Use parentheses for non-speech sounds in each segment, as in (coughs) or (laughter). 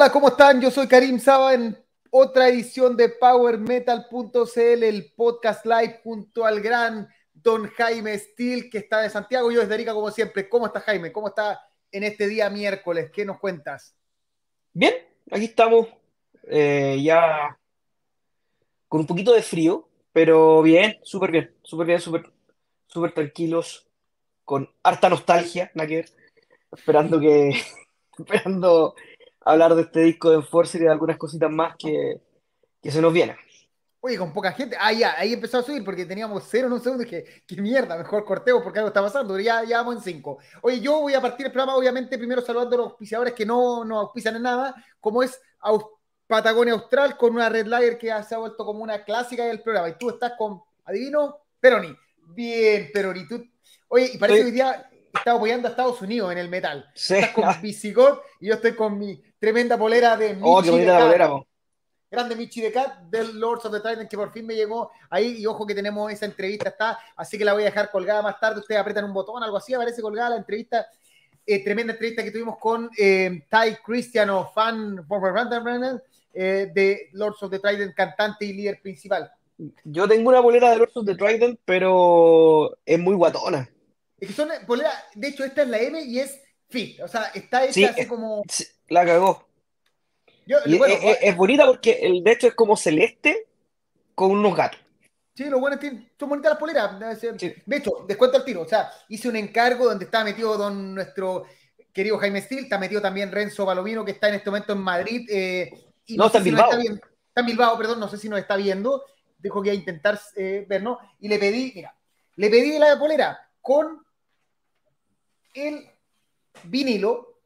Hola, ¿cómo están? Yo soy Karim Saba en otra edición de PowerMetal.cl, el podcast live junto al gran Don Jaime Steel, que está de Santiago. Yo desde Arica, como siempre. ¿Cómo está Jaime? ¿Cómo está en este día miércoles? ¿Qué nos cuentas? Bien, aquí estamos eh, ya con un poquito de frío, pero bien, súper bien, súper bien, súper súper tranquilos, con harta nostalgia, Naker, esperando que (laughs) esperando hablar de este disco de Enforcer y de algunas cositas más que, que se nos vienen. Oye, con poca gente. Ah, ya, ahí empezó a subir porque teníamos cero en un segundo. Dije, qué mierda, mejor corteo porque algo está pasando. Ya, ya vamos en cinco. Oye, yo voy a partir el programa, obviamente, primero saludando a los auspiciadores que no nos auspician en nada, como es Patagonia Austral con una Red Lager que se ha vuelto como una clásica del programa. Y tú estás con, adivino, Peroni. Bien, Peroni. Tú... Oye, y parece que hoy día estaba apoyando a Estados Unidos en el metal. Sí. Estás con Visigot y yo estoy con mi tremenda polera de Michi Oh, qué bonita la Cat. bolera, po. Grande Michi de Cat del Lords of the Trident que por fin me llegó ahí y ojo que tenemos esa entrevista está, así que la voy a dejar colgada más tarde, ustedes apretan un botón, algo así, aparece colgada la entrevista, eh, tremenda entrevista que tuvimos con eh, Ty Cristiano, fan eh, de Lords of the Trident, cantante y líder principal. Yo tengo una bolera de Lords of the Trident, pero es muy guatona. Es que son poleras, de hecho esta es la M y es fit, o sea, está hecha Sí, así como... La cagó. Yo, Y bueno, es, bonita porque el, de hecho es como celeste con unos gatos. Sí, lo bueno es que son bonitas las poleras. Sí. De hecho, descuento al tiro. O sea, hice un encargo donde está metido don nuestro querido Jaime Steel, está metido también Renzo Palomino, que está en este momento en Madrid. eh, y No, está en si Bilbao. viendo. Está en Bilbao, perdón, no sé si nos está viendo. Dijo que iba a intentar eh, vernos. Y le pedí, mira, le pedí la polera con el vinilo.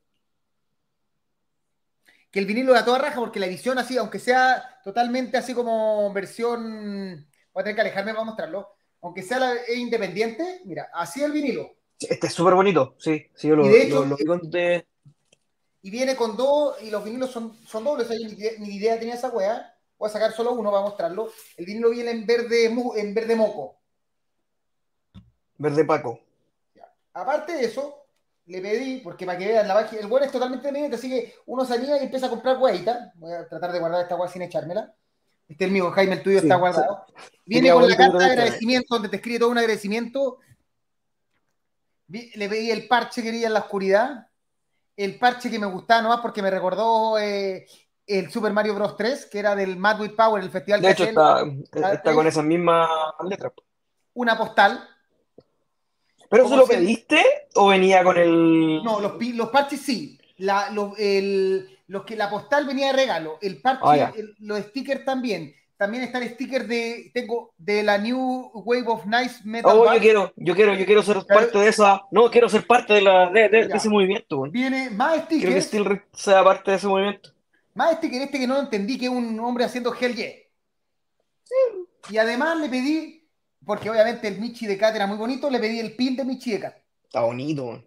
Que el vinilo da toda raja, porque la edición así, aunque sea totalmente así como versión. Voy a tener que alejarme para mostrarlo. Aunque sea la, es independiente, mira, así el vinilo. Este es súper bonito, sí. Sí, yo lo, Y de hecho- lo- Y viene con dos, y los vinilos son, son dobles. Ni, idea- ni idea tenía esa weá. Voy a sacar solo uno para mostrarlo. El vinilo viene en verde, en verde moco. Verde Paco. Aparte de eso, le pedí, porque para que vean la página, el bueno es totalmente independiente, así que uno anima y empieza a comprar hueita. Voy a tratar de guardar esta hueá sin echármela. Este es mío, Jaime, el tuyo Sí, está guardado. Viene con la carta de agradecimiento, donde te escribe todo un agradecimiento. Le pedí el parche que quería en la oscuridad. El parche que me gustaba nomás porque me recordó eh, el Super Mario Bros. 3, que era del Mad with Power, el festival De hecho, está, está con esas mismas letras. Una postal. ¿Pero se lo pediste o venía con el...? No, los, los parches sí. La, los, el- los que la postal venía de regalo. El parche, Ah, el- los stickers también. También está el sticker de, tengo, de la New Wave of Nice Metal. Oh, Band. yo quiero, yo quiero, yo quiero ser Claro. parte de esa. No, quiero ser parte de, la, de, de- de Ya. ese movimiento. Viene más Quiero que stickers. Steel sea parte de ese movimiento. Más sticker este que no entendí que es un hombre haciendo Hell Yeah. Y además le pedí, porque obviamente el Michi de Cat era muy bonito, le pedí el pin de Michi de Cat. Está bonito.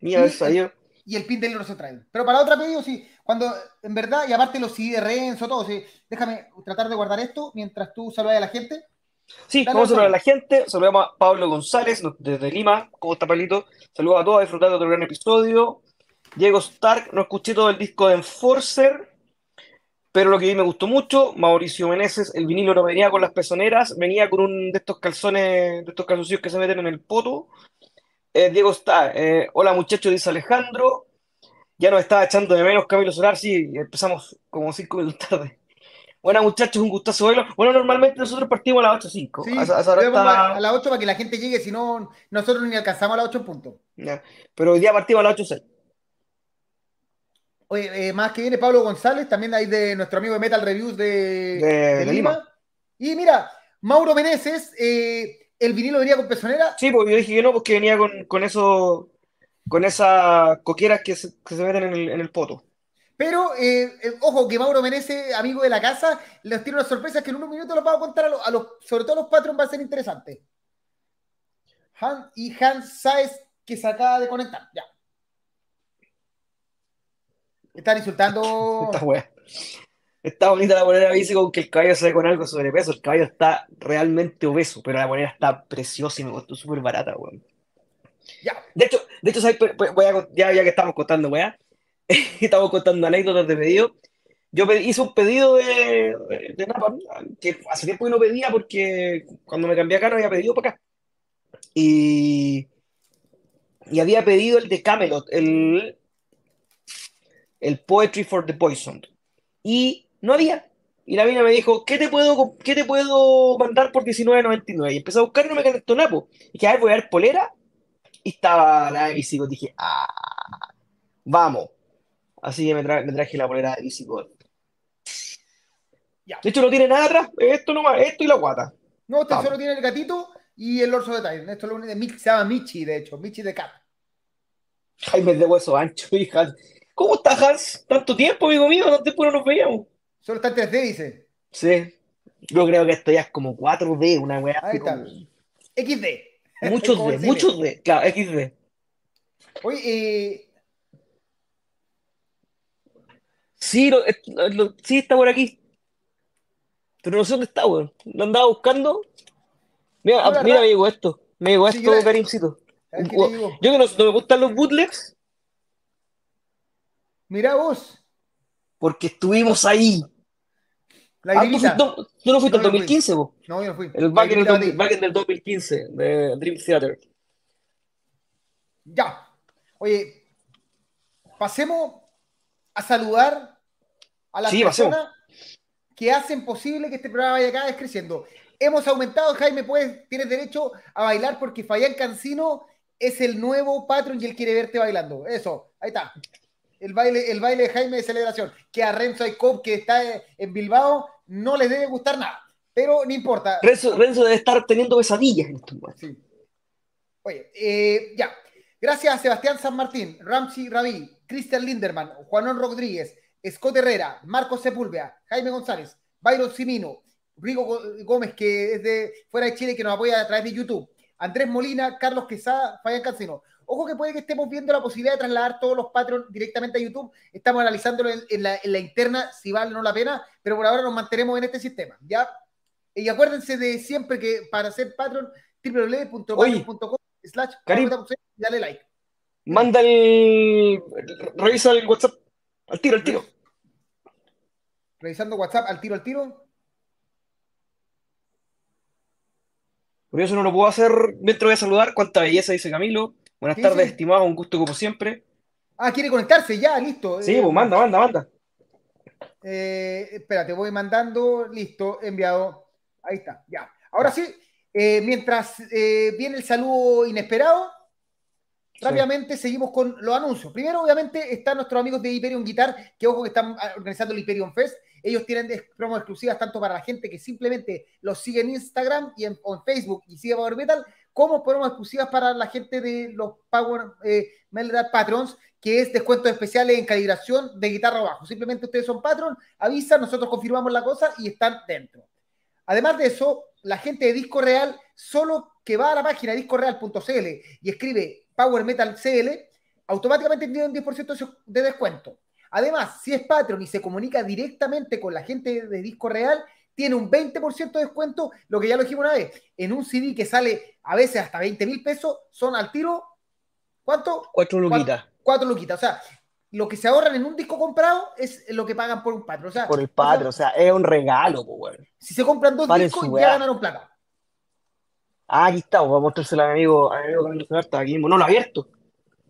Mira, Y- ahí. y el pin del Lorso Trail. Pero para otra pedido, sí, cuando en verdad, y aparte los CD de Renzo, todo, sí, déjame tratar de guardar esto mientras tú saludas a la gente. Sí, Dale, vamos a saludar a la gente. Saludamos a Pablo González desde Lima. ¿Cómo está, Pablito? Saludos a todos, a disfrutar de otro gran episodio. Diego Stark, no escuché todo el disco de Enforcer, pero lo que vi me gustó mucho. Mauricio Meneses, el vinilo no venía con las pezoneras, venía con un de estos calzones, de estos calzoncillos que se meten en el poto. Eh, Diego Stark, eh, hola muchachos, dice Alejandro. Ya nos estaba echando de menos Camilo Solar, sí, empezamos como cinco (laughs) minutos tarde. Buenas muchachos, un gustazo verlo. Bueno, normalmente nosotros partimos a las 8.05. Sí, A está- las 8 para que la gente llegue, si no, nosotros ni alcanzamos a las 8 puntos. Ya. Pero hoy día partimos a las 8.06. Oye, eh, más que viene Pablo González, también hay de nuestro amigo de Metal Reviews de, De- de de Lima. Lima. Y mira, Mauro Meneses, eh, el vinilo venía con pezonera. Sí, porque yo dije que no, porque venía con, con eso, con esas coqueras que se, que se meten en el, en el poto. Pero, eh, ojo, que Mauro Menezes, amigo de la casa, les tiene unas sorpresas que en unos minutos los vamos a contar a los, a los- sobre todo a los Patreon, va a ser interesante. Han, y Hans Saez, que se acaba de conectar. Ya. Están insultando. (laughs) Esta wea. Está bonita la bolera bici con que el caballo se ve con algo sobrepeso. El caballo está realmente obeso, pero la bolera está preciosa y me costó súper barata, weón. Ya. De hecho, de hecho, ¿sabes? Voy a- ya, ya que estamos contando, weá. (laughs) estamos contando anécdotas de pedido. Yo hice un pedido de, de, Napa, que hace tiempo que no pedía porque cuando me cambié acá no había pedido para acá. Y, y había pedido el de Camelot, el, el Poetry for the Poison. Y no había. Y la mina me dijo, ¿qué te puedo, qué te puedo mandar por $19.99? Y empecé a buscar y no me calentó napo. Y dije, a ver, voy a ver polera. Y estaba la de Visigot. Dije, ah, vamos. Así que me, traje la polera de Visigot. De hecho, no tiene nada atrás. Esto nomás, esto y la guata. No, este solo tiene el gatito y el orso de Tyron. Esto es lo único de se llama Michi, de hecho. Michi de Cat. Jaime de hueso ancho, (laughs) hija. ¿Cómo estás, Hans? Tanto tiempo, amigo mío, no tiempo no nos veíamos. Solo está en 3D, dice. Sí. Yo creo que esto ya es como 4D, una weá. Ahí está. XD. Muchos (laughs) D, muchos D. Claro, XD. Oye, eh... Sí, sí, está por aquí. Pero no sé dónde está, weón. Lo andaba buscando. Mira, mira, me llegó esto. Me llegó esto, Karimcito. Yo que no, no, me gustan los bootlegs, Mira vos. Porque estuvimos ahí. La ah, ¿tú, ¿tú, no fuiste en 2015, vos? No, yo no fui. El back del, del 2015 de Dream Theater. Ya. Oye, pasemos a saludar a las personas que hacen posible que este programa vaya cada vez creciendo. Hemos aumentado, Jaime, pues tienes derecho a bailar porque Fayán Cancino es el nuevo patrón y él quiere verte bailando. Eso, ahí está el baile, el baile de Jaime de celebración, que a Renzo Aicop, que está en Bilbao, no le debe gustar nada. Pero no importa. Renzo, debe estar teniendo pesadillas en momentos. Sí. Oye, eh, ya. Gracias a Sebastián San Martín, Ramsey Rabí, Cristian Linderman, Juanón Rodríguez, Scott Herrera, Marcos Sepúlveda, Jaime González, Byron Simino, Rigo Gómez, que es de fuera de Chile, que nos apoya a través de YouTube, Andrés Molina, Carlos Quesada, Fabián Cancino. Ojo que puede que estemos viendo la posibilidad de trasladar todos los Patreon directamente a YouTube. Estamos analizándolo en, la, interna si vale o no la pena, pero por ahora nos mantenemos en este sistema. ¿ya? Y acuérdense de siempre que para ser Patreon, www.patreon.com slash dale like. Manda el. Revisa el WhatsApp al tiro, al tiro. Revisando WhatsApp al tiro, al tiro. Por eso no lo puedo hacer mientras voy a saludar. Cuánta belleza, dice Camilo. Buenas tardes, estimado, un gusto como siempre. Ah, quiere conectarse ya, listo. Sí, pues manda, manda, manda. Eh, espera, te voy mandando, listo, enviado. Ahí está, ya. Ahora sí, eh, mientras eh, viene el saludo inesperado, rápidamente seguimos con los anuncios. Primero, obviamente, están nuestros amigos de Hyperion Guitar, que ojo que están organizando el Hyperion Fest. Ellos tienen promos exclusivas tanto para la gente que simplemente los sigue en Instagram y en, o en Facebook y sigue Power Metal, como promos exclusivas para la gente de los Power eh, Metal Patrons, que es descuentos especiales en calibración de guitarra bajo. Simplemente ustedes son patron, avisan, nosotros confirmamos la cosa y están dentro. Además de eso, la gente de Disco Real, solo que va a la página discoreal.cl y escribe Power Metal CL, automáticamente tiene un 10% de descuento. Además, si es Patreon y se comunica directamente con la gente de Disco Real, tiene un 20% de descuento, lo que ya lo dijimos una vez, en un CD que sale a veces hasta 20 mil pesos, son al tiro, ¿cuánto? Cuatro luquitas. Cuatro, luquitas, o sea, lo que se ahorran en un disco comprado es lo que pagan por un Patreon. O sea, por el Patreon, o sea, es un regalo, pues, Si se compran dos discos, ya ganaron plata. Ah, aquí está, voy a mostrárselo a mi amigo, a mi amigo Carlos aquí mismo. No lo abierto.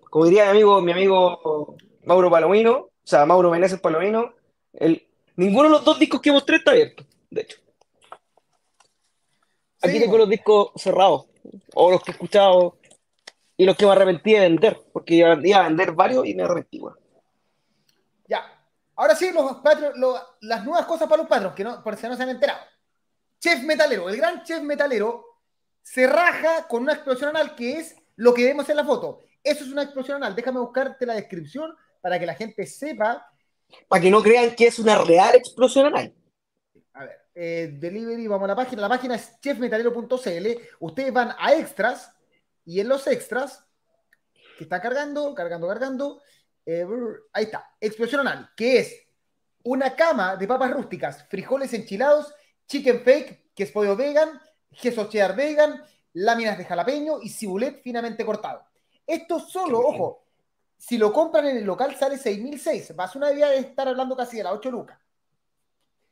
Como diría mi amigo, mi amigo Mauro Palomino, o sea, Mauro Meneses Palomino, el, ninguno de los dos discos que mostré está abierto de hecho. Aquí tengo los discos cerrados, o los que he escuchado, y los que me arrepentí de vender, porque iba, a vender varios y me arrepentí, Ya. Ahora sí, los las nuevas cosas para los patrons, que no, por si no se han enterado. Chef Metalero, el gran chef metalero, se raja con una explosión anal que es lo que vemos en la foto. Eso es una explosión anal. Déjame buscarte la descripción para que la gente sepa. Para que no crean que es una real explosión anal. Eh, delivery, vamos a la página. La página es chefmetalero.cl. Ustedes van a extras y en los extras, que está cargando, cargando, cargando. Eh, ahí está, explosión anal, que es una cama de papas rústicas, frijoles enchilados, chicken fake, que es pollo vegan, queso cheddar vegan, láminas de jalapeño y cibulet finamente cortado. Esto solo, ojo, Si lo compran en el local sale 6.006. Más una día de estar hablando casi de las 8 lucas.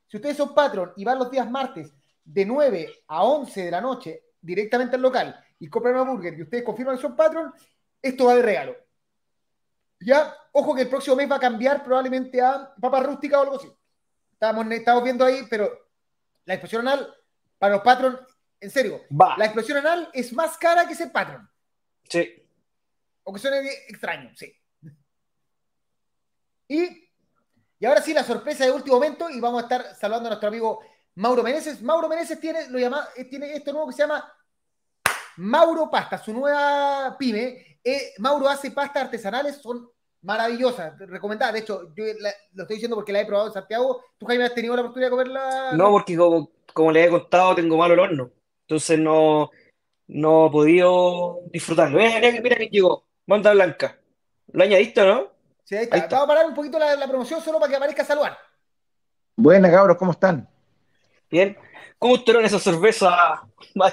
Si ustedes son patron y van los días martes de 9 a 11 de la noche directamente al local y compran una burger y ustedes confirman que son patron, esto va de regalo. Ya, ojo que el próximo mes va a cambiar probablemente a papa rústica o algo así. Estamos, estamos viendo ahí, pero la explosión anal para los patrons, en serio, la explosión anal es más cara que ser patron. Sí. O que suene extraño, sí. Y, y ahora sí, la sorpresa de último momento, y vamos a estar saludando a nuestro amigo Mauro Meneses. Mauro Meneses tiene, lo llama, eh, tiene esto nuevo que se llama Mauro Pasta, su nueva pyme. Eh, Mauro hace pastas artesanales, son maravillosas, recomendadas. De hecho, yo lo estoy diciendo porque la he probado en Santiago. ¿Tú, Jaime, has tenido la oportunidad de comerla? No, porque como, como le he contado, tengo malo el horno. Entonces no, no he podido disfrutarlo. Mira, mira, que llegó. Manda Blanca. ¿Lo añadiste no? Sí, ahí está. Vamos a parar un poquito la, promoción solo para que aparezca saludar. Buenas, cabros, ¿cómo están? Bien. ¿Cómo estuvieron esas cervezas?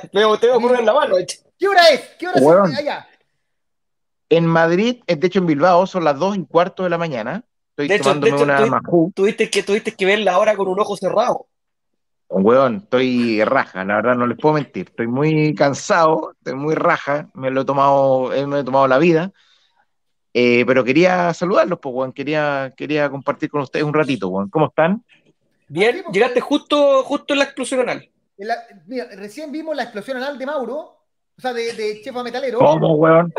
Tengo, que en la mano. ¿Qué hora es? ¿Qué hora es allá? En Madrid, de hecho en Bilbao, son las dos y cuarto de la mañana. Estoy de tomándome hecho, una majú. Tuviste que, tuviste que verla ahora con un ojo cerrado. Weón, estoy raja, la verdad no les puedo mentir. Estoy muy cansado, estoy muy raja, me lo he tomado, eh, me he tomado la vida. Eh, pero quería saludarlos, pues, weón. Quería, quería compartir con ustedes un ratito, weón. ¿Cómo están? Bien, llegaste justo, justo en la explosión anal. mira, recién vimos la explosión anal de Mauro, o sea, de, de Chefa Metalero. ¿Cómo, weón?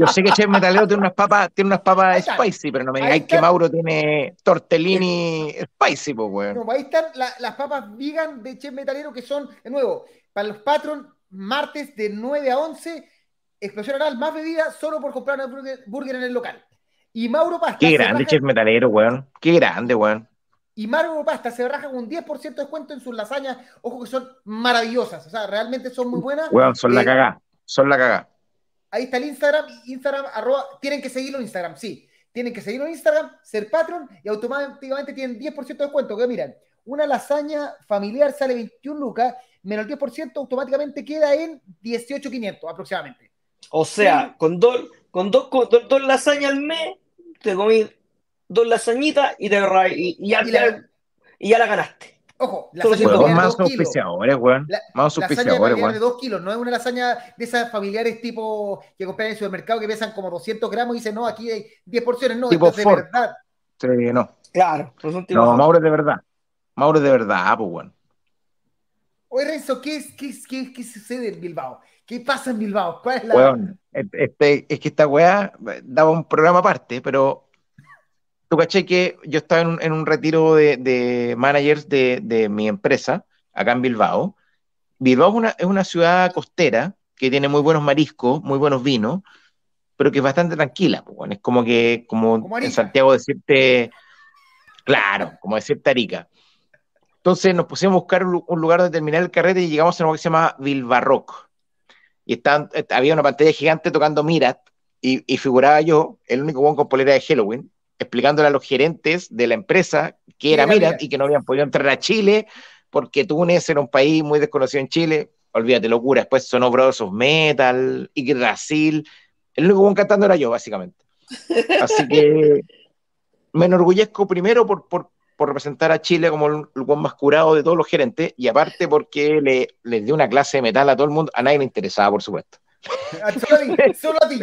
Yo sé que Chef Metalero tiene unas papas, tiene unas papas spicy, pero no me digáis que Mauro tiene tortellini spicy, pues, weón. No, ahí están las papas vegan de Chef Metalero que son, de nuevo, para los patrons, martes de 9 a 11, explosión anal más bebida solo por comprar una burger, en el local. Y Mauro Pasta. Qué grande, Chef Metalero, weón. Qué grande, weón. Y Mauro Pasta se raja con un 10% de descuento en sus lasañas. Ojo que son maravillosas. O sea, realmente son muy buenas. Weón, son la eh, cagá. Son la cagá. Ahí está el Instagram, Instagram, arroba, tienen que seguirlo en Instagram, sí. Tienen que seguirlo en Instagram, ser patron y automáticamente tienen 10% de descuento. Que miren, una lasaña familiar sale 21 lucas, menos el 10% automáticamente queda en 18.500 aproximadamente. O sea, con, dos, con dos, dos, lasañas al mes, te comí dos lasañitas y, te, y, y, ya, y ya la ganaste. Ojo, la lasaña más auspiciadores, weón. Más auspiciadores, weón. de 2 kilos, no es una lasaña de esas familiares tipo que compran en el supermercado que pesan como 200 gramos y dicen, no, aquí hay 10 porciones, no, tipo esto es de verdad. Sí, no. Claro, pues un tipo No, Mauro es de verdad. Mauro es de verdad, pues, weón. Oye, Renzo, ¿qué, qué, qué, qué sucede en Bilbao? ¿Qué pasa en Bilbao? ¿Cuál es la...? Weón, este, es que esta weá daba un programa aparte, pero tú caché que yo estaba en un, retiro de, managers de, mi empresa, acá en Bilbao. Bilbao es una, ciudad costera que tiene muy buenos mariscos, muy buenos vinos, pero que es bastante tranquila. Pues, es como que, como, en Santiago decirte, claro, como decirte Arica. Entonces nos pusimos a buscar un lugar donde terminar el carrete y llegamos a algo que se llama Bilbarrock. Y había una pantalla gigante tocando Mirat y, figuraba yo, el único buen con polera de Halloween, explicándole a los gerentes de la empresa que era Mirat y que no habían podido entrar a Chile porque Túnez era un país muy desconocido en Chile. Olvídate, locura. Después sonó Brothers of Metal, y Brasil. El único buen cantando era yo, básicamente. Así que (laughs) me enorgullezco primero por, por, por representar a Chile como el, más curado de todos los gerentes y aparte porque le, le dio una clase de metal a todo el mundo. A nadie le interesaba, por supuesto. (laughs) solo a ti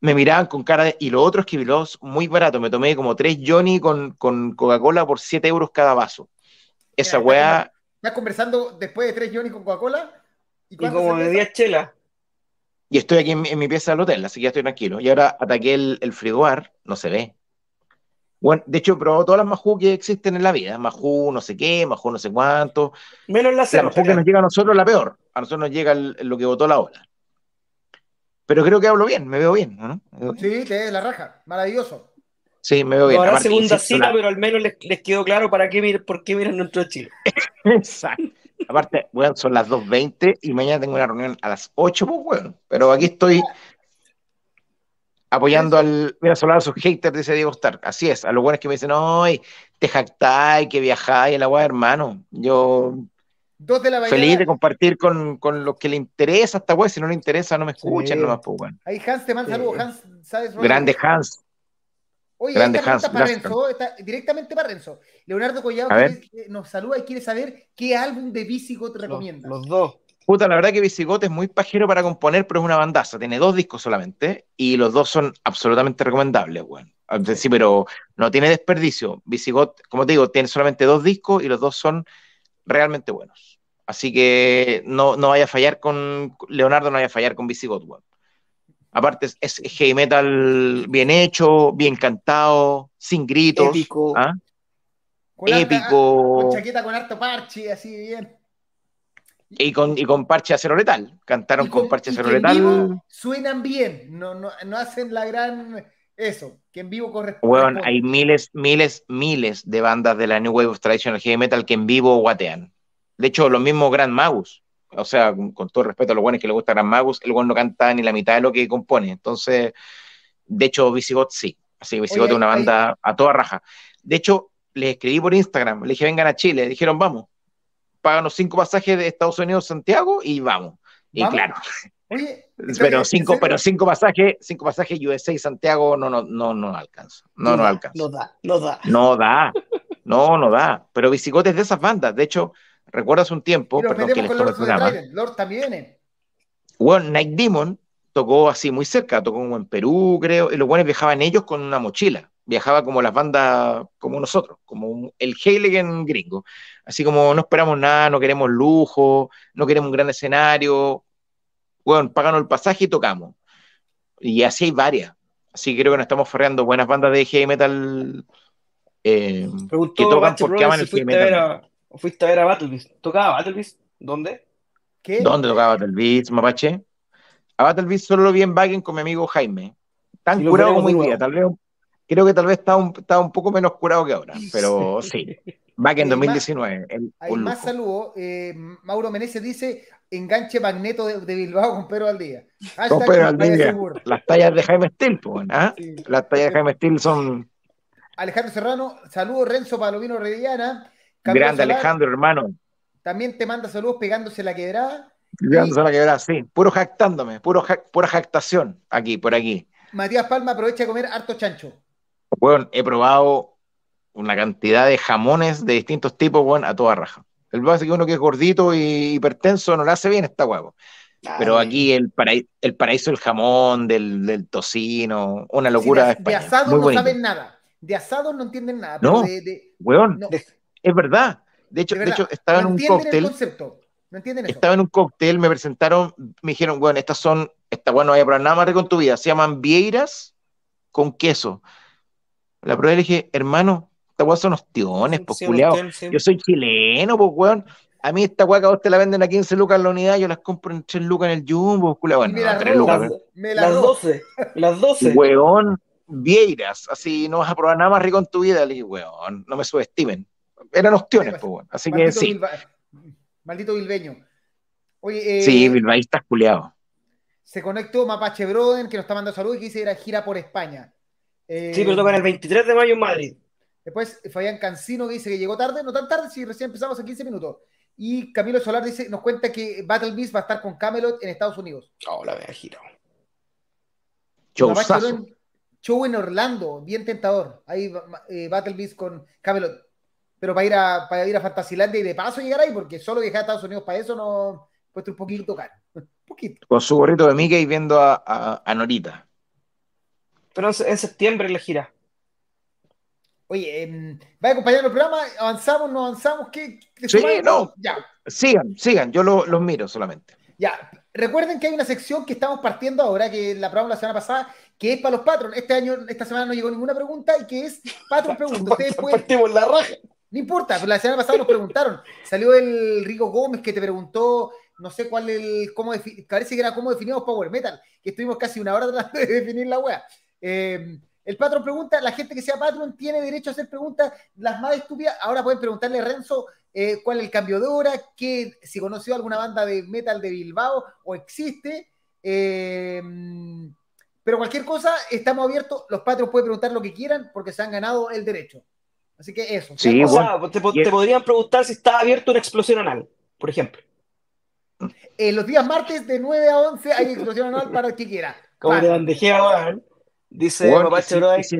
me miraban con cara de... Y lo otro es que es muy barato. Me tomé como tres Johnny con, con Coca-Cola por 7 euros cada vaso. Esa weá... ¿Estás conversando después de tres Johnny con Coca-Cola? ¿Y, como de 10 chelas. Y estoy aquí en mi, pieza del hotel, así que ya estoy tranquilo. Y ahora ataqué el, el frigobar, no se ve. Bueno, de hecho, he probado todas las Majú que existen en la vida. Majú no sé qué, Majú no sé cuánto. Menos la La Majú que nos llega a nosotros la peor. A nosotros nos llega lo que votó la ola. Pero creo que hablo bien, me veo bien, ¿no? Sí, te ves la raja, maravilloso. Sí, me veo bien. Ahora segunda cita, pero al menos les, quedó claro para qué por qué miran nuestro Chile. (laughs) Exacto. Aparte, bueno, son las 2.20 y mañana tengo una reunión a las 8, pues, bueno. Pero aquí estoy apoyando al. Mira, solo a sus haters, dice Diego Stark. Así es, a los buenos que me dicen, ay, te jactáis, que viajáis, la weá, hermano. Yo Dos de la mañana. Feliz de compartir con, con los que le interesa esta weá. Si no le interesa, no me escuchan Sí. nomás, pues. Ahí Hans te manda Sí. saludos. Hans, ¿sabes? Grande Hans. Oye, Grande esta Hans, para. Renzo, está directamente para Renzo. Leonardo Collado quiere- eh, nos saluda y quiere saber qué álbum de Visigoth te Los, recomiendas. los dos. Puta, la verdad que Visigoth es muy pajero para componer, pero es una bandaza. Tiene dos discos solamente y los dos son absolutamente recomendables, weón. Sí, pero no tiene desperdicio. Visigoth, como te digo, tiene solamente dos discos y los dos son realmente buenos. Así que no, no vaya a fallar con Leonardo, no vaya a fallar con Visigoth, weón. Aparte, es, es heavy metal bien hecho, bien cantado, sin gritos. Épico. ¿ah? Con harta- Épico. con chaqueta con harto parche, así bien. Y con, y con parche acero letal. Cantaron Y con, parche acero letal. vivo suenan bien, no, no, no hacen la gran. Eso, que en vivo corresponde. Weón, hay miles, miles, miles de bandas de la New Wave of Traditional Heavy Metal que en vivo guatean. De hecho, los mismos Grand Magus, o sea, con, con todo el respeto a los buenos que le gusta Grand Magus, el buen no canta ni la mitad de lo que compone. Entonces, de hecho, Visigoth sí. Así que Visigoth Oye, es una banda a toda raja. De hecho, les escribí por Instagram, le dije, vengan a Chile. Dijeron, vamos, páganos cinco pasajes de Estados Unidos a Santiago y vamos. Y ¿Vamos? claro, Oye, pero ¿en cinco, pero cinco pasajes, cinco pasajes USA y Santiago no, no, no, no alcanza. No, no alcanza. No da, no da. No da, no, no da. Pero Visigoth es de esas bandas. De hecho, recuerdas un tiempo, perdón que les Lord programa. Lord también. Bueno, Night Demon tocó así muy cerca, tocó como en Perú, creo, y los buenos viajaban ellos con una mochila. Viajaba como las bandas, como nosotros, como un- el Heiligen gringo. Así como no esperamos nada, no queremos lujo, no queremos un gran escenario. Bueno, páganos el pasaje y tocamos. Y así hay varias. Así que creo que nos estamos ferreando buenas bandas de heavy metal eh, que tocan Bache porque aman si el heavy fuiste a, ver metal. a, fuiste a ver a Battlebeast. ¿Tocaba Battlebeast? ¿Dónde? ¿Qué? ¿Dónde tocaba Battle Beats, Mapache? A Battle Beats solo lo vi en Wagen con mi amigo Jaime. Tan curado como hoy día. Tal vez, un- creo que tal vez estaba un, estaba un poco menos curado que ahora, (laughs) pero sí. Wagen Eh, 2019. el- Hay un más saludos. Eh, Mauro Meneses dice: enganche magneto de, de Bilbao con Pedro Valdía. Con Hashtag Pedro Valdivia. seguro. Las tallas de Jaime Steel, pues, ¿ah? Sí. Las tallas de Jaime Steel son Alejandro Serrano, saludos Renzo Palomino Rediana. Solar, Alejandro, hermano. También te manda saludos pegándose la quebrada. Llegándose a la quebrada, sí. Puro jactándome, puro ja- pura jactación aquí, por aquí. Matías Palma aprovecha de comer harto chancho. Bueno, he probado una cantidad de jamones de distintos tipos, bueno, a toda raja. El base que uno que es gordito y hipertenso no le hace bien esta huevo. Pero Ay, aquí el, paraí- el paraíso del jamón, del, del tocino, una locura Sí, de de, de asado Muy no bonito. saben nada. De asado no entienden nada. No. pero de- de- Weón, no, es verdad. De hecho, de hecho estaba no en un el cóctel, concepto. No entienden eso. estaba en un cóctel, me presentaron, me dijeron, bueno, estas son, esta bueno, no vaya a probar nada más rico en tu vida. Se llaman vieiras con queso. La probé y le dije, hermano, estas weas son ostiones, pues sí, culiao. sí, sí. Yo soy chileno, pues, weón. A mí esta weá que a vos te la venden a 15 lucas en la unidad, yo las compro en 3 lucas en el Jumbo, pues, culiao. Bueno, me la no, 3 robo. lucas. Las, Me la las robo. 12. Las 12. Weón, vieiras, así no vas a probar nada más rico en tu vida. Le dije, weón, no me subestimen. Eran ostiones, pues, weón. Así que sí. Bilba- Maldito bilbeño. Oye, eh, Sí, bilbaístas culiados. se conectó Mapache Broden, que nos está mandando saludos y que dice era gira por España. Eh, Sí, pero tocan el 23 de mayo en Madrid. Después Fabián Cancino que dice que llegó tarde, no tan tarde, si recién empezamos en 15 minutos. Y Camilo Solar dice, nos cuenta que Battle Beast va a estar con Camelot en Estados Unidos. Oh, la vea gira. Show en Orlando, bien tentador. Ahí eh, Battle Beast con Camelot. Pero para ir a, para ir a Fantasilandia y de paso llegar ahí, porque solo viajar a Estados Unidos para eso no cuesta un poquito caro. (laughs) Un poquito. Con su gorrito de Mickey viendo a, a- a Norita. Pero en, septiembre la gira. Oye, eh, ¿va a acompañar el programa? ¿Avanzamos? ¿No avanzamos? ¿Qué? qué- Sí, no. Ya, Sigan, sigan, yo lo- los miro solamente. ya. Recuerden que hay una sección que estamos partiendo ahora, que la probamos la semana pasada, que es para los patrons. Este año, esta semana no llegó ninguna pregunta y que es Patron (laughs) Pregunta. Ustedes pueden, Partimos la raja. no importa, pero la semana pasada nos preguntaron. Salió el Rico Gómez que te preguntó, no sé cuál el, cómo defi- parece que era cómo definimos Power Metal, que estuvimos casi una hora tratando de definir la wea. Eh, el patrón pregunta, la gente que sea patrón tiene derecho a hacer preguntas las más estúpidas. Ahora pueden preguntarle a Renzo eh, cuál es el cambio de hora, que, si conoció alguna banda de metal de Bilbao o existe. Eh, pero cualquier cosa, estamos abiertos. Los patrons pueden preguntar lo que quieran porque se han ganado el derecho. Así que eso. Sí, o bueno. sea, te, y- te podrían preguntar si está abierto una explosión anal. por ejemplo. Eh, los días martes de 9 a 11 hay (laughs) explosión anual para el que quiera. Como Fan. de bandejea, weón. Dice Bueno, Papá y si- Choroy, y si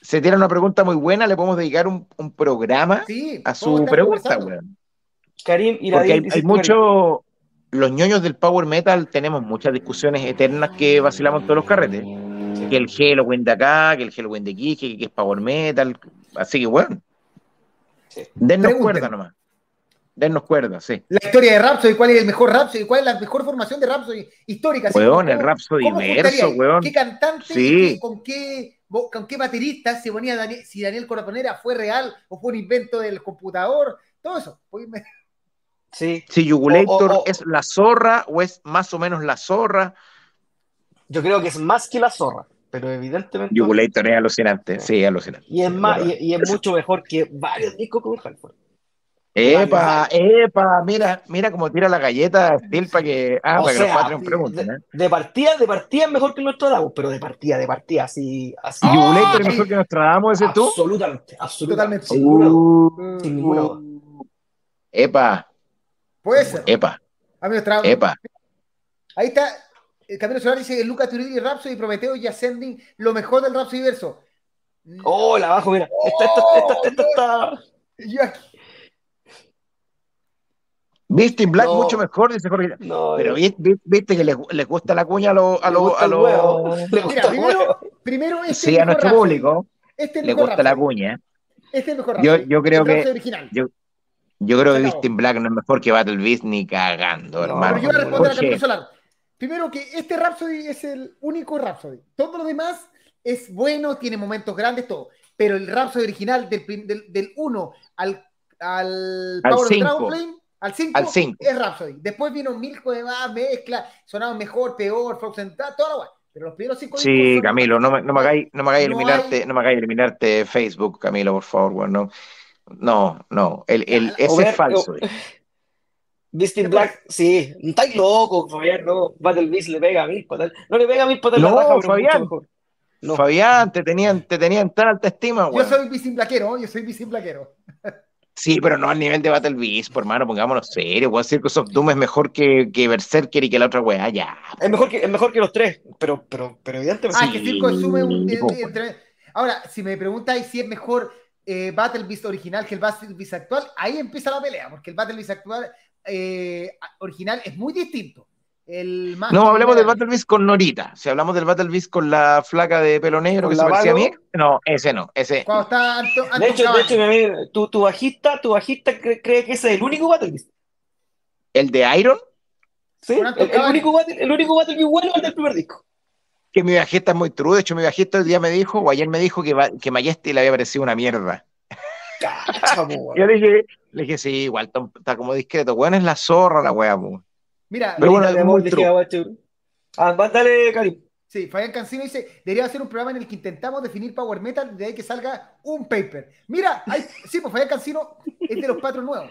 se tiene una pregunta muy buena, le podemos dedicar un, un programa Sí, a su pregunta, weón. Karim Porque Iradín hay, hay mucho. Los ñoños del power metal tenemos muchas discusiones eternas que vacilamos en todos los carretes. Que el Halloween de acá, que el Halloween de aquí, que, que es power metal. Así que, bueno. Sí. Dennos Pregunten. cuerda nomás. Dennos cuerda, sí. La historia de Rhapsody, cuál es el mejor Rhapsody, cuál es la mejor formación de Rhapsody histórica. Weón, el Rhapsody ¿cómo verso, weón. ¿Qué cantante Sí. con, qué, con qué baterista se ponía Daniel, si Daniel Coraponera fue real o fue un invento del computador? Todo eso. Sí, Si Jugulator O- o- o- es la zorra o es más o menos la zorra. yo creo que es más que la zorra, pero evidentemente. Jugulator es alucinante. Sí, alucinante. Y es más, y, y es mucho mejor que varios discos con Halford. Epa, epa, mira, mira cómo tira la galleta Steel para que, ah, O para que los sea, Patreon pregunten, ¿eh? De partida, de partida es mejor que nuestro Davos, pero de partida, de partida, así. así ¿Y Jugulator es mejor que Nostradamus ese tú? Absolutamente, absolutamente. Totalmente. Sin ninguna duda. Uh, Sin ninguna duda. Epa, Puede ser. epa, Amigos, tra- epa. Ahí está. El Camilo Solar dice que Luca Turilli, Rhapsody, Prometeo y Ascending, lo mejor del Rhapsody verso. Oh, la abajo, mira. Esta, esta, esta, esta está. Yo aquí- Viste Black No. mucho mejor, dice Jorge. No, Pero eh, vi- vi- viste que les, les gusta la cuña a los a los a los (laughs) (laughs) Mira, primero, primero este sí, es a nuestro Rhapsody. público Este es el le mejor gusta la Rhapsody. cuña. Este es el mejor Yo- yo creo El que- original. Yo, yo creo que in Black no es mejor que Battle Beast ni cagando, No, hermano. Pero yo voy a responder a Camilo Solar. Primero que este Rhapsody es el único Rhapsody. Todo lo demás es bueno, tiene momentos grandes, todo. Pero el Rhapsody original del, prim- del, del 1 al, al Al Power of cinco. Dragonflame, al 5, Al cinco. es Rhapsody. Después vino mil de más, mezcla, sonaban mejor, peor, Frozen, toda la guay. Pero los primeros cinco Sí, Camilo, no me, no me hagáis, no me hagáis No eliminarte, hay- no me hagáis eliminarte Facebook, Camilo, por favor, weón, no. No, el, el, ese es falso. In Black, sí. Estáis loco, Fabián, no. Battle Beast le pega a mil patas. No le pega a mil patas en la No, raja, Fabián. No. Fabián, te tenían, te tenían tan alta estima, Yo weón. soy Blaquero, yo soy Blaquero. Sí, pero no al nivel de Battle Beast, por hermano, pongámonos serio, weón. Circus of Doom es mejor que, que Berserker y que la otra weá, ya. Es mejor que, es mejor que los tres, pero, pero, pero evidentemente. Ah, Sí, que Circo de Sume un- po. de- de- entre- Ahora, si me preguntáis si es mejor eh, Battle Beast original que el Battle Beast actual, ahí empieza la pelea, porque el Battle Beast actual eh, original es muy distinto. El más No, hablemos del Battle Beast con Norita. Si hablamos del Battle Beast con la flaca de pelo negro ¿Con que se parecía a mí, no, ese no, ese. Cuando está De hecho, de hecho, tu, tu bajista, tu bajista cree, cree que ese es el único Battle Beast. El de Iron, ¿Sí? El, único Battle, el único Battle Beast bueno es el del primer disco. que mi bajista es muy true. De hecho, mi bajista el día me dijo, o ayer me dijo que, que Majesty le había parecido una mierda. Cacha, (laughs) Yo le dije, le dije, sí, igual está como discreto. Weón es la zorra la weá, po. Mira, Pero bueno, es muy ah. Ah, dale, Karim. sí, Fabián Cancino dice, debería hacer un programa en el que intentamos definir Power Metal de ahí que salga un paper. Mira, hay- sí, pues Fabián Cancino es de los patrons nuevos.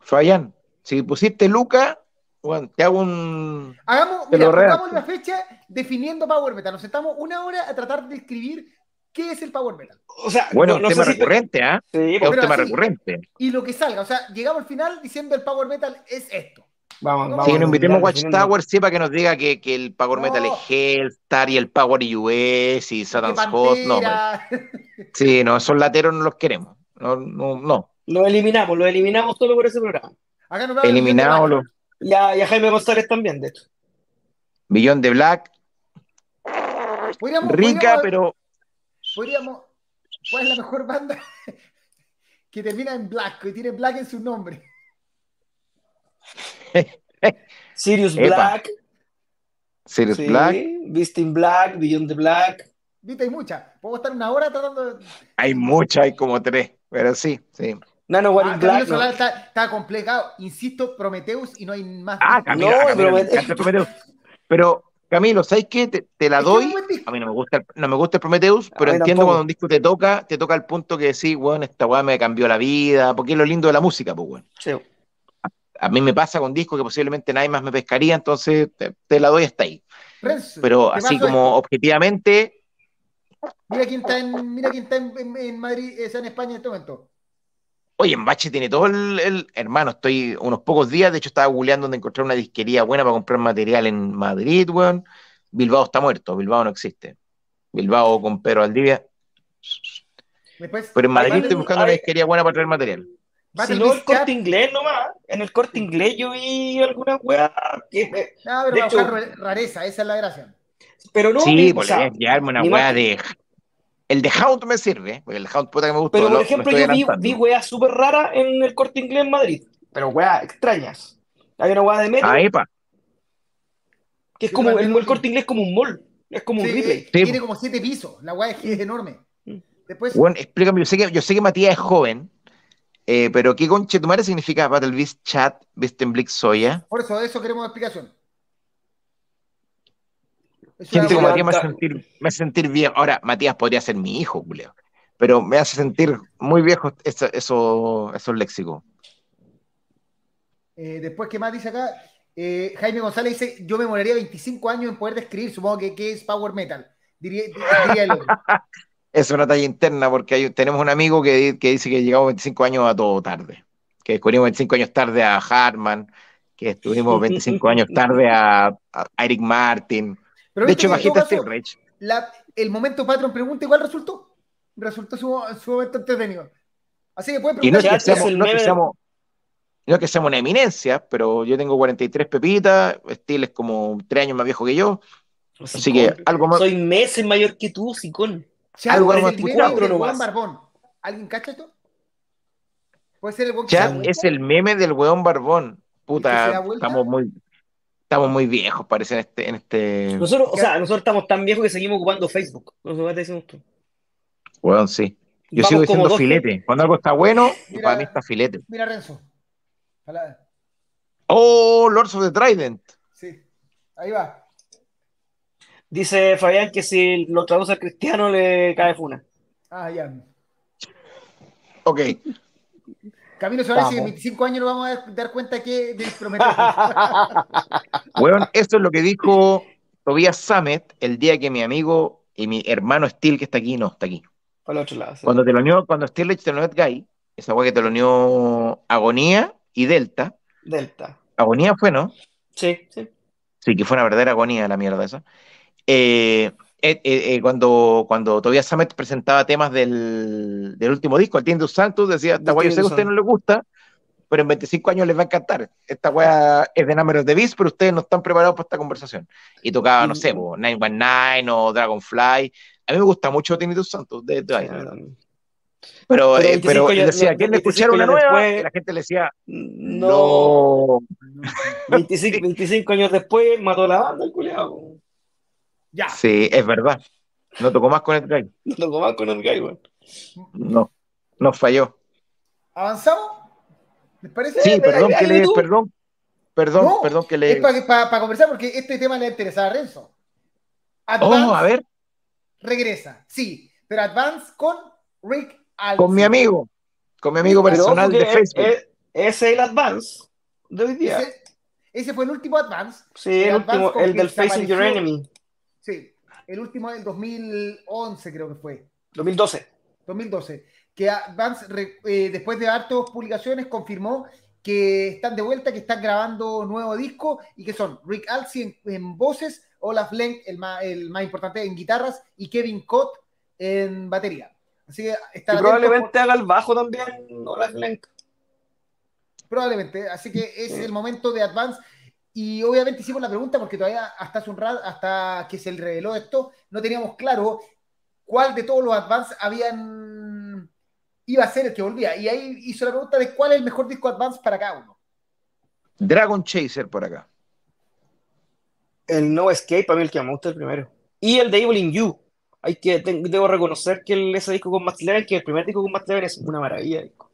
Fabián, si pusiste Luca, bueno, te hago un. Hagamos, Te mira, pongamos la fecha definiendo Power Metal. Nos sentamos una hora a tratar de escribir qué es el Power Metal. O sea, Bueno, no, un tema sé si- recurrente, ¿ah? Sí, Es un tema así. recurrente. Y lo que salga, o sea, llegamos al final diciendo el Power Metal es esto. Vamos, vamos. Nos invitemos a definiendo. Watchtower, sí, para que nos diga que, que el Power No. Metal es Hellstar y el Power US y Satan's Host. No, hombre. (laughs) Sí, no, esos lateros no los queremos. No, no, no. Lo eliminamos, lo eliminamos solo por ese programa. Acá nos va a dar Eliminado el los Y a, y a Jaime González también, de hecho. Billón de Black, Podríamos- rica, podríamos- pero Podríamos. ¿Cuál es la mejor banda (laughs) que termina en Black, que tiene Black en su nombre? (laughs) Sirius Epa. Black. Sirius sí, Black. Beast in Black, Beyond the Black. Viste, hay muchas. Podemos estar una hora tratando de. Hay muchas, hay como tres, pero sí, sí. Nano War Ah, in Camilo Black. no. Solar está, está complicado. Insisto, Prometheus y no hay más. Ah. Camilo, No, Camilo, Prometheus. Pero, Camilo, ¿sabes qué? Te, te la doy. A mí no me gusta el, no me gusta el Prometheus, pero entiendo tampoco. cuando un disco te toca, te toca el punto que decís, weón, esta weá me cambió la vida, porque es lo lindo de la música, pues, weón. Sí. A mí me pasa con discos que posiblemente nadie más me pescaría, entonces te, te la doy hasta ahí. Renzo, Pero así como esto. objetivamente, Mira quién está en, mira quién está en, en- en Madrid, es en España en este momento. Oye, en Bache tiene todo el, el- Hermano, estoy unos pocos días. De hecho, estaba googleando donde encontrar una disquería buena para comprar material en Madrid, weón. Bilbao está muerto, Bilbao no existe. Bilbao con Pedro Aldivia. Después, Pero en Madrid estoy buscando una disquería buena para traer material. Si no, el corte inglés nomás. En el corte inglés yo vi alguna weá. que me- Ah, pero De para hecho- buscar rareza, esa es la gracia. Pero no. sí, o pues sea, llevarme una weá más- de. El de Hound me sirve, porque el Hound puta que me gusta. Pero por ejemplo, yo vi, vi weas súper raras en el corte inglés en Madrid. Pero weas extrañas. Hay una wea de metro Ah, epa. que es como el, el corte inglés es como un mall. Es como un replay. Sí, tiene como siete pisos. La weá es, es enorme. Mm. Después, Bueno, explícame, yo sé que, yo sé que Matías es joven, eh, pero ¿qué conche tu madre significa Battle Beast Chat, Blix Soya? por eso, de eso queremos explicación. Es Gente como Matías me hace sentir, me hace sentir bien. Ahora, Matías podría ser mi hijo, Julio, pero me hace sentir muy viejo eso, eso, esos léxicos. Eh, después, ¿qué más dice acá? Eh, Jaime González dice, yo me moriría 25 años en poder describir, supongo que, que es Power Metal. Diría, diría el otro. (laughs) Es una talla interna porque hay- tenemos un amigo que, di- que dice que llegamos 25 años a todo tarde, que descubrimos 25 años tarde a Hartman, que estuvimos 25 años (laughs) tarde a, a Eric Martin. Pero De hecho, Rage. la- el momento Patreon pregunta igual resultó. Resultó su, su momento entretenido. Así que pueden Y no es preguntar. que seamos, el no es que seamos, no es que seamos una eminencia, pero yo tengo 43 pepitas, Steel es como 3 años más viejo que yo, así que algo más. Soy meses mayor que tú, Sicón. Chad algo es el meme Juan. Barbón. ¿Alguien cacha esto? Puede ser el buen que se Chat da vuelta? es el meme del weón barbón. ¿Y que se Puta, estamos muy, estamos muy viejos, parece, en este, en este. Nosotros, o sea, nosotros estamos tan viejos que seguimos ocupando Facebook. No sé qué te decimos tú. Weón, sí. Yo Vamos sigo diciendo dos- filete. Cuando algo está bueno, Mira. para mí está filete. Mira, Renzo. Ojalá. Oh, Lords of the Trident. Sí. Ahí va. Dice Fabián que si lo traduce al cristiano le cae funa. Ah, ya. Ok. Camilo que en 25 años nos vamos a dar cuenta que. (laughs) Weón, esto es lo que dijo Tobias Sammet el día que mi amigo y mi hermano Steel, que está aquí, no, está aquí. Para el otro lado. sí. Cuando te lo unió, cuando Steel te lo unió a Guy, esa weá que te lo unió Agonía y Delta. Delta. Agonía fue, ¿no? Sí, sí. Sí, que fue una verdadera agonía la mierda esa. Eh, eh, eh, eh, cuando, cuando Tobias Sammet presentaba temas del, del último disco, el Tiendus Santos, decía, esta weá yo sé que a ustedes no les gusta, pero en 25 años les va a encantar. Esta weá es de Number of the Beast, pero ustedes no están preparados para esta conversación. Y tocaba, no sé, po, 919 o Dragonfly. A mí me gusta mucho Tinnitus Santos, de, de- pero, Pero eh, 25 pero decía, no, ¿quieren 25 escuchar una nueva? después- Y la gente le decía, No. no. 25, 25 años después mató la banda el culiado. Ya. Sí, es verdad. No tocó más con el Guy. (laughs) No tocó más con el gay, weón. No, no falló. ¿Avanzamos? ¿Les parece? Sí, perdón que le, perdón, perdón, No, perdón que Es le. para conversar porque este tema le interesa a Renzo. Advance Oh, a ver, regresa, sí, pero Advance con Rick Allen. con mi amigo, con mi amigo Pero personal de Facebook. es- ese es el Advance de hoy día. Ese, ese fue el último Advance. Sí, el Advance último, el del Facing Your. Enemy. Sí, el último del 2011 creo que fue. 2012. 2012, que Advance, re- eh, después de hartas publicaciones, confirmó que están de vuelta, que están grabando nuevo disco y que son Rick Alsey en, en voces, Olaf Lenk, el más, el más importante, en guitarras y Kevin Cott en batería. Así que atentos probablemente haga el bajo también. Olaf Lenk. probablemente. Así que es el momento de Advance. Y obviamente hicimos la pregunta porque todavía hasta hace un rato, hasta que se reveló esto, no teníamos claro cuál de todos los Advance habían iba a ser el que volvía. Y ahí hizo la pregunta de cuál es el mejor disco Advance para cada uno. Dragon Chaser por acá. El No Escape, a mí el que me gusta el primero. Y el de Evil in You. Hay que, te- debo reconocer que el- ese disco con Matt Leven, que el primer disco con Matt Leven es una maravilla. disco.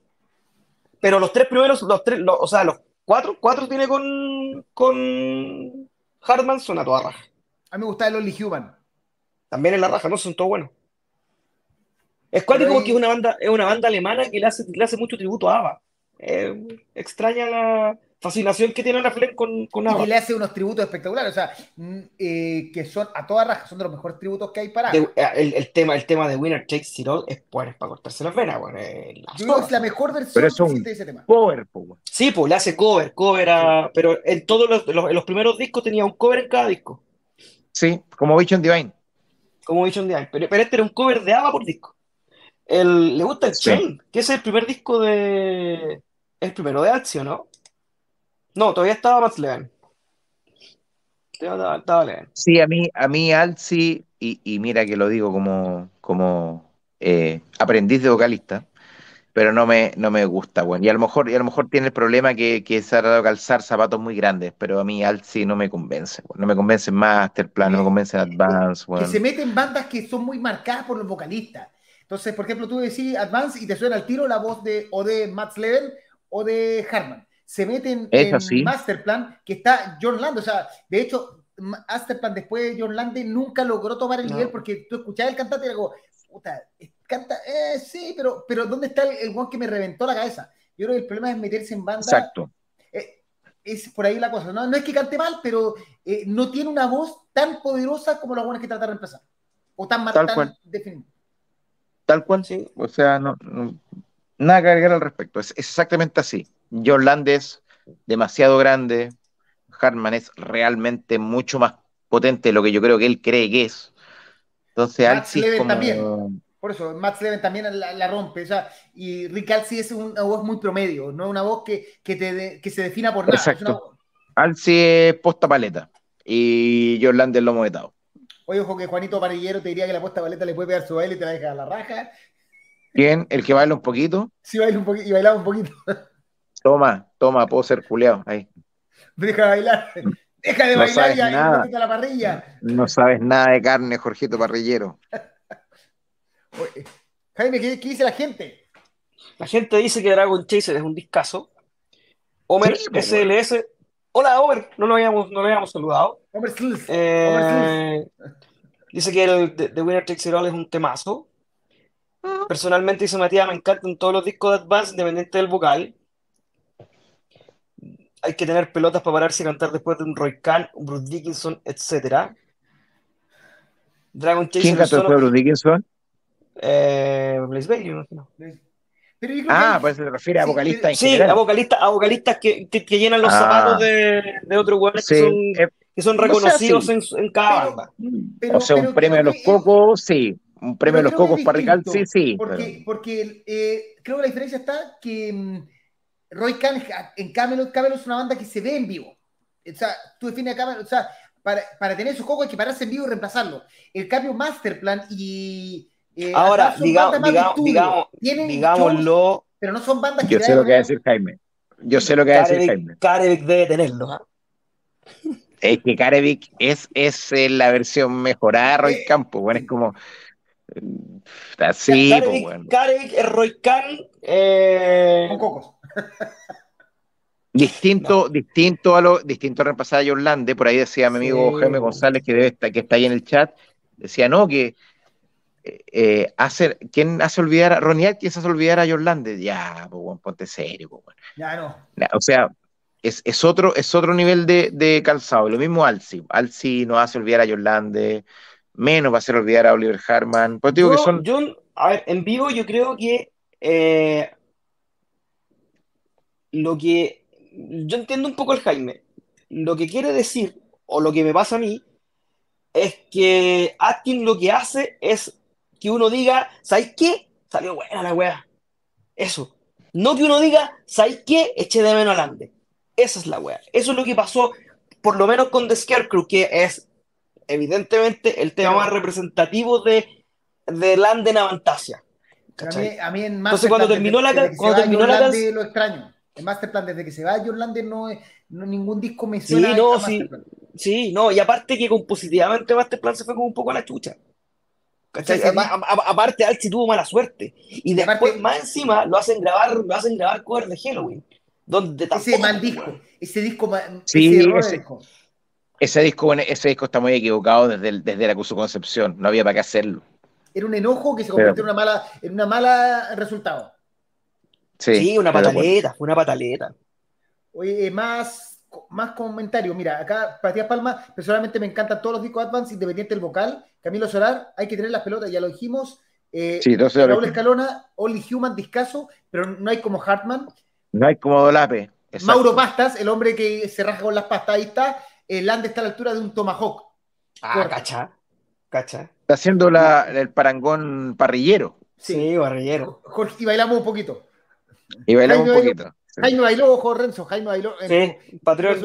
Pero los tres primeros, los tres, los- o sea, los cuatro, cuatro tiene con, con Hardman, son a toda raja. A mí me gusta el Only Human. También en la raja, no son todos buenos. Es cuático porque es una banda, es una banda alemana que le hace, le hace mucho tributo a ABBA. Eh, extraña la, fascinación que tiene la Flem con, con Y le hace unos tributos espectaculares, o sea, mm, eh, que son a toda raja, son de los mejores tributos que hay para. De- eh, el, el tema, el tema de Winner Takes It All es, bueno, es para cortarse las venas, bueno, Yo que es la mejor versión Pero es un- de ese tema. Cover, po. Sí, pues le hace cover, cover a- pero en todos los, los- en los primeros discos tenía un cover en cada disco, Sí, como Vision Divine. como Vision Divine, pero, pero este era un cover de ABBA por disco. El, ¿le gusta el Sí. Chain? Que ese es el primer disco de... El primero de Axio, ¿no? No, todavía estaba Max Leven. Estaba. Sí, a mí, a mí Alci, y, y mira que lo digo como, como eh, aprendiz de vocalista, pero no me, no me gusta, bueno. Y a lo mejor, y a lo mejor tiene el problema que, que se ha dado a calzar zapatos muy grandes, pero a mí Alci no me convence. No me convence en Masterplan, no me convence en Advance, Que se meten bandas que son muy marcadas por los vocalistas. Entonces, por ejemplo, tú decís Advance y te suena al tiro la voz de o de Max Leven o de Harman. Se meten en así. Masterplan, que está John Lande. O sea, de hecho, Masterplan después de John Lande nunca logró tomar el No. nivel porque tú escuchabas el cantante y era como, puta, eh, canta, eh, sí, pero, pero ¿dónde está el, el one que me reventó la cabeza? Yo creo que el problema es meterse en bandas Exacto. eh, es por ahí la cosa. No, no es que cante mal, pero eh, no tiene una voz tan poderosa como las buenas que trata de reemplazar. O tan, Tal tan cual. definida. Tal cual. Sí. O sea, no, no- nada que agregar al respecto. Es, es exactamente así. John Land es demasiado grande. Hartman es realmente mucho más potente de lo que yo creo que él cree que es. Entonces, Alci es Leven como. también. Por eso, Max Leven también la, la rompe. O sea, y Rick Alci es una voz muy promedio, no una voz que, que, te de- que se defina por nada. Exacto. Alci es posta paleta. Y John Land es lomo vetado. Oye, ojo que Juanito Parrillero te diría que la posta baleta le puede pegar su baile y te la deja a la raja. ¿Quién? El que baila un poquito. Si baila un poquito y bailaba un poquito, Toma, toma, puedo ser culeado. Ahí. deja de bailar. Deja de No bailar sabes ya nada. la parrilla. No sabes nada de carne, Jorgito Parrillero. (laughs) Oye, Jaime, ¿qué, qué dice la gente? La gente dice que Dragon Chaser es un discazo. Homer Sí, pues, SLS. Hola, Homer. No lo habíamos, no lo habíamos saludado. Hombre, Sluls. Eh, dice que el de, de Winner Takes It All es un temazo. Personalmente, dice Matías, me encantan todos los discos de Advance, independiente del vocal. Hay que tener pelotas para pararse y cantar después de un Roy Khan, un Bruce Dickinson, etc. Dragon ¿Quién Chaser cantó solo, el Bruce Dickinson? eh, Blaze Bailey, imagino. Pero yo creo Ah, que pues se refiere a Sí, vocalista en Sí, general. a vocalistas, a vocalistas que, que, que llenan los Ah. zapatos de, de otros hueones Sí, que son, eh, que son reconocidos sí. en, cada Pero- banda. pero- o sea, un premio a los que- cocos, sí. Un premio a los cocos es para Rical, sí, sí. Porque, pero- porque eh, creo que la diferencia está que mm, Roy Khan en Camelot, Camelot es una banda que se ve en vivo. O sea, tú defines a Camelot, o sea, para, para tener su coco hay que pararse en vivo y reemplazarlo. El cambio Masterplan y. eh, Ahora, digamos, Tienen shows, digámoslo, pero no son bandas que Yo sé lo a que va a decir Jaime. Yo sé lo que va a decir Jaime. Karevik, Karevik debe tenerlo. ¿ah? Es que Karevik es, es eh, la versión mejorada de Roy Eh, Campo. Bueno, es como. eh, Así, pues bueno. Karevik es Roy Khan. eh, con cocos. Distinto, distinto a lo, distinto a reemplazar a John Lande, por ahí decía mi amigo Sí. Jaime González, que debe estar, que está ahí en el chat, decía, no, que eh, eh, hace, ¿quién hace olvidar a Ronnie Atkins hace olvidar a John Lande? Ya, pues ponte serio, pues bueno. Ya no. O sea, es, es otro, es otro nivel de, de calzado. Lo mismo Alci. Alci no hace olvidar a John Lande, menos va a hacer olvidar a Oliver Harman. Pues digo yo, que son. yo, a ver, en vivo yo creo que eh, lo que yo entiendo un poco el Jaime. Lo que quiere decir, o lo que me pasa a mí, es que Atkins lo que hace es que uno diga, ¿sabes qué? Salió buena la wea. Eso. No que uno diga, ¿sabes qué? Eché de menos a Lande. Esa es la wea. Eso es lo que pasó, por lo menos con The Scarecrow, que es evidentemente el tema más representativo de, de Lande en Avantasia. A mí, a mí en Entonces, cuando terminó la cuando terminó la lo extraño. En Masterplan, desde que se va John Lande, no, no ningún disco me Sí, suena no, a sí. Sí, no, y aparte que compositivamente Masterplan se fue como un poco a la chucha. ¿Cachai? Sí, sí, sí. Aparte, Alci tuvo mala suerte. Y después, aparte- más encima, lo hacen grabar, lo hacen grabar covers de Halloween. Donde Ese mal disco, ese disco, Sí, ese disco. Ese disco, ese disco está muy equivocado desde, el- desde la su concepción. No había para qué hacerlo. Era un enojo que se Pero- convirtió en una mala, en una mala resultado. Sí, Sí, una pataleta, fue una pataleta. Oye, eh, más, más comentarios. Mira, acá Patías Palma, personalmente me encantan todos los discos Advance, independiente del vocal. Camilo Solar, hay que tener las pelotas, ya lo dijimos. Eh, Sí, entonces Raúl Escalona, Only Human, discaso, pero no hay como Hartman. no hay como Dolape. Exacto. Mauro Pastas, el hombre que se raja con las pastas, ahí está. El Land está a la altura de un Tomahawk. Ah, Corta. cacha. Cacha. Está haciendo la- el parangón parrillero Sí, barrillero. Jorge, y bailamos un poquito. Y bailamos un poquito. Jaime bailó, ojo, Renzo, Jaime bailó. Sí, Patreon,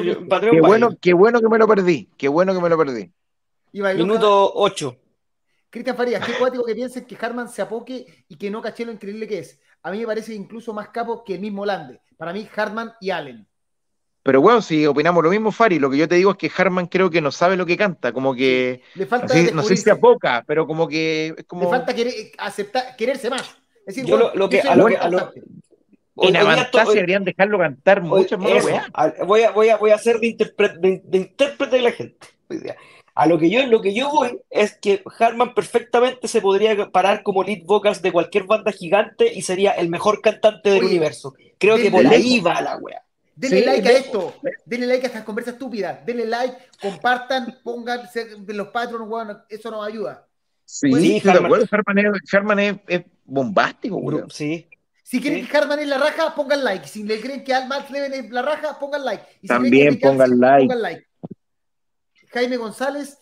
Qué bueno, qué bueno que me lo perdí. Qué bueno que me lo perdí. Y bailó Minuto 8. Cristian Farías, qué cuático que piensen que Harman se apoque y que no caché lo increíble que es. A mí me parece incluso más capo que el mismo Lande. Para mí, Hartman y Allen. Pero bueno, si opinamos lo mismo, Fari, lo que yo te digo es que Harman creo que no sabe lo que canta, como que Le falta no sé, no sé si descubrirse. apoca, pero como que es Le falta querer, aceptar, quererse más. Es decir, Yo bueno, lo- lo que- a lo a lo-. Hoy- en Avantasia deberían dejarlo cantar muchas más eso, weas. a- voy, a, voy, a, voy a hacer de, interpre- de, de intérprete de la gente. A lo que yo, lo que yo voy es que Harman perfectamente se podría parar como lead vocals de cualquier banda gigante y sería el mejor cantante del Oye, universo. Creo que por ahí va la wea. Denle Sí, like a de- esto. Denle like a estas conversas estúpidas. Denle like, compartan, pónganse de los patrons, weón. Eso nos ayuda. Sí, sí, Harman- acuerdo, Harman es, Harman es- es bombástico, weón. Sí. Si quieren Sí. que Hartman es la raja, pongan like. Si le creen que Al Max Leven es la raja, pongan like. Y si También pongan like. pongan like. Jaime González,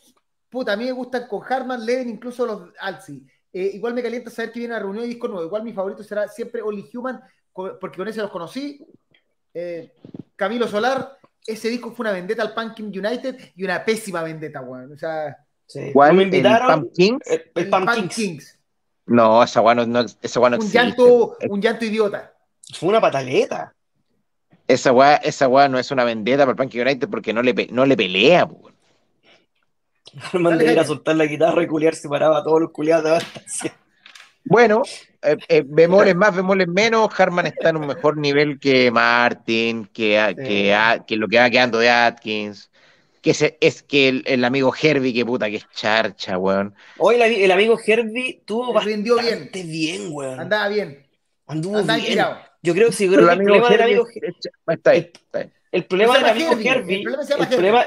puta, a mí me gustan con Hartman, Leven, incluso los Alci. Eh, igual me calienta saber que viene a reunión de disco nuevo. Igual mi favorito será siempre Only Human, porque con ese los conocí. Eh, Camilo Solar, ese disco fue una vendetta al Punkin United y una pésima vendetta, weón. O sea, sí. ¿Cuál? No me ¿El invitaron. Pump Kings? El, el el Pump Punk Kings. Kings. No, esa weá no, no- esa weá no Un existe. llanto, un llanto idiota. Fue una pataleta. Esa weá, esa weá no es una vendetta para el Punk United porque no le, no le pelea, weón. Jaime. soltar la guitarra y culiar separado a todos los culiados de Avantasia. Bueno, eh, eh, bemoles más, bemoles menos, Harman está en un mejor nivel que Martin, que, a- Sí. que, a- que lo que va quedando de Atkins, que se- es que el, el amigo Herbie, que puta, que es charcha, weón. Hoy el, ami- el amigo Herbie tuvo Le rindió bastante bien, weón. Andaba bien. Anduvo Andaba bien. Yo creo que sí, Pero creo el problema del Herbie amigo es- es- está ahí, está ahí. El problema del amigo Herbie, Herbie, el problema se llama el Herbie. problema,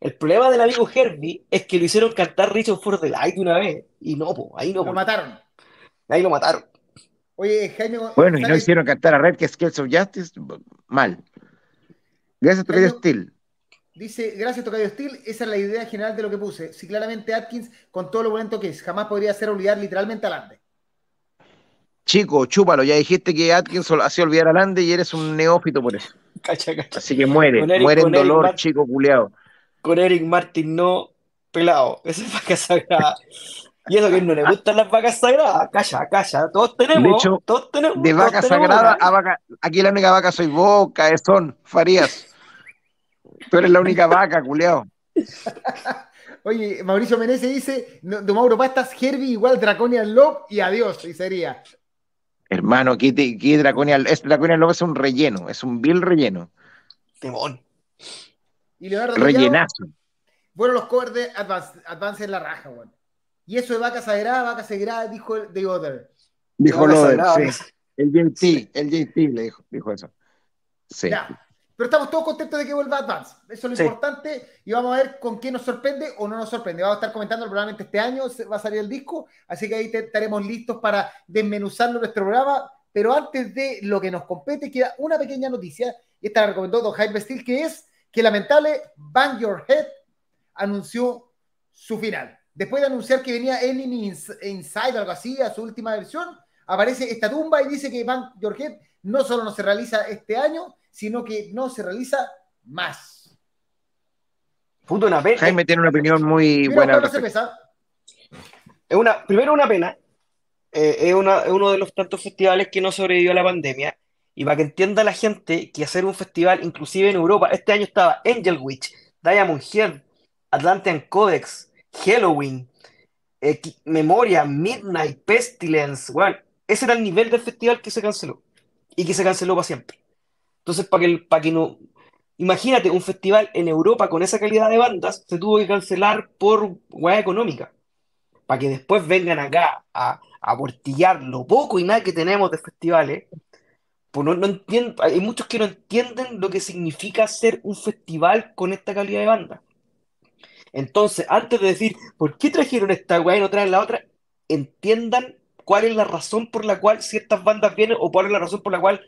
el problema del amigo Herbie es que lo hicieron cantar Richard for the Light una vez y no, po, ahí no, Lo po, mataron. ahí lo mataron. Oye, Jaime Bueno, y no hicieron cantar a Red que Skills of Justice, mal. Gracias, Tocayo Jaime- Steel. Dice, gracias Tocayo Steel, esa es la idea general de lo que puse. Si claramente Atkins, con todo lo bonito que es, jamás podría hacer olvidar literalmente a Lande. Chico, chúpalo, ya dijiste que Atkins hacía olvidar a Lande y eres un neófito por eso. (laughs) Cacha, cacha. Así que muere, Eric- muere en Eric dolor, Martin. chico culeado. Con Eric Martin no pelado. (laughs) Esa es vaca sagrada. Y eso que no le gustan las vacas sagradas. Calla, calla. Todos tenemos. De hecho, todos tenemos. De vaca sagrada una. a vaca. Aquí la única vaca soy vos, Caezón, Farías. Tú eres la única vaca, culeado. (laughs) Oye, Mauricio Menezes dice, no, de Mauro Pastas, Herbie igual Draconian Love y adiós, y sería. Hermano, ¿qué, qué Draconian? Es, Draconian Love es un relleno, es un vil relleno. Timón. Y Leonardo Rellenazo. bueno, los covers de Advance, Advance en la raja, weón. Y eso de vaca sagrada, vaca sagrada, dijo The Other. Dijo Vaca Loder, sí. El JT, el JT le dijo, dijo eso. Sí. Ya. Pero estamos todos contentos de que vuelva Advance. Eso es lo Sí. importante. Y vamos a ver con qué nos sorprende o no nos sorprende. Vamos a estar comentando probablemente este año va a salir el disco. Así que ahí te- estaremos listos para desmenuzarlo en nuestro programa. Pero antes de lo que nos compete, queda una pequeña noticia. Y esta la recomendó Don Jaime Steel, que es que lamentable Bang Your Head anunció su final. Después de anunciar que venía Enemy Ins- Inside, algo así, a su última versión, aparece esta tumba y dice que Bang Your Head no solo no se realiza este año, sino que no se realiza más. Puta una pena. Jaime tiene una opinión muy buena cerveza. Es una, primero una pena. Eh, es, una- es uno de los tantos festivales que no sobrevivió a la pandemia. Y para que entienda la gente que hacer un festival, inclusive en Europa, este año estaba Angel Witch, Diamond Head, Atlantean Codex, Halloween, eh, Memoria, Midnight, Pestilence. Bueno, ese era el nivel del festival que se canceló. Y que se canceló para siempre. Entonces, para que, para que no. Imagínate, un festival en Europa con esa calidad de bandas se tuvo que cancelar por hueá económica para que después vengan acá a, a portillar lo poco y nada que tenemos de festivales, Pues no, no entiendo, hay muchos que no entienden lo que significa hacer un festival con esta calidad de banda. Entonces, antes de decir, ¿por qué trajeron esta weá y no traen la otra? Entiendan cuál es la razón por la cual ciertas bandas vienen o cuál es la razón por la cual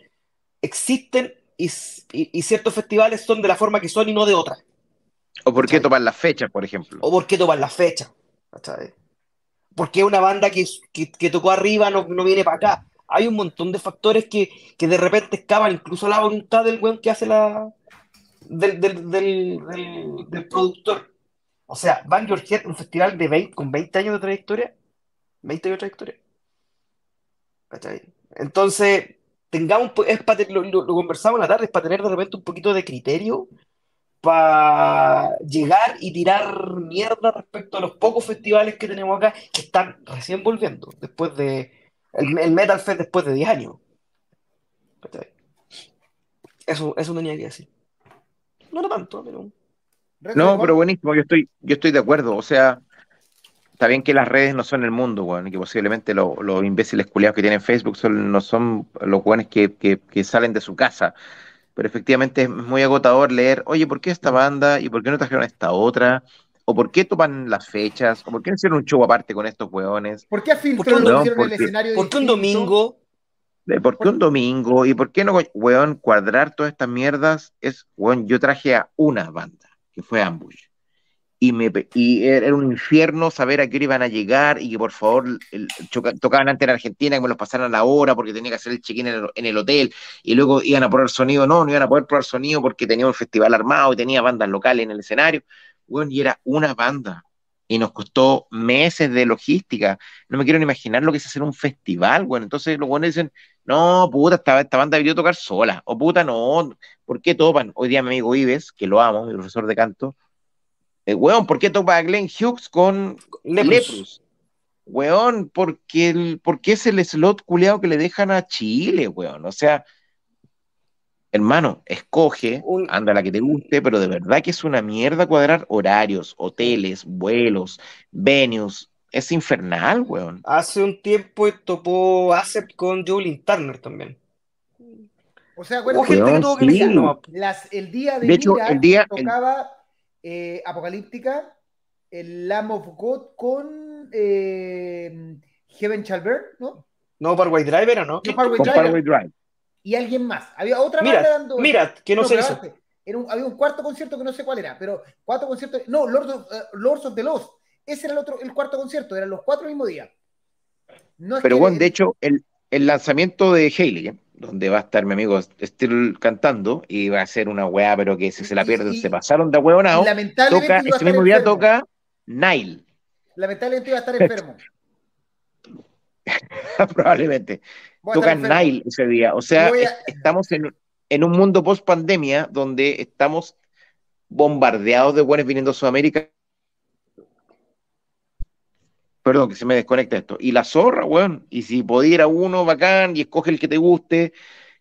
existen y, y- y ciertos festivales son de la forma que son y no de otra. ¿O por qué tomar las fechas, por ejemplo? O por qué toman las fechas. ¿cachai? Porque una banda que, que, que tocó arriba no, no viene para acá. Hay un montón de factores que, que de repente escapan incluso la voluntad del weón que hace la. del, del, del, productor. O sea, Your Head, un festival de 20, con 20 años de trayectoria. 20 años de trayectoria. ¿Cachai? Entonces, tengamos, es para, lo, lo- lo conversamos en la tarde, es para tener de repente un poquito de criterio para llegar y tirar mierda respecto a los pocos festivales que tenemos acá que están recién volviendo, después de el, el Metal Fest después de 10 años. Eso, eso tenía que decir. No era tanto, pero... No, pero buenísimo, yo estoy, yo estoy de acuerdo. O sea, está bien que las redes no son el mundo, weón, y que posiblemente lo- los imbéciles culiados que tienen Facebook son- no son los weones que, que, que salen de su casa. Pero efectivamente es muy agotador leer, oye, ¿por qué esta banda? ¿Y por qué no trajeron esta otra? ¿O por qué toman las fechas? ¿O por qué no hicieron un show aparte con estos weones? ¿Por qué a ¿Por qué un- no, el escenario ¿Por qué un domingo? ¿De ¿Por qué un domingo? ¿Y por qué no, weón, cuadrar todas estas mierdas? Es, weón, yo traje a una banda, que fue Ambush. Y, me, y era un infierno saber a qué hora iban a llegar y que por favor el- choca- tocaban antes en Argentina, que me los pasaran a la hora porque tenía que hacer el check-in en en el hotel y luego iban a poner sonido. No, no iban a poder probar sonido porque tenía un festival armado y tenía bandas locales en el escenario. Weón, y era una banda. Y nos costó meses de logística. No me quiero ni imaginar lo que es hacer un festival, weón. Entonces los buenos dicen, no, puta, esta, esta banda debió tocar sola. O puta, no, ¿por qué topan? Hoy día mi amigo Ives, que lo amo, mi profesor de canto, eh, weón, ¿por qué topa a Glenn Hughes con Leprous. Leprous? Weón, porque, el, porque es el slot culeado que le dejan a Chile, weón. O sea, hermano, escoge, Un- anda la que te guste, pero de verdad que es una mierda cuadrar horarios, hoteles, vuelos, venues. Es infernal, weón. Hace un tiempo topó Accept con Jolin Turner también. O sea, Hubo acuérdate gente que Weón, tuvo que sí. elegir nomás. las, el día de, De hecho, Mira el día- el- tocaba eh, Apocalíptica, el Lamb of God con eh, Heaven Shall Burn, ¿no? No, Parkway Driver, ¿o no? No, Parkway Con Driver. Parkway Drive. Y alguien más. Había otra Mira, banda dando. mira, que no se hizo. aparte, era un- había un cuarto concierto que no sé cuál era, pero cuatro conciertos. No, Lords of, eh, Lords of the Lost. Ese era el otro, el cuarto concierto, eran los cuatro el mismo día. No es Pero bueno, de hecho, el, el lanzamiento de Hailey, ¿eh? Donde va a estar mi amigo Steel cantando, y va a ser una weá, pero que si se la pierden se pasaron de huevonao. lamentablemente Toca, estar mismo día enfermo. toca Nile, Lamentablemente iba a estar enfermo. (laughs) probablemente. Toca. Nile ese día. O sea, a- estamos en, en un mundo post pandemia donde estamos bombardeados de buenos viniendo a Sudamérica. Perdón, que se me desconecta esto. Y la zorra, weón. Y si podía ir a uno, bacán, y escoge el que te guste.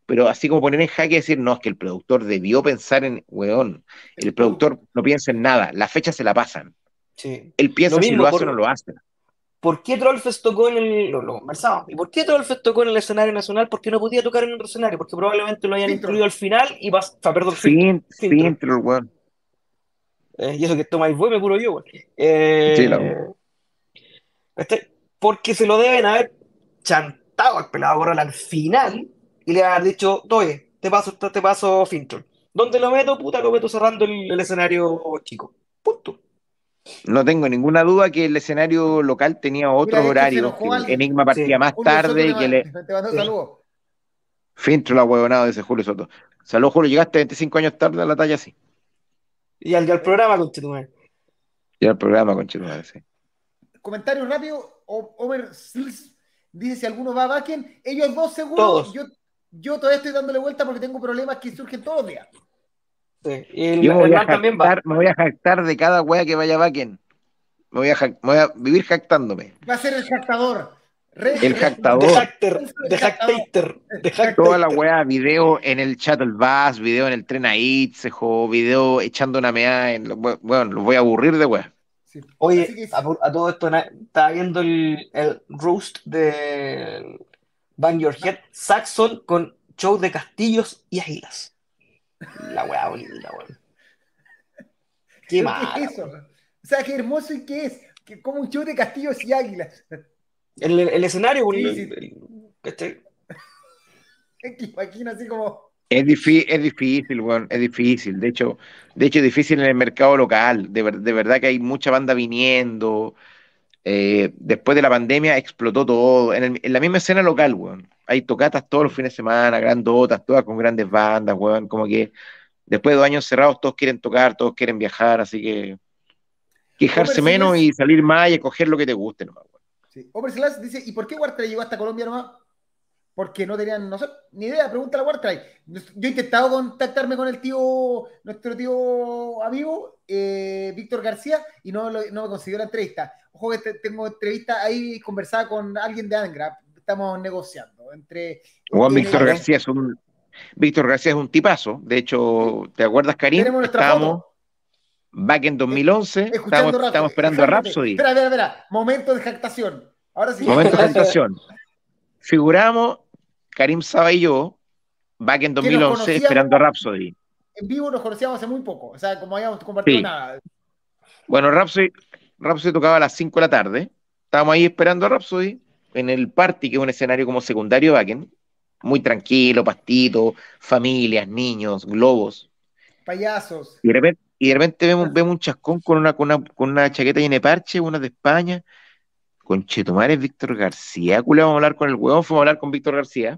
Pero así como poner en jaque y decir, no, es que el productor debió pensar en, weón. El productor no piensa en nada. La fecha se la pasan. Sí. Él piensa Lo si mismo lo hace por- o no lo hace. ¿Por qué Trollfest tocó en el. Lo, lo conversamos. ¿Y por qué Trollfest tocó en el escenario nacional? Porque no podía tocar en otro escenario. Porque probablemente lo hayan incluido al final y vas. O sea, perdón, Fin. Filtro, weón. Eh, y eso que toma el voy me puro yo. Eh, Sí, la- este, porque se lo deben haber chantado al pelado Corral al final y le haber dicho, oye, te paso, te, te paso Fintroll. ¿Dónde lo meto? Puta, lo meto cerrando el, el escenario chico. Punto. No tengo ninguna duda que el escenario local tenía enojó que alguien. Enigma partía Sí. más Julio Soto tarde y que le... Te mandó Sí. saludos. Filtro la huevonada de ese Julio Soto. Saludos, Julio, llegaste 25 años tarde a la talla así. Y al, al programa, conchetumare. Y al programa, conchetumare, sí. Comentario rápido. O- Homer Sils dice si alguno va a Bakken. Ellos dos seguro. Todos. Yo, yo todavía estoy dándole vuelta porque tengo problemas que surgen todos los días. Sí. Y el, Yo me voy, a Hernán también va. jactar, me voy a jactar de cada wea que vaya a Bakken. Me voy a, me voy a vivir jactando.me. Va a ser el jactador. Re- El De jactador. De Hacktater, de Hacktater. Toda la wea, video en el shuttle bus, video en el tren a Itzehoe, video echando una meada en... Bueno, los voy a aburrir de wea. Sí. Oye, que- a, a todo esto, estaba viendo el, el roast de Bang Your Head, Saxon con show de castillos y águilas. La weá bonita, weón. Qué ¿Pero mal. ¿Qué es eso? O sea, qué hermoso y qué es. Que como un show de castillos y águilas. El, el escenario, Sí, el- sí. el- (laughs) ¿cachai? Que imagino así como. Es, difí- es difícil, weón, es difícil. De hecho, de hecho, es difícil en el mercado local. De, ver- de verdad que hay mucha banda viniendo. Eh, después de la pandemia explotó todo. En, el- en la misma escena local, weón. Hay tocatas todos los fines de semana, grandotas, todas con grandes bandas, weón. Como que después de dos años cerrados, todos quieren tocar, todos quieren viajar, así que quejarse menos y salir más y escoger lo que te guste nomás, weón. Sí. Dice: ¿Y por qué Warcry llegó hasta Colombia nomás? Porque no tenían, no sé, ni idea, pregúntale a Warcry. Yo he intentado contactarme con el tío, nuestro tío amigo, eh, Víctor García, y no, no me consiguió la entrevista. Ojo que te- tengo entrevista ahí conversada con alguien de Angra, estamos negociando entre... Eh, Víctor García es un Víctor García es un tipazo. De hecho, ¿te acuerdas, Karim? Tenemos nuestra Estábamos foto. back en 2011, Escuchando estábamos, Rhapsody. estábamos esperando a Rhapsody. Espera, espera, espera. Momento de jactación. Ahora sí. Momento de (laughs) presentación. Figuramos, Karim Saba y yo, back en nos 2011, conocíamos. esperando a Rhapsody. En vivo nos conocíamos hace muy poco. O sea, como habíamos compartido Sí. nada. Bueno, Rhapsody, Rhapsody tocaba a las 5 de la tarde. Estábamos ahí esperando a Rhapsody en el party, que es un escenario como secundario de Backen. Muy tranquilo, pastito, familias, niños, globos. Payasos. Y de repente, y de repente vemos, vemos un chascón con una, con una, con una chaqueta llena de parche, una de España. Con Chetumares Víctor García. Culé, vamos a hablar con el huevón, fuimos a hablar con Víctor García.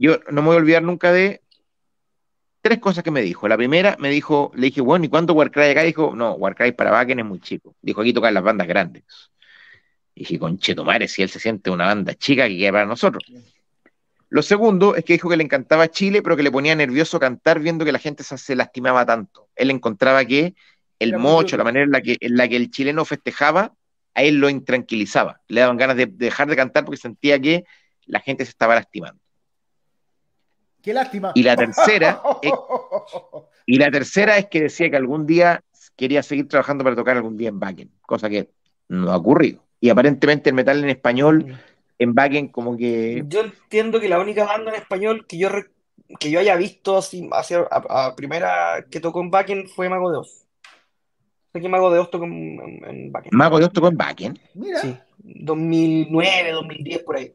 Yo no me voy a olvidar nunca de tres cosas que me dijo. La primera, me dijo, le dije, bueno, ¿y cuánto Warcry acá? Dijo, no, Warcry para Backen es muy chico. Dijo, aquí tocan las bandas grandes. Y dije, con Chetumares, si él se siente una banda chica que queda para nosotros. Lo segundo es que dijo que le encantaba Chile, pero que le ponía nervioso cantar viendo que la gente se, lastimaba tanto. Él encontraba que el Era mocho, la manera en la que, en la que el chileno festejaba, a él lo intranquilizaba. Le daban ganas de, de dejar de cantar porque sentía que la gente se estaba lastimando. Qué lástima. Y la tercera, es- (laughs) y la tercera es que decía que algún día quería seguir trabajando para tocar algún día en Backen, cosa que no ha ocurrido. Y aparentemente el metal en español, en Backen, como que Yo entiendo que la única banda en español que yo, re- que yo haya visto así, hacia, a, a primera que tocó en Backen fue Mago de Oz. Sé que Mago de Oz tocó en, en, en Backen. Mago de Oz tocó en Backen. Mira. Sí, 2009, 2010, por ahí.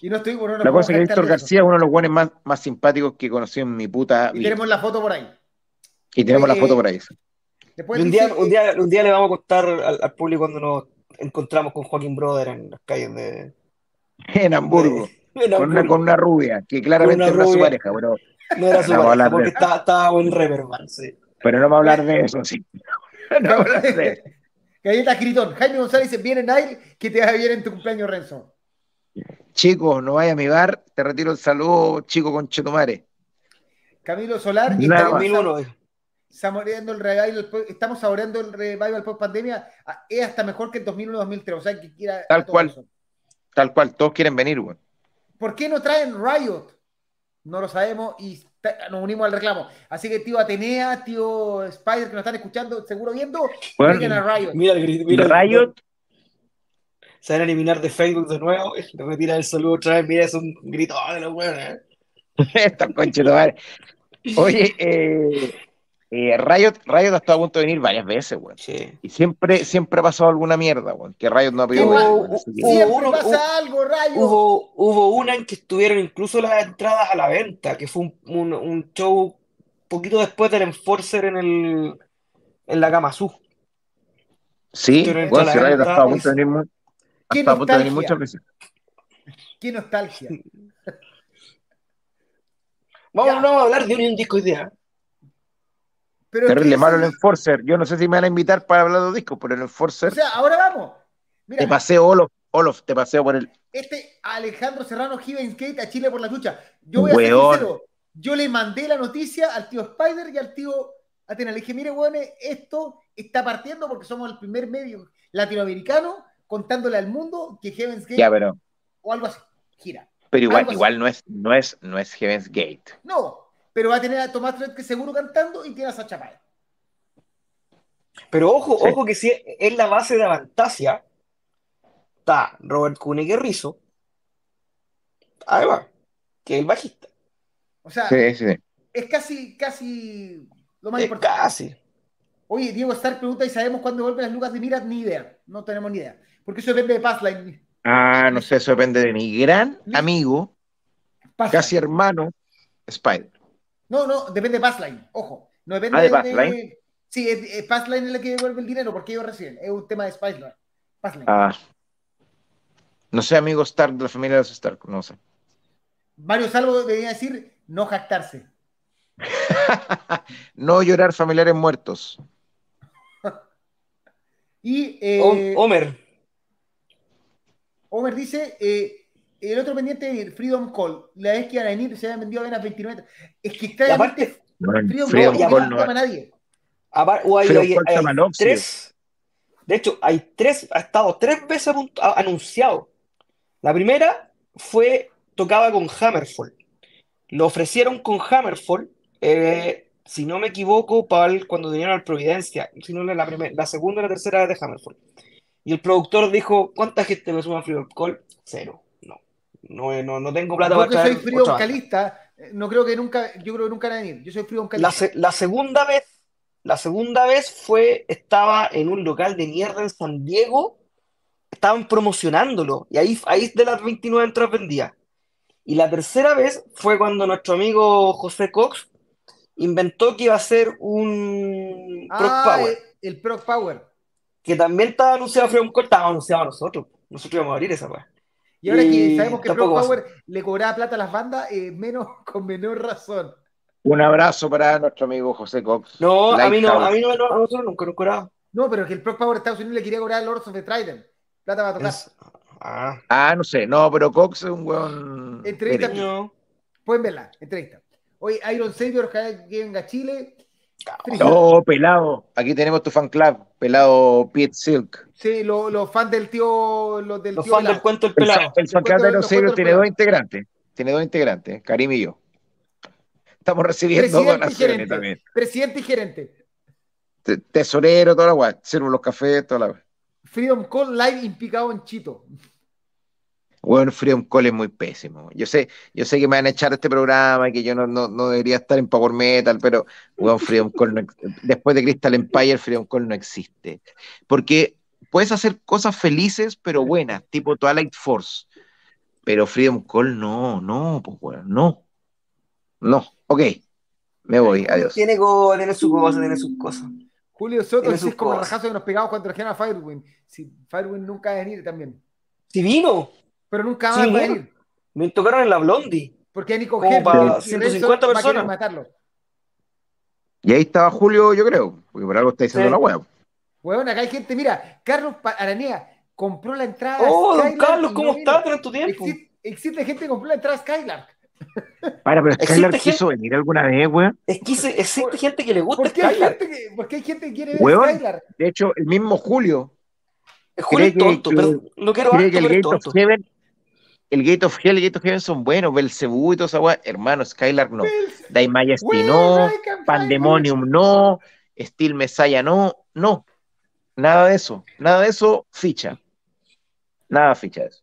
Y no estoy, bueno, no La cosa es que Víctor. García es uno de los buenos más, más simpáticos que conocí en mi puta Y vida. tenemos la foto por ahí. Y tenemos la foto por ahí. Un día, un día, un día le vamos a contar al, al público cuando nos encontramos con Joaquín Brother en las calles de, En Hamburgo. de- (laughs) en Con una, Hamburgo. con una rubia, que claramente no era su pareja, pero, No era su No, pareja, porque estaba, estaba en Reverman, sí. pero no vamos a hablar de eso, sí. (laughs) No vamos a hablar de eso. (laughs) Galleta Gritón. Jaime González dice, viene Nail, que te vaya bien en tu cumpleaños, Renzo. Chicos, no vaya a mi bar, te retiro el saludo, chico con Chetumare. Camilo Solar, y Nada estamos más. 2001, saboreando el revival, estamos saboreando el revival post pandemia, ah, es hasta mejor que el 2001-2003, o sea, que quiera Tal cual. eso. Tal cual, todos quieren venir, güey. ¿Por qué no traen Riot? No lo sabemos y nos unimos al reclamo. Así que tío Atenea, tío Spider, que nos están escuchando, seguro viendo, Bueno, a Riot. Mira el grito, mira el- Riot, Se van a eliminar de Facebook de nuevo. (laughs) Le retiran el saludo otra vez. Mira, es un grito de los buenos. ¿eh? (laughs) estos conchetumare. Oye, eh, eh, Riot, Riot ha estado a punto de venir varias veces, güey. Sí. Y siempre, siempre ha pasado alguna mierda, güey. Que Riot no ha podido Hubo- hubo- Siempre pasa hubo- algo, Riot. Hubo, hubo una en que estuvieron incluso las entradas a la venta, que fue un, un- un show poquito después del Enforcer en el en la Cama Azul. Sí, bueno, si Riot ha estado a punto de venir, Qué nostalgia. Qué nostalgia. Vamos, Ya. no vamos a hablar de un disco día. Pero Terrible malo el Enforcer. Yo no sé si me van a invitar para hablar de los discos, pero el O Enforcer, sea, ahora vamos. te paseo Olof, Olof, te paseo por el. este Alejandro Serrano Gibbons Gate a Chile por la lucha. Yo voy a ser Weón. Yo le mandé la noticia al tío Spider y al tío Atena. Le dije, mire, weón, esto está partiendo porque somos el primer medio latinoamericano contándole al mundo que Heaven's Gate Ya, pero, o algo así gira. pero igual, Algo así. igual no es, no es, no es Heaven's Gate. No, pero va a tener a Tomás que seguro cantando y tiene a Sacha Paez. Pero ojo, Sí. ojo que si es la base de Avantasia, está Robert Kunig Rizzo. Ahí va. que el bajista. O sea, Sí, sí. es casi, casi lo más Es importante. casi. Oye, Diego Stark pregunta, ¿y sabemos cuándo vuelven las lucas de Miras? Ni idea, no tenemos ni idea. Porque eso depende de Passline. Ah, no sé, eso depende de mi gran amigo, Passline. casi hermano, Spider. No, no, depende de Passline, ojo. No depende Ah, ¿de Passline? Sí, es, es Passline es la que devuelve el dinero porque ellos reciben. Es un tema de Spiceline. Passline. Ah. No sé, amigo Stark de la familia de los Stark, no sé. Mario Salvo debería decir no jactarse. (laughs) no llorar familiares muertos. (laughs) Y eh, Hom- Homer. Homer dice, eh, el otro pendiente de Freedom Call, la vez que iban a venir se habían vendido apenas 29. Es que Y aparte, Freedom, Freedom Call Call no no- llama a nadie. apar- o hay, hay- ¿cuál hay Noxio? tres. De hecho, hay tres, ha estado tres veces anunciado. La primera fue, tocaba con Hammerfall. Lo ofrecieron con Hammerfall, eh, si no me equivoco, para el- cuando vinieron al Providencia, si no la, primera, la segunda y la tercera vez de Hammerfall. Y el productor dijo, ¿cuánta gente me suma a Freedom Call? Cero. No. No, no, no tengo plata para que soy traer Freedom otra banda. Calista, eh, no creo que nunca, yo creo que nunca van a venir. Yo soy Freedom La, Calista. se- la segunda vez, la segunda vez fue, estaba en un local de mierda en San Diego, estaban promocionándolo, y ahí, ahí de las 29 entradas vendía. Y la tercera vez fue cuando nuestro amigo José Cox inventó que iba a ser un Proc Ah, Power, eh, el Proc Power. Que también estaba anunciado a Freedom Call, estaba anunciado a nosotros. Nosotros íbamos a abrir esa weá. Y ahora que sabemos que a Power le cobraba plata a las bandas, eh, menos, (laughs) con menor razón. Un abrazo para nuestro amigo José Cox. No, a mí no, a mí no, no, a nosotros nunca nos cobraba. No, pero que el Proc Power de Estados Unidos le quería cobrar a Lords of the Trident. Plata va a tocar. Es- Ah, Ah, no sé, no, pero Cox es un weón. Entrevista- no. Pueden verla, entrevista. Oye, Iron Savior que venga a Chile. Oh, pelado. Aquí tenemos tu fan club, pelado Pete Silk. Sí, los los fans del tío. Los del Los tío fans del cuento del El, pelado. fan- el fan Los club de los tiene dos integrantes. Tiene dos integrantes, Karim y yo. Estamos recibiendo Presidente y donaciones gerente. también. Presidente y gerente. Te- Tesorero, toda la weá. Sirvo los cafés, toda la weá. Freedom Call Live implicado en Chito. Weón, Freedom Call es muy pésimo. Yo sé, yo sé que me van a echar este programa y que yo no, no, no debería estar en Power Metal, pero weón, Freedom Call no después de Crystal Empire, Freedom Call no existe. Porque puedes hacer cosas felices, pero buenas, tipo Twilight Force. Pero Freedom Call no, no, pues weón, no. No, ok. Me voy, adiós. Tiene, go- tiene sus cosas, tiene sus cosas. Julio Soto Tiene es como el rajazo que nos pegamos cuando trajeron a Firewind. Sí, Firewind nunca va a venir también. Si vino, Pero nunca Sí, más va a venir. me tocaron en la Blondie. Porque Nico Como para y Renzo 150 va a querer personas. matarlo. Y ahí estaba Julio, yo creo, porque por algo está diciendo Sí. la weá. Weón, acá hay gente, mira, Carlos Aranea compró la entrada Oh, a don Skylark Carlos, ¿cómo no estás tanto tiempo? Existe, existe gente que compró la entrada a Skylark. (laughs) Para, pero Existe Skylar gente- quiso venir alguna vez, weón. Es que existe gente que le gusta ¿Por qué, hay Skylar. gente que, por qué hay gente que quiere ver Weón. Skylark? De hecho, el mismo Julio Julio es tonto, que- pero lo quiero cree harto, que el Gate of tonto. Heaven, el Gate of Hell el Gate of Heaven son buenos, Belcebú y toda esa weá. Hermano, Skylar no. Dai Majesty Where no, Pandemonium no, Steel Messiah no, no. Nada de eso. Nada de eso, ficha. Nada ficha de eso.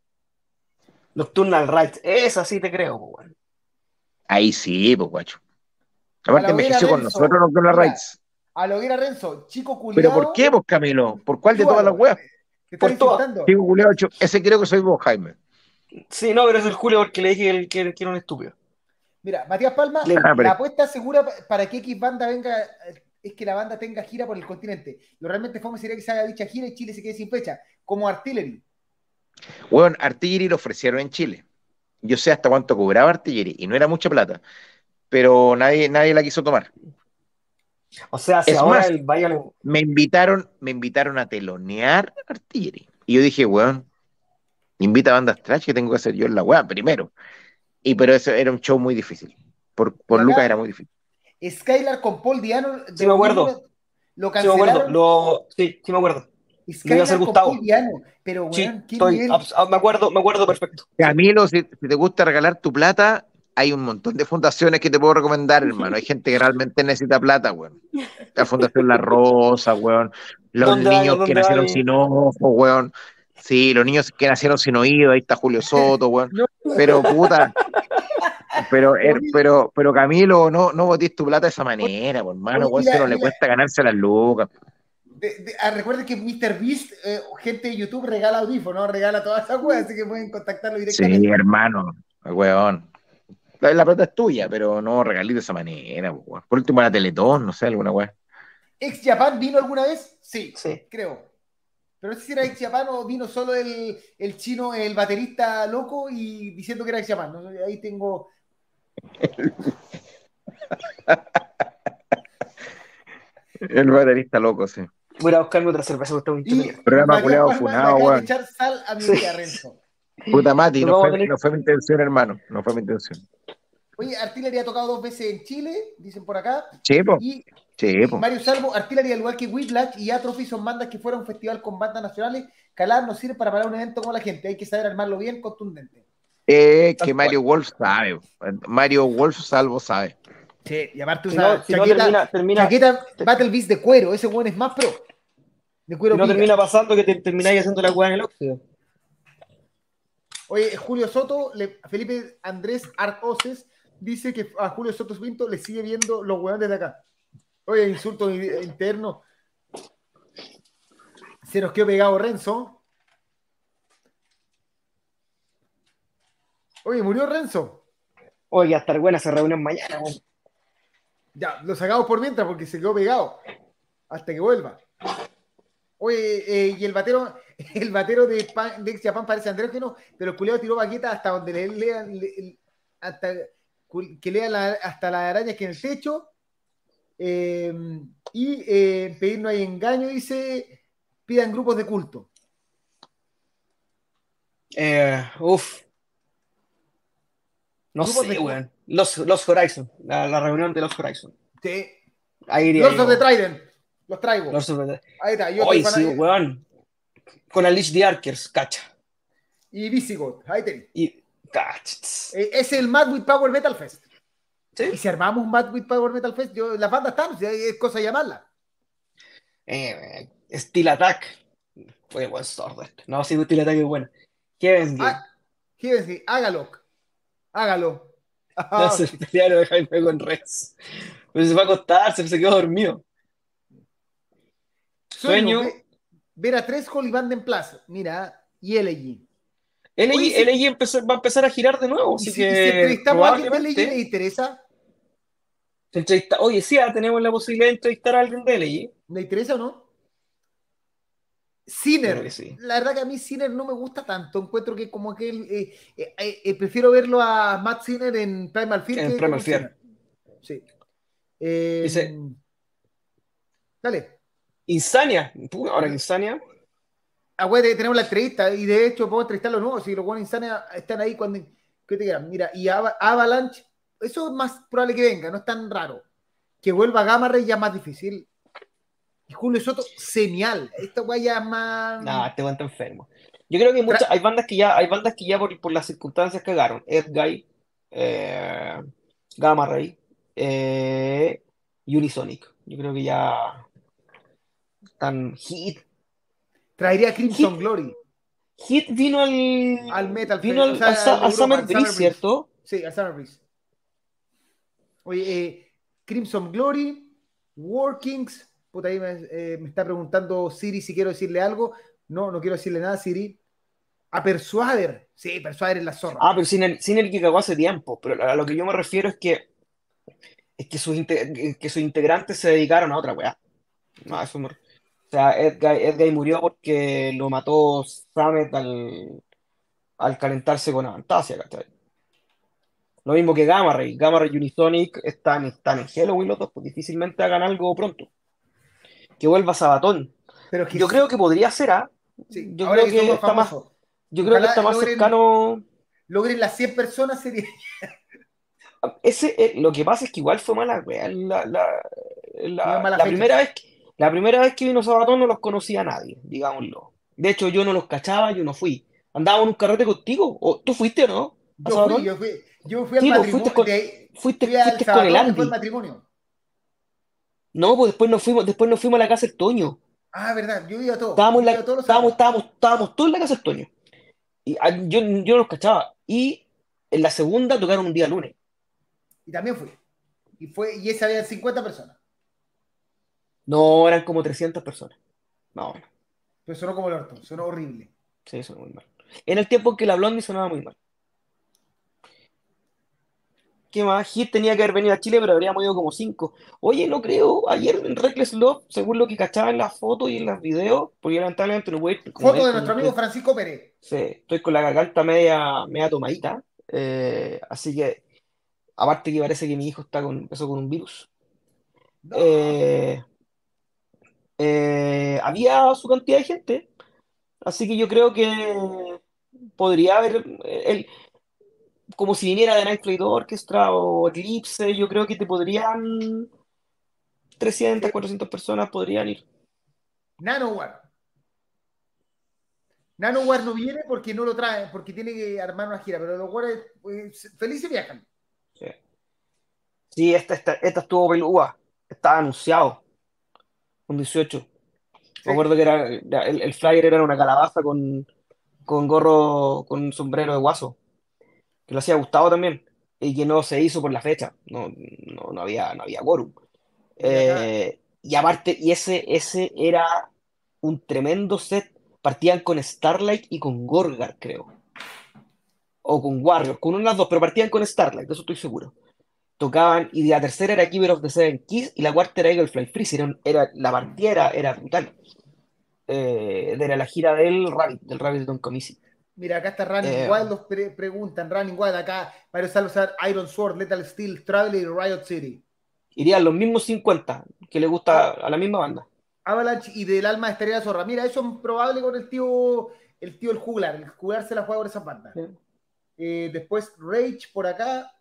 Nocturnal Rights, esa sí te creo, weón. Ahí sí, pues guacho. Aparte envejeció con nosotros Mira, Rights. A lo que era Renzo, chico culiado. ¿Pero por qué, pues Camilo? ¿Por cuál de todas las weas? Está Por insultando. Chico culiao, cho- ese creo que soy vos, Jaime. Sí, no, pero es el Julio porque le dije que, que- que era un estúpido. Mira, Matías Palma, Ah, pero- la apuesta segura pa- para que X banda venga es que la banda tenga gira por el continente. Lo realmente fome sería que se haga dicha gira y Chile se quede sin fecha, como Artillery. Weón, Artillery lo ofrecieron en Chile. Yo sé hasta cuánto cobraba Artillery y no era mucha plata. Pero nadie, nadie la quiso tomar. O sea, si Es ahora más, el Bayern Me invitaron, me invitaron a telonear Artillery. Y yo dije, weón, invita a bandas trash que tengo que hacer yo en la weá primero. Y pero eso era un show muy difícil. Por, por Lucas era muy difícil. Skylar con Paul Diano. Sí, me acuerdo. Lo Sí, me cancelaron. acuerdo. Lo... Sí, sí me acuerdo. A Skylar hacer con Gustavo. Paul Diano. Pero, weón, Sí, qué estoy, ah, me acuerdo, me acuerdo perfecto. Camilo, si, si te gusta regalar tu plata, hay un montón de fundaciones que te puedo recomendar, hermano. Hay gente que realmente necesita plata, weón. La Fundación La Rosa, weón. Los niños ¿Dónde que nacieron hay? sin ojos, weón. Sí, los niños que nacieron sin oído, ahí está Julio Soto, weón. (laughs) No. Pero puta, Pero, er, pero, pero Camilo, no, no botes tu plata de esa manera, por hermano, weón, si no le cuesta ganarse las lucas. De- de- ah, recuerden que Mr. Beast, eh, gente de YouTube, regala audífonos, regala todas esas weas, así que pueden contactarlo Sí, directamente. hermano, weón. La, la plata es tuya, pero no regalís de esa manera, weón. Por último, la Teletón, no sé, alguna weón. ¿Ex Japan vino alguna vez? Sí, Sí. creo. Pero no sé si era Ex Japan o vino solo el, el chino, el baterista loco y diciendo que era. ¿no? Ahí tengo. El baterista loco, sí. Voy a buscarme otra cerveza porque está muy entretenido. Programa le funado, weón. echar sal a mi Sí. vida, Renzo. Puta Mati, no fue, tener- no fue mi intención, hermano. No fue mi intención. Oye, Artillery ha tocado dos veces en Chile, dicen por acá. Sí, po. Y Sí. Mario Salvo, Artillery, al igual que Whiplash y Atrophy, son bandas que fueron a un festival con bandas nacionales. Calar nos sirve para parar un evento como la gente. Hay que saber armarlo bien, contundente. Eh, que Mario Wolf sabe. Mario Wolf Salvo sabe. Sí, y aparte Si usa no, si no chaqueta, termina, termina, chaqueta Battle Beast de cuero. Ese weón es más pro. De cuero si no pica. termina pasando que te, termináis haciendo la weá en el óxido. Oye, Julio Soto, le- Felipe Andrés Arcoces dice que a Julio Soto Pinto le sigue viendo los hueones de acá. Oye, insulto interno. Se nos quedó pegado Renzo. Oye, murió Renzo. Oye, a estar buena esa reunión mañana. Ya, lo sacamos por mientras porque se quedó pegado. Hasta que vuelva. Oye, eh, y el batero, (laughs) el batero de, Pan- de Japan parece andrógeno, pero el culiado tiró baqueta hasta donde le lean, le- hasta que lea la- hasta las arañas que en el techo. Eh, y eh, pedir no hay engaño, dice, pidan grupos de culto. Eh, uf. No Grupos sé, de- weón. Los, los Horizon. La, la reunión de los Horizon. Sí. Ahí iría Lords yo. of the Trident. Los traigo. Lords of the- Ahí está. Yo estoy sí, weón. Con Unleash the Arkers, cacha. Y Visigoth. Ahí tenéis. Y. Eh, es el Mad with Power Metal Fest. ¿Sí? Y si armamos un Mad with Power Metal Fest, yo, las bandas están, es cosa de llamarla. Eh, Steel Attack. Fue buen sordo este. No, sí, Steel Attack es bueno. Heaven's Gate. Ah, fíjense, hágalo. Hágalo. (laughs) No Ah, se pelearon de Jaime con Rex. Pero se fue a acostarse, se quedó dormido. sueño. Sueño. ve- ver a tres Holy Band en plaza. Mira, y LG. LG, Oye, sí. LG empezó- va a empezar a girar de nuevo, así si, y si que entrevistamos a alguien de LG, ¿le interesa? Entrevista- Oye, sí, ah, tenemos la posibilidad de entrevistar a alguien de LG. ¿Le interesa o no? Sinner. sí. La verdad que a mí Sinner no me gusta tanto. Encuentro que como que él, eh, eh, eh, prefiero verlo a Matt Sinner en Primal Fear. En Primal Fear. Sí. Dice- Dale. Insania. Puh, ahora que Insania. Ah, güey, de- tenemos la entrevista y de hecho podemos entrevistar los nuevos. Si los buenos Insania están ahí cuando. ¿Qué te quieran? Mira, y Ava- Avalanche, eso es más probable que venga, no es tan raro. Que vuelva Gamma Ray ya más difícil. Y Julio Soto, genial. Esta güey ya más. Nah, este weón está enfermo. Yo creo que muchas, hay bandas que ya, hay bandas que ya por, por las circunstancias cagaron. Edguy, eh, Gamma Ray, eh, y Unisonic. Yo creo que ya están hit. Traería Crimson Hit. Glory. Hit vino al, Al Metal vino al, o sea, Summer Breeze. ¿cierto? Sí, al Summer Breeze. Oye, eh, Crimson Glory, Workings. Puta, ahí me, eh, me está preguntando Siri si quiero decirle algo. No, no quiero decirle nada, Siri. A Persuader. Sí, Persuader es la zorra. Ah, pero sin el, sin el que cagó hace tiempo. Pero a lo que yo me refiero es que es que sus, que sus integrantes se dedicaron a otra weá. No, eso me- O sea, Edguy, Edguy murió porque lo mató Samet al, al calentarse con Avantasia, ¿cachai? Lo mismo que Gamma Ray. Gamma Ray y Unisonic están, están en Halloween los dos, pues difícilmente hagan algo pronto. Que vuelva Sabatón. Pero es que Yo creo que podría ser, ¿ah? sí, yo creo que está más- Yo creo que está más logren- cercano. logren las 100 personas sería. (laughs) Ese, eh, lo que pasa es que igual fue mala, wea. La, la, la- Fue mala la fecha. primera vez que, la primera vez que vino Sabatón no los conocía a nadie, digámoslo. De hecho, yo no los cachaba, yo no fui. Andábamos en un carrete contigo. ¿O, ¿Tú fuiste o no? ¿A Yo fui, yo fui, yo fui al Sí, pues, matrimonio. con- de- Fuiste, fui al fuiste con el Andy. matrimonio. No, pues después nos fuimos, después nos fuimos a la casa del Toño. Ah, verdad, yo iba a todo. Estábamos, yo iba todos estábamos, estábamos, estábamos todos en la casa del Toño. Y ah, yo, yo no los cachaba. Y en la segunda tocaron un día lunes. Y también fui. Y, fue, y esa había 50 personas. No, eran como 300 personas. No. Pero sonó como el orto, sonó horrible. Sí, sonó muy mal. En el tiempo en que la Blondie sonaba muy mal. ¿Qué más? Hit tenía que haber venido a Chile, pero habríamos ido como 5. Oye, no creo. Ayer en Reckless Love, según lo que cachaba en las fotos y en los videos, porque lamentablemente no voy Foto de es- nuestro amigo Francisco Pérez. Sí, estoy con la garganta media, media tomadita. eh, así que, aparte que parece que mi hijo está con, empezó con un virus. No. Eh, eh, había su cantidad de gente, así que yo creo que podría haber, el, como si viniera de Night Flight Orchestra o Eclipse, yo creo que te podrían, 300, 400 personas podrían ir. Nanowar. Nanowar no viene porque no lo trae, porque tiene que armar una gira, pero los guares pues, felices viajan. Sí, Sí, esta, esta, esta estuvo pelúa, estaba anunciado, un 18. Me acuerdo que era, el, el flyer era una calabaza con, con gorro, con sombrero de guaso, que lo hacía Gustavo también, y que no se hizo por la fecha, no, no, no había, no había quórum. Eh, y aparte, y ese, ese era un tremendo set, partían con Starlight y con Gorgar, creo, o con Warrior, con una de las dos, pero partían con Starlight, de eso estoy seguro. Tocaban, y la tercera era Keeper of the Seven Keys, y la cuarta era Eagle Fly Freeze, era, la partida era, era brutal. Eh, era la gira del Rabbit, del Rabbit Don't Come Easy. Mira, acá está Running Eh. Wild, los pre- preguntan, Running Wild, acá Mario Salazar, Iron Sword, Lethal Steel, Traveler y Riot City. Irían los mismos 50 que le gusta a la misma banda. Avalanche y del alma estaría la zorra. Mira, eso es probable con el tío, el tío el juglar. El juglar se la juega por esas bandas. Sí. Eh, después Rage por acá.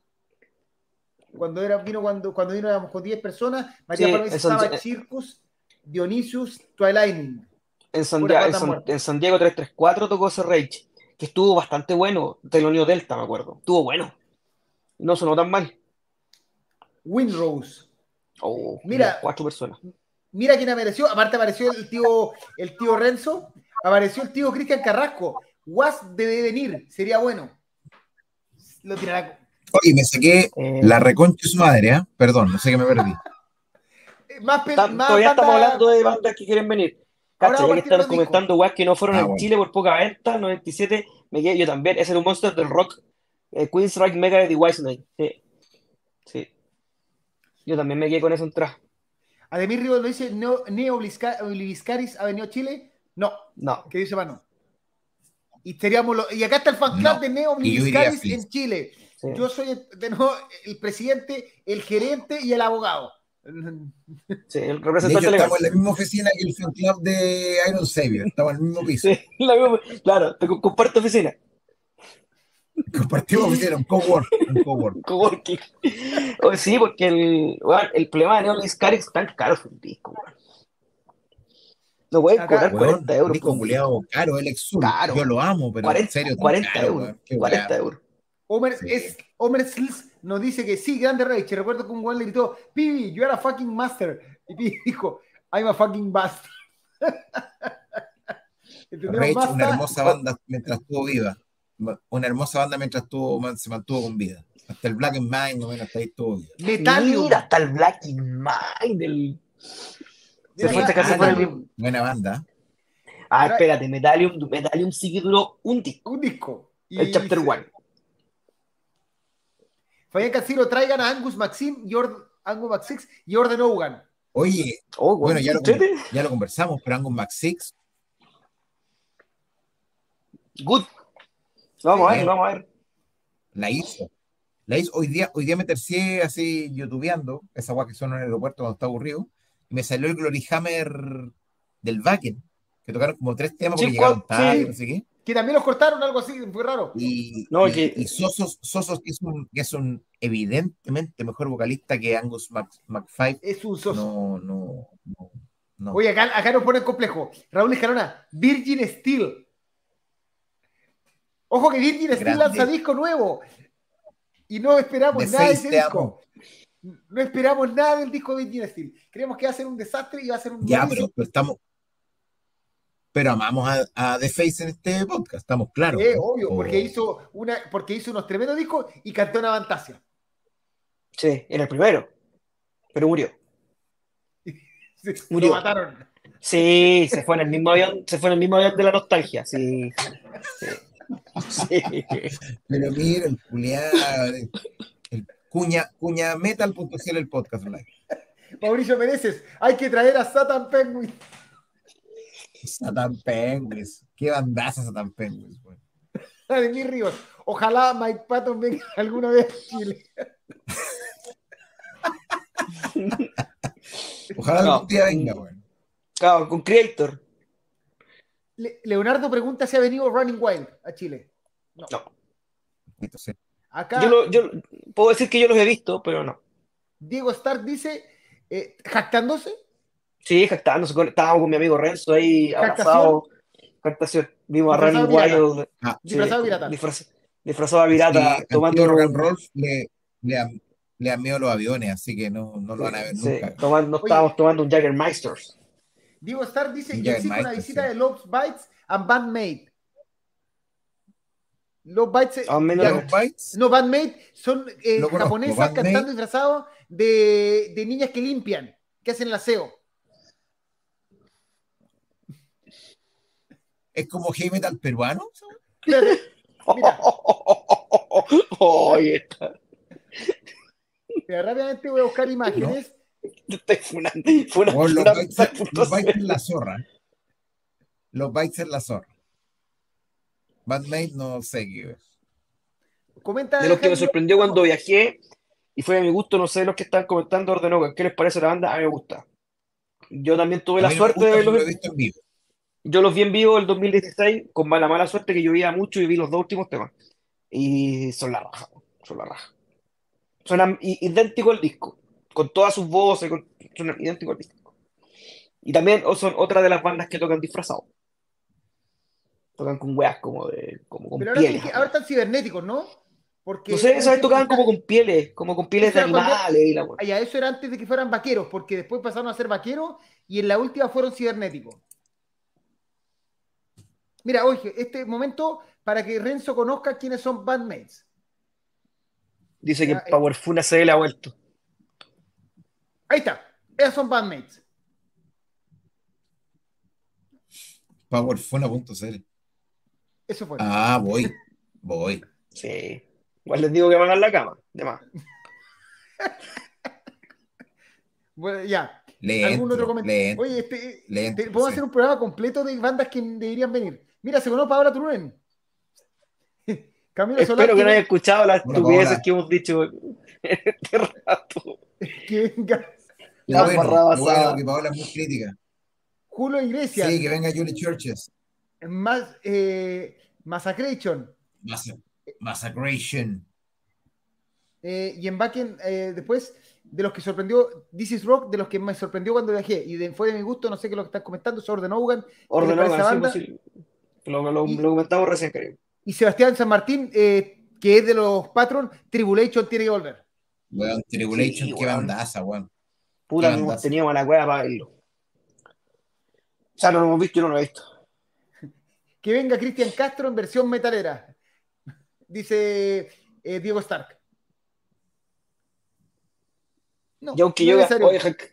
Cuando era, vino cuando, cuando vino éramos con 10 personas. María Sí, estaba Circus, Dionysius, Twilightning. En San, en San- en San Diego 334 tocó ese Rage, que estuvo bastante bueno. Telonio Delta, me acuerdo. Estuvo bueno. No sonó tan mal. Windrose. Oh, Mira. cuatro personas. Mira quién apareció. Aparte apareció el tío, el tío Renzo. Apareció el tío Cristian Carrasco. Was debe venir. Sería bueno. Lo tirará. Oye, me saqué Eh, la reconcha de su madre, ¿ah? Perdón, no sé qué me perdí. Eh, Más, más todavía banda- estamos hablando de bandas que quieren venir. Vamos ya que están comentando weas que no fueron Ah, en bueno. Chile por poca venta, 97, me quedé yo también. Ese era un Monster del Rock. Eh, Queen's Strike Megadeth y Whitesnake. Sí. Sí. Yo también me quedé con eso atrás. Ademir Rivas lo dice, Neo, Neo Bliscaris ha venido a Chile. No, No. que dice mano. Y, lo- y acá está el fan club No, de Neo feliz. en Chile. Sí. Yo soy el, de nuevo, el presidente, el gerente y el abogado. Sí, el De representante hecho, estamos en la misma oficina que el fan club de Iron Savior. Estamos en el mismo piso. (laughs) Sí, la misma- claro, te co- comparto oficina. Compartimos oficina, un cowork. Un cowork. (laughs) Coworking. Oh, sí, porque el, weón, el problema de Neon Scar es tan caro su disco, weón. No puedes Acá- cobrar Weón, 40 euros. disco un culiao caro, el Exul. Caro. Yo lo amo, pero 40, en serio, tan 40 caro, euros. weón. Qué 40 weá. euros. Homer, Sí. es, Homer Sils nos dice que sí, grande Rage. Recuerdo que un güey le gritó, Pibi, you are a fucking master. Y Pibi (laughs) dijo, I'm a fucking bastard. (laughs) Rage, una Basta. hermosa banda mientras estuvo viva. Una hermosa banda mientras estuvo, se mantuvo con vida. Hasta el Black and Mind, no hasta ahí estuvo viva. Metalium. Mira, hasta el Black in Mind. El... Se fue acá, casi por el. Buena banda. Ah, espérate, Metalium, Metalium sí que duró un disco. un disco. Y- El Chapter One. Fabián Cancino, traigan a Angus Maxim y Angus Maxix y Orden Hogan. Oye, Oh, bueno, ya lo, ya lo conversamos, pero Angus Max Six, Good. Vamos a ver, vamos a ver. la hizo. La hizo. Hoy día, hoy día me tercié así youtubeando, esa guay que suena en el aeropuerto cuando está aburrido, y me salió el Glory Hammer del Wacken, que tocaron como tres temas porque Sí, llegaron tarde, sí. no sé qué. Que también los cortaron, algo así, fue raro. Y, No, y- que- y Sosos, Sosos que, es un, que es un evidentemente mejor vocalista que Angus Mac, Es un soso. no, no, no, no. Oye, acá, acá nos pone complejo. Raúl Escalona, Virgin Steel. Ojo que Virgin Steel Grande. lanza disco nuevo. Y no esperamos The nada de ese disco. No esperamos nada del disco de Virgin Steel. Creemos que va a ser un desastre y va a ser un Ya, pero estamos. Pero amamos a, a The Face en este podcast, estamos claros. Eh, ¿no? obvio, O- porque hizo, una, porque hizo unos tremendos discos y cantó una fantasia. Sí, en el primero. Pero murió. (laughs) Se- Murió. Lo mataron. Sí, se fue en el mismo avión, se fue en el mismo avión de la nostalgia. Sí. Sí. Sí. Pero mira, el culiado. El, el cuña, cuñametal.cl el podcast online. Mauricio Meneses, hay que traer a Satan Penguin. Satan Penguins. Qué bandaza Satan Penguins, de mis ríos. Ojalá Mike Patton venga (laughs) alguna vez a Chile. Ojalá No. algún día venga, weón. Claro, con Creator. Le- Leonardo pregunta si ha venido Running Wild a Chile. No. Entonces, Acá Yo, lo- yo puedo decir que yo los he visto, pero no. Diego Stark dice, eh, jactándose, Sí, jactándose. con- Estábamos con mi amigo Renzo ahí abrazado. Jactación. Vimos a pirata. Wild. Ah, sí, disfrazado de pirata. disfraz- disfrazado de pirata, sí, tomando rock and roll le, le, miedo los aviones, así que no, no lo van a ver sí, nunca. tomando, Oye. estábamos tomando un Jaggermeister. Diego Stark dice que existe una visita de Love Bites and Bandmate. Love Bites, eh, Ah, menos- ya- Los Bites, no, Bandmate son eh, japonesas cantando disfrazados de, de niñas que limpian, que hacen el aseo. Es como heavy metal peruano. Mira. Oye, mira, rápidamente voy a buscar imágenes. te estoy funando. Funa- O los Bites, en la zorra. Los Bites en la zorra. Bandmate no sé qué es. Comenta De los que me sorprendió cuando viajé y fue a mi gusto, no sé, los que están comentando Ordenó, ¿qué les parece la banda? A mí me gusta. Yo también tuve A la suerte gusta, de verlos. lo he visto en vivo. Yo los vi en vivo el 2016 con mala mala suerte que llovía mucho y vi los dos últimos temas. Y son la raja, son la raja. Suenan idéntico al disco, con todas sus voces, con, suenan idéntico al disco. Y también o- son otra de las bandas que tocan disfrazados. Tocan con weas como de, como con Pero ahora, pieles. que- ahora están cibernéticos, ¿no? Porque No sé, esa vez tocaban como con pieles, como con pieles de animales y la wea. Ah, ya, eso era antes de que fueran vaqueros, porque después pasaron a ser vaqueros y en la última fueron cibernéticos. Mira, oye, este momento para que Renzo conozca quiénes son bandmates. Dice que eh. Powerful CL ha vuelto. Ahí está, esos son bandmates. Powerfuna.cl. Eso fue. Ah, voy. Voy. Sí. Igual les digo que van a la cama. De más. (laughs) Bueno, ya. Le ¿Algún entro, otro comentario? le Oye, este, le entro, te- podemos sí. hacer un programa completo de bandas que deberían venir. Mira, se conoce Paola Turunen. (laughs) Camilo Espero que no haya escuchado las estupideces que hemos dicho (laughs) este rato. que venga Qué La bueno, barra bueno, que Paola es muy crítica. Julio Iglesias, Sí, que venga Julie Churches. más, eh, Massacration. Massa- Massacration. Eh, y en Backen, eh, después, de los que sorprendió, This is Rock, de los que me sorprendió cuando viajé, y de, fue de mi gusto, no sé qué es lo que están comentando, sobre Orden Hogan sí, banda? pues, sí. Lo, lo, Y- lo comentamos recién, creo. y Sebastián San Martín, eh, que es de los Patron, Tribulation tiene que volver. Weón, Tribulation, Sí, qué weón. bandaza, weón. Puta, Qué no hemos bandazo. tenido mala cueva para verlo. O sea, no lo hemos visto y no lo he visto. (laughs) Que venga Cristian Castro en versión metalera, dice eh, Diego Stark. No, Y aunque no yo, oye, jac-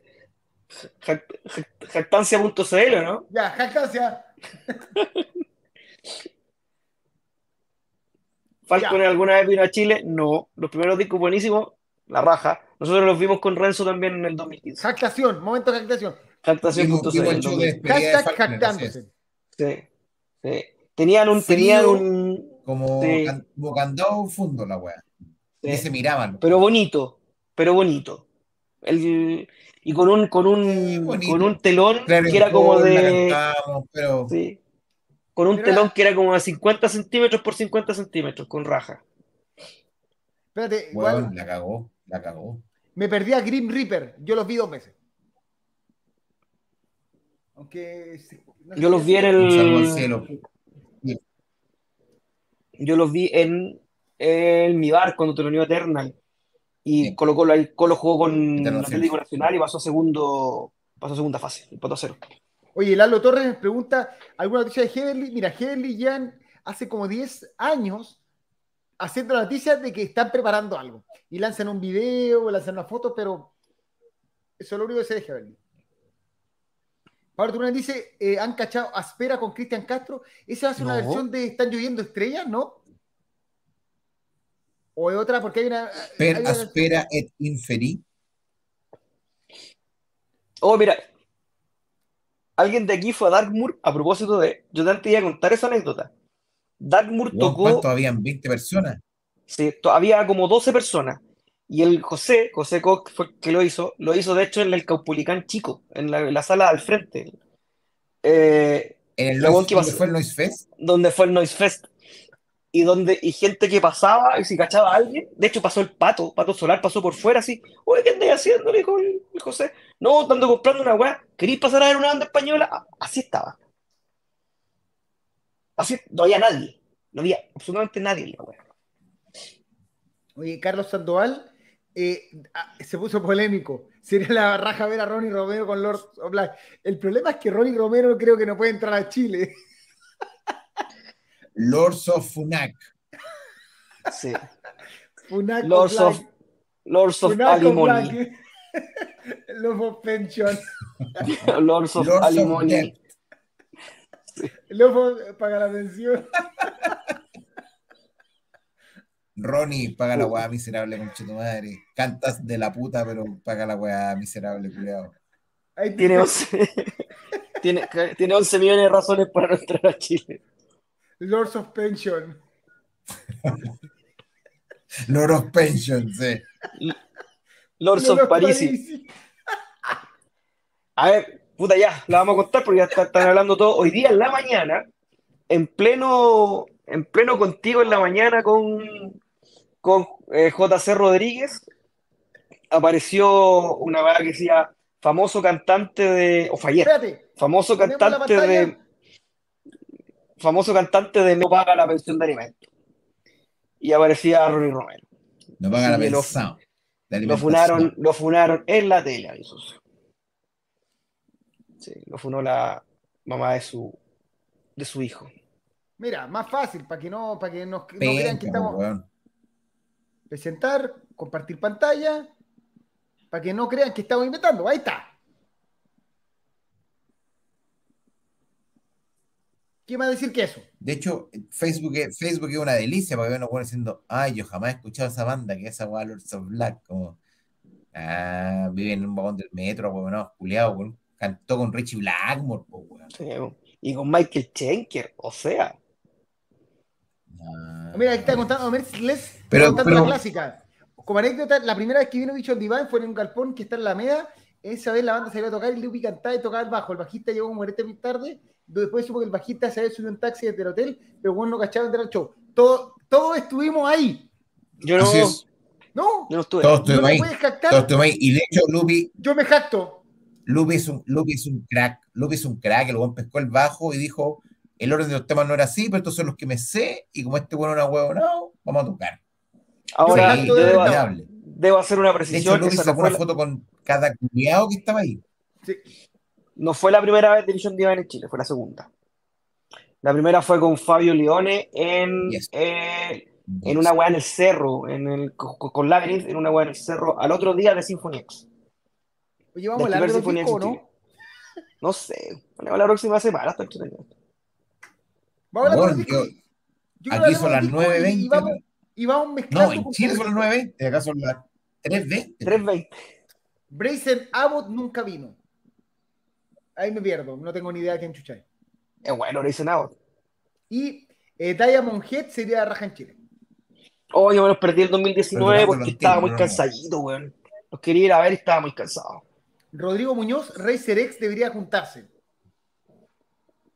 jac- jac- jactancia.cl, ¿no? Ya, jactancia. (laughs) Falcon Ya. alguna vez vino a Chile, no. Los primeros discos buenísimos, la raja. Nosotros los vimos con Renzo también en el 2015. Jactación, momento de jactación. Jactación.cl. Hashtag jactándose. Sí, sí. Tenían un, Frío. tenían un, Como, Sí. can- como candado fundo la weá. sí. Y se miraban. pero bonito, pero bonito. El, y con un, con un, con un telón Claro, que era como de, cantamos, pero sí, con un Pero telón era- que era como de 50 centímetros por 50 centímetros, con raja. Espérate, igual la cagó, la cagó. me perdí a Grim Reaper. Yo los vi dos veces. Aunque. no Yo los vi en el, cielo. yo los vi en, en mi bar cuando te lo unió Eternal. Y Sí. Colo Colo, ahí Colo jugó con Eternal Atlético. Nacional y pasó a segundo, pasó a segunda fase, empató a cero. Oye, Lalo Torres me pregunta alguna noticia de Heavenly. Mira, Heavenly ya hace como 10 años haciendo la noticia de que están preparando algo. Y lanzan un video, lanzan una foto, pero eso es lo único que se deja ver. Pablo Turán dice, eh, han cachado Aspera con Cristian Castro. Esa es una No. versión de Están lloviendo estrellas, ¿no? O es otra, porque hay una... Per hay una- aspera et inferi. Oh, mira. Alguien de aquí fue a Darkmoor a propósito de. Yo antes iba a contar esa anécdota. Darkmoor tocó. ¿Cuánto habían? 20 personas. Sí, había como 12 personas. Y el José, José Cox fue el que lo hizo, lo hizo de hecho en el Caupolicán chico, en la, en la sala al frente, eh, En el Noise, que ¿dónde pasó. fue el Noise Fest? donde fue el Noise Fest. Y donde, y gente que pasaba, y si cachaba a alguien, de hecho pasó el pato, Pato Solar pasó por fuera así, oye, ¿qué andas haciendo? Le dijo el, José. No, estando comprando una weá, ¿queréis pasar a ver una banda española? Así estaba. Así, no había nadie, no había absolutamente nadie en la weá. Oye, Carlos Sandoval eh, ah, se puso polémico. Sería la raja ver a Ronnie Romero con Lord Black. El problema es que Ronnie Romero creo que no puede entrar a Chile. Lords of Funac. Sí. Funac of (laughs) (laughs) Lords of. Lords of Alimony. (laughs) Love of Pension. Lords of Lords Alimony. Of paga la pensión. Ronnie, paga la weá miserable, concha tu madre. Cantas de la puta, pero paga la weá miserable, culiao. Ahí Tiene 11, tiene, tiene 11 millones de razones para no entrar a Chile. Lords of Pension. (laughs) Lord of Pension, sí. Lords Lord of Parisi. A ver, puta, ya, la vamos a contar porque ya está- están hablando todo. Hoy día en la mañana, en pleno, en pleno contigo en la mañana con, con eh, JC Rodríguez, apareció una weá que decía famoso cantante de. O Espérate. famoso cantante de. Famoso cantante de No paga la pensión de alimentos. Y aparecía Ronnie Romero. No paga la pensión. de Lo funaron, lo funaron en la tele, a mi socio. Sí, lo funó la mamá de su, de su hijo. Mira, más fácil, para que no, para que no, crean que estamos presentar, compartir pantalla, para que no crean que estamos inventando. Ahí está. ¿Qué más decir que eso? De hecho, Facebook, es- Facebook es una delicia porque uno pone diciendo, ay, yo jamás he escuchado esa banda, que es esa weá Lords of Black, como, ah, vive en un vagón del metro, weón, no, culiao, weón. Cantó con Richie Blackmore, weón. Sí, Y con Michael Schenker, o sea, Ah. Mira, aquí está contando Mercedes, Pero- contando pero- la clásica. Como anécdota, la primera vez que vino Bicho on Divine fue en un galpón que está en la Alameda. Esa vez la banda se iba a tocar y Lupi cantaba y tocaba el bajo. El bajista llegó como 40 minutos tarde. Después supo que el bajista se había subido un taxi desde el hotel, pero bueno, no cachaba entrar al show. Todo, todos estuvimos ahí. yo no, ¿No? yo no estuve. todos estuvimos ahí, todos estuvimos ahí. Y de hecho, Lupi, Yo me jacto. Lupi es un, Lupi es un crack, Lupi es un crack, el weón pescó el bajo y dijo, el orden de los temas no era así, pero estos son los que me sé, y como este bueno era huevo, no, vamos a tocar. Ahora, Sí, yo debo, hacer una De hecho, precisión. Lupi sacó una la, foto con cada culiao que estaba ahí. Sí. No fue la primera vez de Vision Divine en Chile, fue la segunda. La primera fue con Fabio Leone en, Yes. eh, en una weá en el cerro, en el, con, con Labyrinth, en una weá en el cerro, al otro día de Symphony X. Oye, vamos a hablar de primer los Symphony X discos, en ¿no? No sé, bueno, la próxima semana está entretenido. Vamos a hablar de yo- Yo aquí son las hablemos de discos y- 9.20. Y vamos, y vamos mezclando. No, en Chile son las esto. 9, acá son las 3.20. 320. Brazen Abbott nunca vino. Ahí me pierdo, no tengo ni idea de quién chucháis. Es bueno, lo dicen ahora. Y eh, Diamond Head sería raja en Chile. Oh, yo me los perdí el 2019 Pero porque estaba muy cansadito, weón. Los quería ir a ver y estaba muy cansado. Rodrigo Muñoz, Racer X debería juntarse.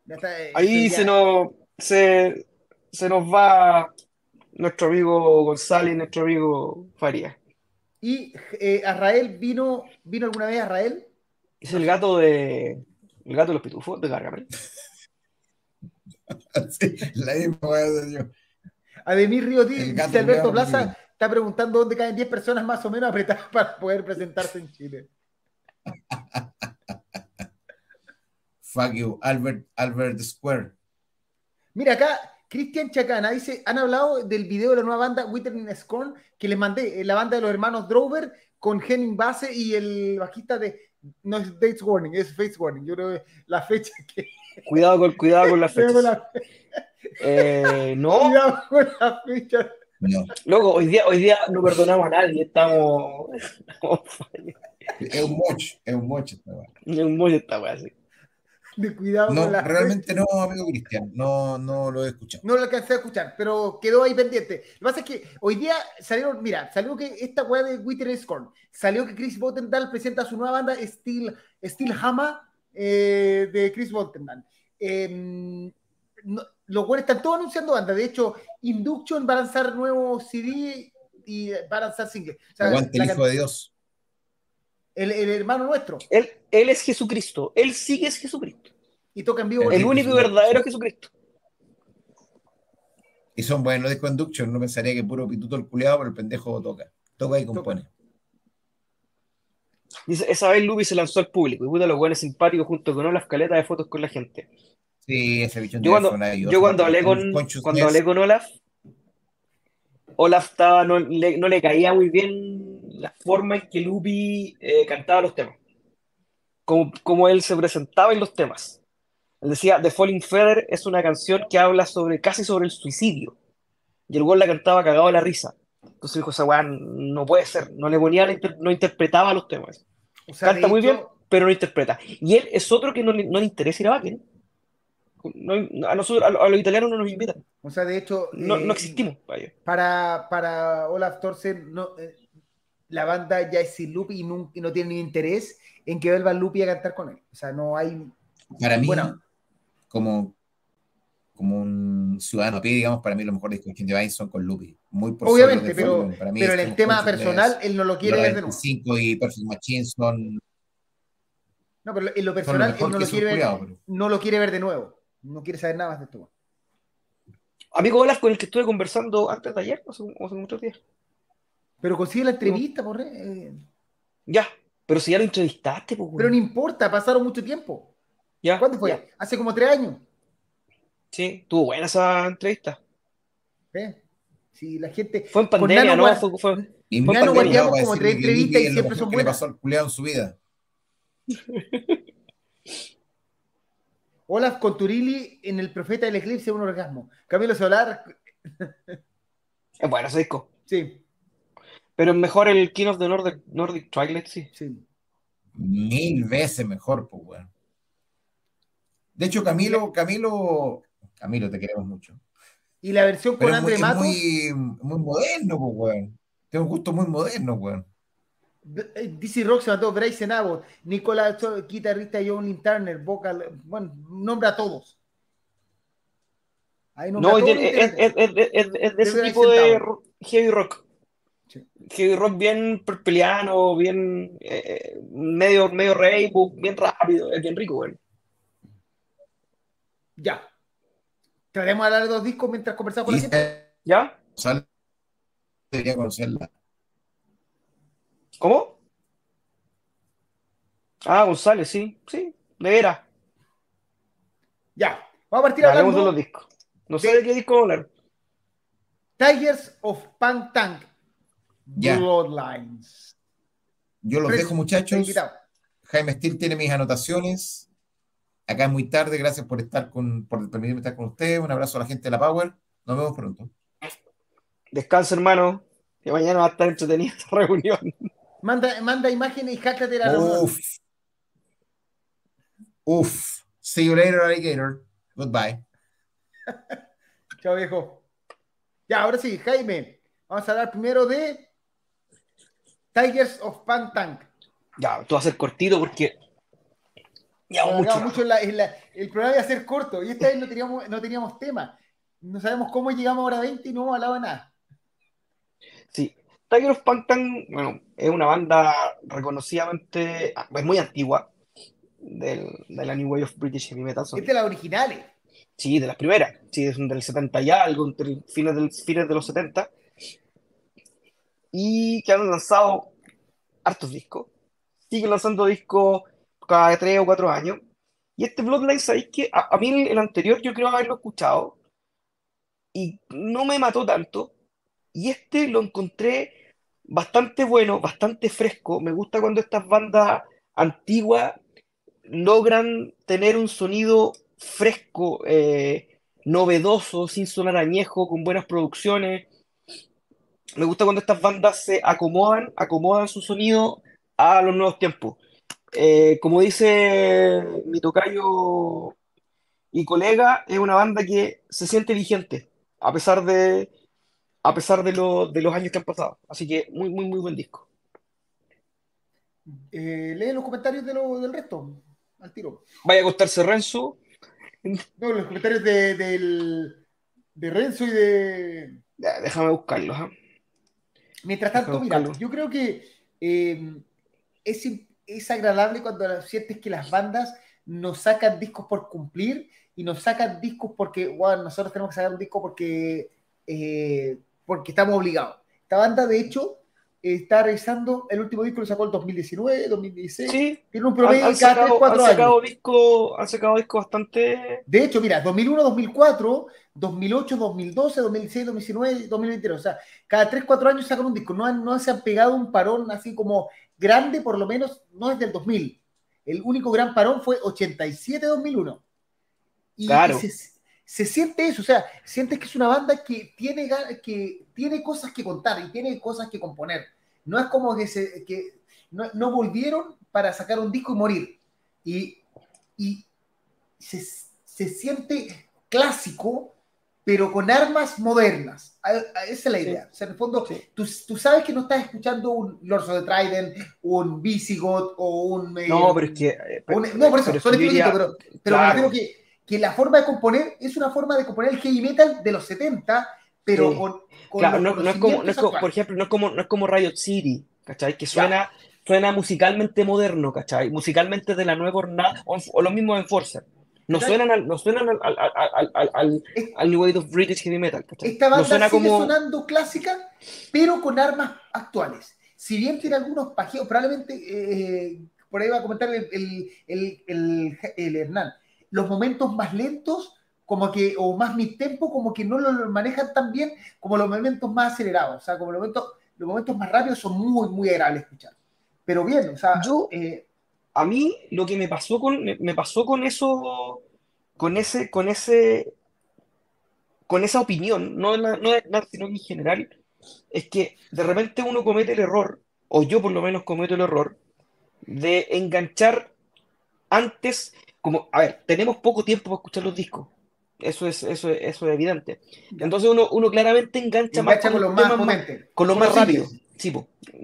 Está, eh, Ahí ya. se nos, se, se nos va nuestro amigo González y nuestro amigo Farías. Y eh, Azrael vino, vino alguna vez Azrael. Es el gato de. El gato de los pitufos de Gargamel. (laughs) Sí, la misma de yo. Ademir Río gato Alberto Plaza está preguntando dónde caen 10 personas más o menos apretadas (laughs) para poder presentarse en Chile. (laughs) Fuck you, Albert, Albert Square. Mira, acá Cristian Chacana dice, han hablado del video de la nueva banda Withering Scorn que les mandé, eh, la banda de los hermanos Drover con Henning Base y el bajista de, no es Dates Warning, es Face Warning, yo creo que la fecha (laughs) que... Cuidado con, cuidado con la fecha. Cuidado con la- Eh, no, cuidado con la fecha. No, loco, hoy día, hoy día no perdonamos a nadie, estamos. es un moch, es un moch esta weá. Es muy esta wea, sí. De cuidado No, con la realmente no, amigo Cristian, no, no lo he escuchado. No lo alcancé a escuchar, pero quedó ahí pendiente. Lo que pasa es que hoy día salieron, mira, salió que esta weá de Wither Scorn, salió que Chris Bottendal presenta su nueva banda Steel, Steel Hammer eh, de Chris Bottendal. Eh, no- los buenos están todos anunciando bandas. De hecho, Induction va a lanzar nuevo CD y va a lanzar single. O sea, Aguante el hijo de Dios. El, el hermano nuestro. Él, él es Jesucristo, él sí que es Jesucristo. Y toca en vivo. El Sí, único y verdadero. Jesucristo. Y son buenos de Conduction, no pensaría que puro pituto el culiado, pero el pendejo toca. Toca y compone. Dice, esa vez Lupi se lanzó al público y puta los buenos simpáticos junto con Olaf Caleta de fotos con la gente. Sí, ese bichón Yo cuando, maravilloso. yo cuando hablé con, Consciousness, cuando hablé con Olaf, Olaf estaba, no, le, no le caía muy bien la forma en que Lupi eh, cantaba los temas. Como, como él se presentaba en los temas. Él decía, The Falling Feather es una canción que habla sobre, casi sobre el suicidio. Y el gol la cantaba cagado de la risa. Entonces dijo, esa weá no puede ser. No le ponía, la inter- no interpretaba los temas. O sea, Canta muy hecho, bien, pero no interpreta. Y él es otro que no le, no le interesa ir a Wacken. No- a nosotros, a, los- a los italianos no nos invitan. O sea, de hecho, No, eh, no existimos. para, para Olaf Thorsen, no, eh, la banda ya es sin Lupi y, no tiene ni interés en que vuelva Lupi a cantar con él. O sea, no hay. Para mí, Bueno. como, como un ciudadano pie, digamos, para mí lo mejor disco de Vine son con Lupi. Muy por Obviamente, pero. Para mí pero en el tema personal, él no lo quiere ver de nuevo. 95 y Perfect Machine son, No, pero en lo son lo personal, él no que lo, quiere ver, pero- no lo quiere ver de nuevo. No quiere saber nada más de esto. Amigo Olaf con el que estuve conversando antes de ayer, o hace, o hace muchos días. Pero consigue la entrevista, por eh, Ya, pero si ya lo entrevistaste, pues, Pero no importa, pasaron mucho tiempo. Ya, ¿Cuándo fue? ya. Hace como tres años. Sí, tuvo buena esa entrevista. ¿eh? Si la gente. Fue en pandemia, Nano ¿no? Fue, fue- Y Fue guardamos como tres entrevistas y siempre son que le buenas. pasó al culiado en su vida. (laughs) Olaf Conturili en El Profeta del Eclipse, un orgasmo. Camilo Solar, es bueno ese disco. sí, Pero es mejor el King of the Nordic, Nordic Twilight, sí. sí. Mil veces mejor, pues, weón. De hecho, Camilo, Camilo, Camilo, te queremos mucho. Y la versión con André es Matos, muy, muy moderno, pues, weón. Tiene un gusto muy moderno, weón. eh, DC Rock se mató, Bryce Abbott, Nicolás, guitarrista John Turner, vocal, bueno, nombra a todos. Ahí nombra No, a es, todos es- es- es- es- es de ese tipo de heavy rock. Heavy rock bien peliano, bien eh, medio, medio rainbow, bien rápido, es bien rico, güey. Ya. Trataremos de hablar de dos discos mientras conversamos con la gente. esta ¿Ya? González debería conocerla. ¿Cómo? Ah, González, sí, sí, de veras. Ya. Vamos a partir Hablemos de hablando los discos. No sé de- de qué disco hablar. Tigers of Punk Tank. Ya. Bloodlines. Yo los dejo, muchachos. Jaime Steele tiene mis anotaciones. Acá es muy tarde. Gracias por estar con, por permitirme estar con ustedes. Un abrazo a la gente de la Power. Nos vemos pronto. Descansa, hermano. Que mañana va a estar entretenida esta reunión. Manda, manda imágenes y hácate de la reunión. Uf. Uf. See you later, alligator. Goodbye. (laughs) Chao, viejo. Ya, ahora sí, Jaime. Vamos a hablar primero de Tigers of Punk Tank. Ya, esto va a ser cortito porque. Ya, mucho. mucho en la- en la- el programa iba a ser corto y esta vez no teníamos, no teníamos tema. No sabemos cómo llegamos a hora 20 y no hemos hablado de nada. Sí. Tiger of Punk-Tan, bueno, es una banda reconocidamente, ah, es muy antigua, del, de la New Wave of British Heavy Metal. son- Esta es la original. Sí, de las primeras. Sí, es del 70 y algo, entre fines, del, fines de los 70. Y que han lanzado hartos discos. Siguen lanzando discos cada tres o cuatro años. Y este Bloodline, ¿sabéis que A, a mí el, anterior yo creo haberlo escuchado. y no me mató tanto. Y este lo encontré bastante bueno, bastante fresco. Me gusta cuando estas bandas antiguas logran tener un sonido fresco, eh, novedoso, sin sonar añejo, con buenas producciones. Me gusta cuando estas bandas se acomodan, acomodan su sonido a los nuevos tiempos. Eh, como dice mi tocayo y colega, es una banda que se siente vigente, a pesar de, a pesar de, lo- de los años que han pasado. Así que muy, muy, muy buen disco. Eh, lee los comentarios de lo- del resto, al tiro. Vaya a acostarse Renzo. No, los comentarios de, del, de Renzo y de. Déjame buscarlos. ¿ah? Mientras tanto, mira, yo creo que eh, es, es agradable cuando sientes que las bandas nos sacan discos por cumplir y nos sacan discos porque, bueno, nosotros tenemos que sacar un disco porque, eh, porque estamos obligados. Esta banda, de hecho, está revisando, el último disco lo sacó el 2019, 2016, Sí, tiene un promedio han cada 3, sacado, han 4 años. sacado disco, han sacado disco bastante. De hecho, mira, 2001, 2004, 2008, 2012, 2016, 2019, 2022. O sea, cada 3, 4 años sacan un disco. No, han- no se han pegado un parón así como grande, por lo menos no es del 2000. El único gran parón fue 87-2001. Y, Claro. y se, se siente eso, o sea, sientes que es una banda que tiene, que tiene cosas que contar y tiene cosas que componer. No es como que, se, que no, no volvieron para sacar un disco y morir. Y, y se, se siente clásico, pero con armas modernas. Esa es la Sí. idea. O sea, en el fondo, Sí. tú, tú sabes que no estás escuchando un Lords of the Trident, un Visigoth o un... eh, No, pero es que. eh, un- pero- no, por eso, pero es son que distintos, pero, pero me claro. refiero que, que la forma de componer es una forma de componer el heavy metal de los 70, pero Sí. con, con Claro, no, no es como, no es como- por ejemplo, no es como, no es como Riot City, ¿cachai? Que suena, suena musicalmente moderno, ¿cachai? Musicalmente de la nueva jornada, o, o lo mismo de Enforcer. No suenan al, no suenan al, al, al, al, al, New Wave of British Heavy Metal, ¿cachai? Esta No banda suena sigue como... sonando clásica, pero con armas actuales. Si bien tiene algunos pajeos, probablemente eh, por ahí va a comentar el, el, el- el Hernán, los momentos más lentos como que, o más mid-tempo, como que no lo manejan tan bien como los momentos más acelerados. O sea, como los momentos, los momentos más rápidos son muy, muy agradables escuchar. Pero bien, o sea, Yo- eh, A mí lo que me pasó con, me, pasó con eso, con ese, con ese, con esa opinión, no de la- no de sino en general, es que de repente uno comete el error, o yo por lo menos cometo el error, de enganchar antes, como, a ver, tenemos poco tiempo para escuchar los discos, eso es, eso es, eso es evidente. Entonces uno, uno claramente engancha más engancha con con los los más más, con los más rápidos, sí.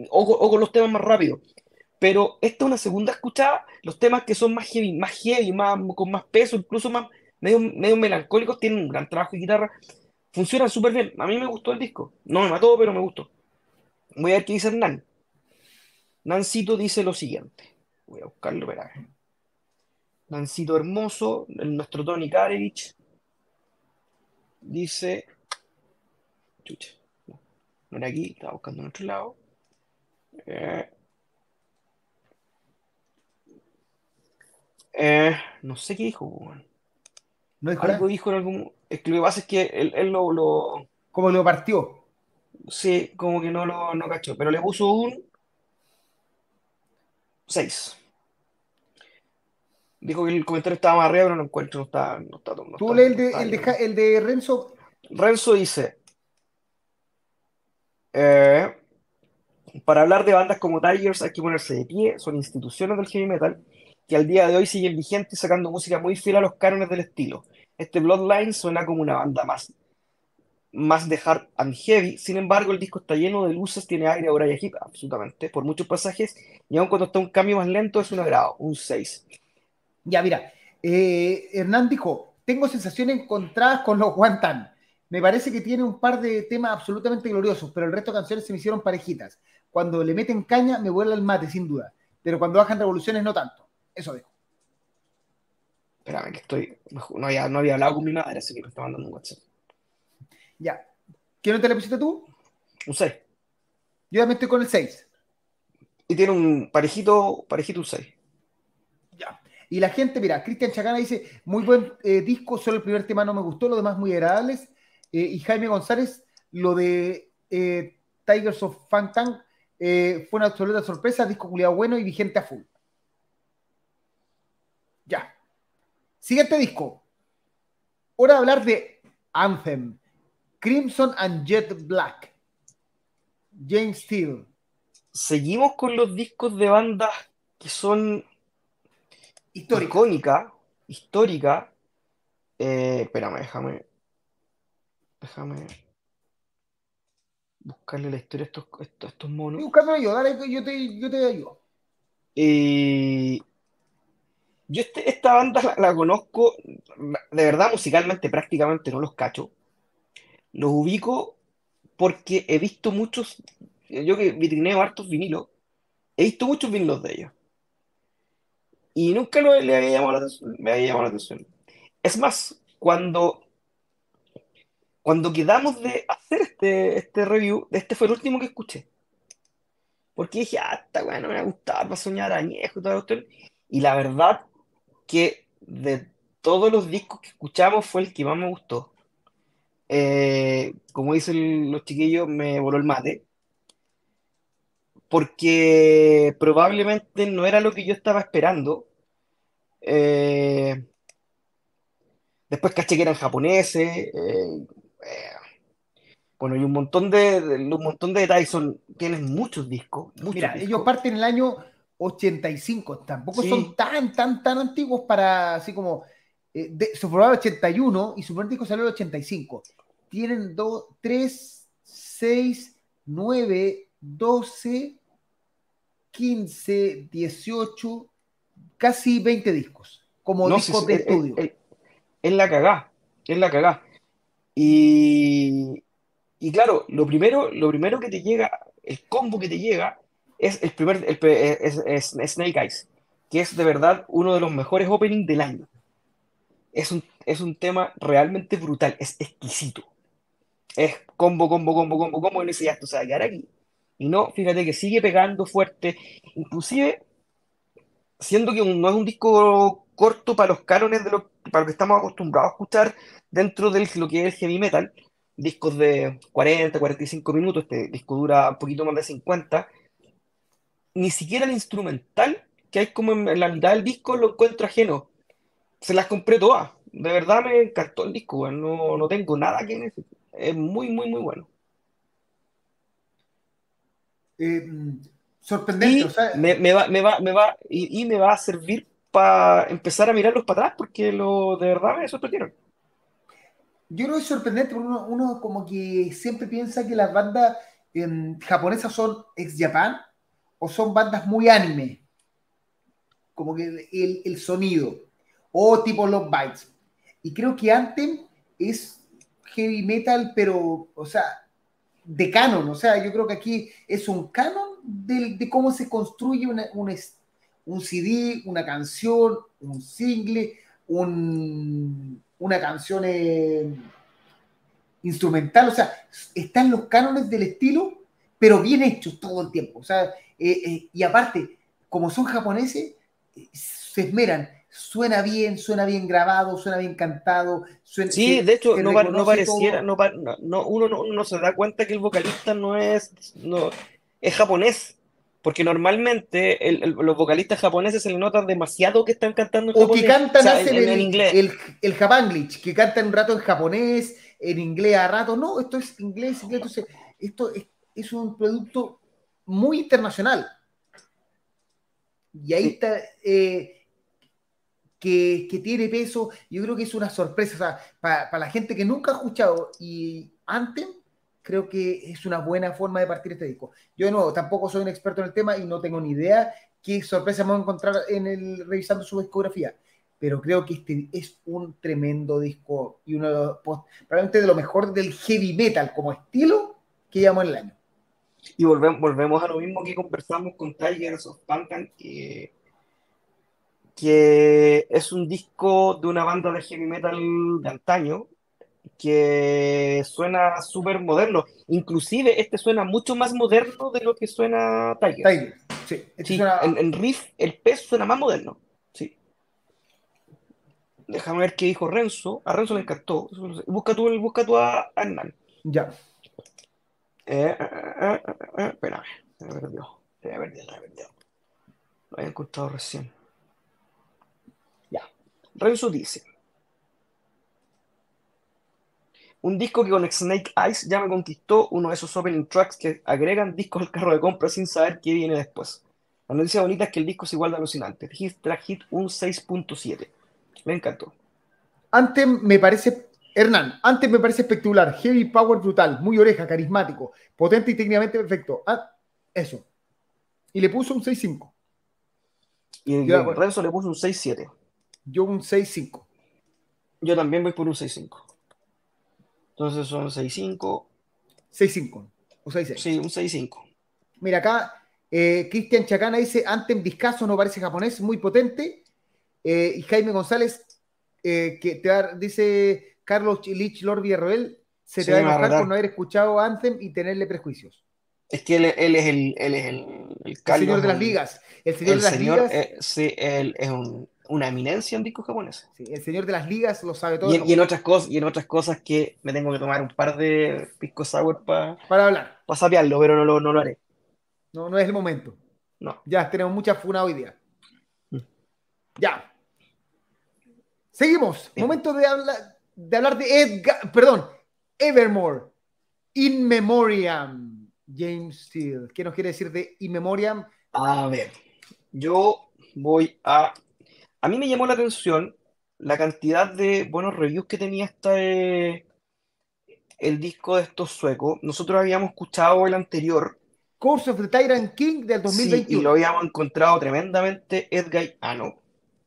O, con- o con los temas más rápidos. Pero esta es una segunda escuchada, los temas que son más heavy, más heavy, más, con más peso, incluso más medio, medio melancólicos, tienen un gran trabajo de guitarra, funcionan súper bien. A mí me gustó el disco, no me mató, pero me gustó. Voy a ver qué dice Hernán. Nancito dice lo siguiente, voy a buscarlo, espera. Nancito hermoso, el- nuestro Tony Karevich, dice, chucha, no, no era aquí, estaba buscando en otro lado. Eh, eh, no sé qué dijo, weón. No dijo Algo nada. dijo en algún. Es que lo que pasa es que él, él lo, lo- Como lo partió. Sí, como que no lo no cachó, pero le puso un 6. Dijo que el comentario estaba más arriba, pero no encuentro, no está, no está, no Tú lees el de, el de, el Renzo. Renzo dice, eh, para hablar de bandas como Tigers hay que ponerse de pie, son instituciones del heavy metal que al día de hoy siguen vigentes y sacando música muy fiel a los cánones del estilo. Este Bloodline suena como una banda más, más de hard and heavy, sin embargo el disco está lleno de luces, tiene aire a Uriah Heep, absolutamente, por muchos pasajes, y aun cuando está un cambio más lento es un agrado, un 6. Ya, mira, eh, Hernán dijo, tengo sensaciones encontradas con los Guantán. Me parece que tiene un par de temas absolutamente gloriosos, pero el resto de canciones se me hicieron parejitas. Cuando le meten caña, me vuela el mate, sin duda. Pero cuando bajan revoluciones, no tanto. Eso dijo. Espérame, que estoy, no había, no había hablado con mi madre, así que me está mandando un WhatsApp. Ya. ¿Qué nota le pusiste tú? Un 6. Yo me estoy con el 6. Y tiene un parejito, parejito un 6. Y la gente, mira, Cristian Chacana dice, muy buen eh, disco, solo el primer tema no me gustó, los demás muy agradables. eh, y Jaime González, lo de eh, Tigers of Fantang fue una absoluta sorpresa, disco culiado bueno y vigente a full. Ya. Siguiente disco. Hora de hablar de Anthem, Crimson and Jet Black, James Steele. Seguimos con los discos de bandas que son Histórico. icónicas, históricas. Eh, espérame, déjame. Déjame buscarle la historia a estos, a estos, monos. Buscándolo yo, dale, yo te, yo te ayudo. Eh, yo este- esta banda la, la conozco, de verdad musicalmente prácticamente no los cacho. Los ubico porque he visto muchos, yo que vitrineo hartos vinilos, he visto muchos vinilos de ellos. Y nunca lo, le había llamado la atención, me había llamado la atención. Es más, cuando, cuando quedamos de hacer este, este review, este fue el último que escuché. Porque dije, ah, esta weá no me va a gustar, va a soñar añejo y toda la cuestión. Y la verdad que de todos los discos que escuchamos fue el que más me gustó. Eh, como dicen los chiquillos, me voló el mate. Porque probablemente no era lo que yo estaba esperando. Eh, después caché que eran japoneses. eh, eh, bueno, y un montón de, de- un montón de detalles. Son, tienen muchos discos, muchos Mira, discos. ellos parten en el año 85, tampoco Sí. son tan, tan, tan antiguos para así como. eh, de- su programa 81 y su primer disco salió en el 85. Tienen 2, 3, 6, 9, 12, 15, 18, casi 20 discos, como No, discos sí, de es- estudio. es- la cagá, es la cagá. Y, y claro, lo primero, lo primero que te llega, el combo que te llega, es el primer, el es, es- Snake Eyes, que es de verdad uno de los mejores openings del año. Es un, es un tema realmente brutal, es exquisito. Es combo, combo, combo, combo, combo, y uno dice, ya esto se va a quedar aquí. Y no, fíjate que sigue pegando fuerte, inclusive siendo que no es un disco corto para los cánones para lo que estamos acostumbrados a escuchar dentro de lo que es el heavy metal, discos de 40, 45 minutos, este disco dura un poquito más de 50, ni siquiera el instrumental que hay como en, la mitad del disco lo encuentro ajeno. Se las compré todas, de verdad me encantó el disco. No, no tengo nada que decir. Es muy, muy, muy bueno. Eh, sorprendente, Y o sea, me, me va, me va, me va, y, y me va a servir para empezar a mirarlos para atrás porque lo, de verdad me sorprendieron. Yo creo que es sorprendente porque uno, uno como que siempre piensa que las bandas em, japonesas son ex-Japan o son bandas muy anime, como que el, el sonido, o tipo Love Bites. Y creo que Anthem es heavy metal, pero, o sea, de canon, o sea, yo creo que aquí es un canon de, cómo se construye una, un, CD, una canción, un single, un- una canción eh, instrumental, o sea, están los cánones del estilo, pero bien hechos todo el tiempo, o sea, eh, eh, y aparte, como son japoneses, se esmeran, suena bien, suena bien grabado, suena bien cantado, suena, Sí, se- de hecho, no, pareciera, no, no, no- uno, no, uno no se da cuenta que el vocalista no es, no, es japonés, porque normalmente el- el- los vocalistas japoneses se le notan demasiado que están cantando en O que cantan, o sea, hacen en, en- el, en inglés. el, el Japanglish, que cantan un rato en japonés, en inglés a rato. No, esto es inglés, inglés. Entonces, esto es, es un producto muy internacional. Y ahí Sí. está, eh, que, que tiene peso. Yo creo que es una sorpresa. O sea, para, la gente que nunca ha escuchado y antes, creo que es una buena forma de partir este disco. Yo, de nuevo, tampoco soy un experto en el tema y no tengo ni idea qué sorpresa vamos a encontrar en el, revisando su discografía. Pero creo que este es un tremendo disco y uno de los, probablemente de lo mejor del heavy metal como estilo que llevamos en el año. Y volvemos, volvemos a lo mismo que conversamos con Tigers of Pantan, que, que es un disco de una banda de heavy metal de antaño que suena súper moderno. Inclusive este suena mucho más moderno de lo que suena Tigers. Tiger, sí. Este Sí, en, en riff el pez suena más moderno. Sí. Déjame ver qué dijo Renzo. A Renzo le encantó. Busca tú, busca tú a Hernán. Ya. Eh, eh, eh, eh, espérame, se me perdió. Se me perdió, se me perdió. Lo había encontrado recién. Renzo dice: Un disco que con Snake Eyes ya me conquistó, uno de esos opening tracks que agregan discos al carro de compra sin saber qué viene después. La noticia bonita es que el disco es igual de alucinante. Hit track hit un 6.7. Me encantó. Antes me parece, Hernán, antes me parece espectacular, heavy power brutal, muy oreja, carismático, potente y técnicamente perfecto. Ah, eso. Y le puso un 6.5. Y bueno. Renzo le puso un 6.7. Yo un 6.5. Yo también voy por un 6.5. Entonces son 6.5. 6.5. O 6.6. Sí, un 6.5. Mira acá, eh, Cristian Chacana dice, Antem Discaso no parece japonés, muy potente. Eh, y Jaime González, eh, que te va- dice Carlos Lich Lord Villarroel, se Sí, te va a me va a enojar por no haber escuchado Anthem y tenerle prejuicios. Es que él, él es el, él es el, el El señor de las ligas. El señor El de las señor, ligas. eh, sí, él es un- una eminencia en discos japoneses. sí, el señor de las ligas lo sabe todo. Y, en- y en otras cosas, y en otras cosas que me tengo que tomar un par de pisco sour para Para hablar. sapearlo, pero no lo, no lo haré. No, no es el momento. No. Ya, tenemos mucha funa hoy día. Mm. Ya. Seguimos. Bien. Momento de, habla- de hablar de Edgar, perdón, Evermore. In Memoriam. James Steele. ¿Qué nos quiere decir de In Memoriam? A ver, yo voy a... A mí me llamó la atención la cantidad de buenos reviews que tenía este, el disco de estos suecos. Nosotros habíamos escuchado el anterior, Course of the Tyrant King del sí, y 2021. lo habíamos encontrado tremendamente Edgar Ano.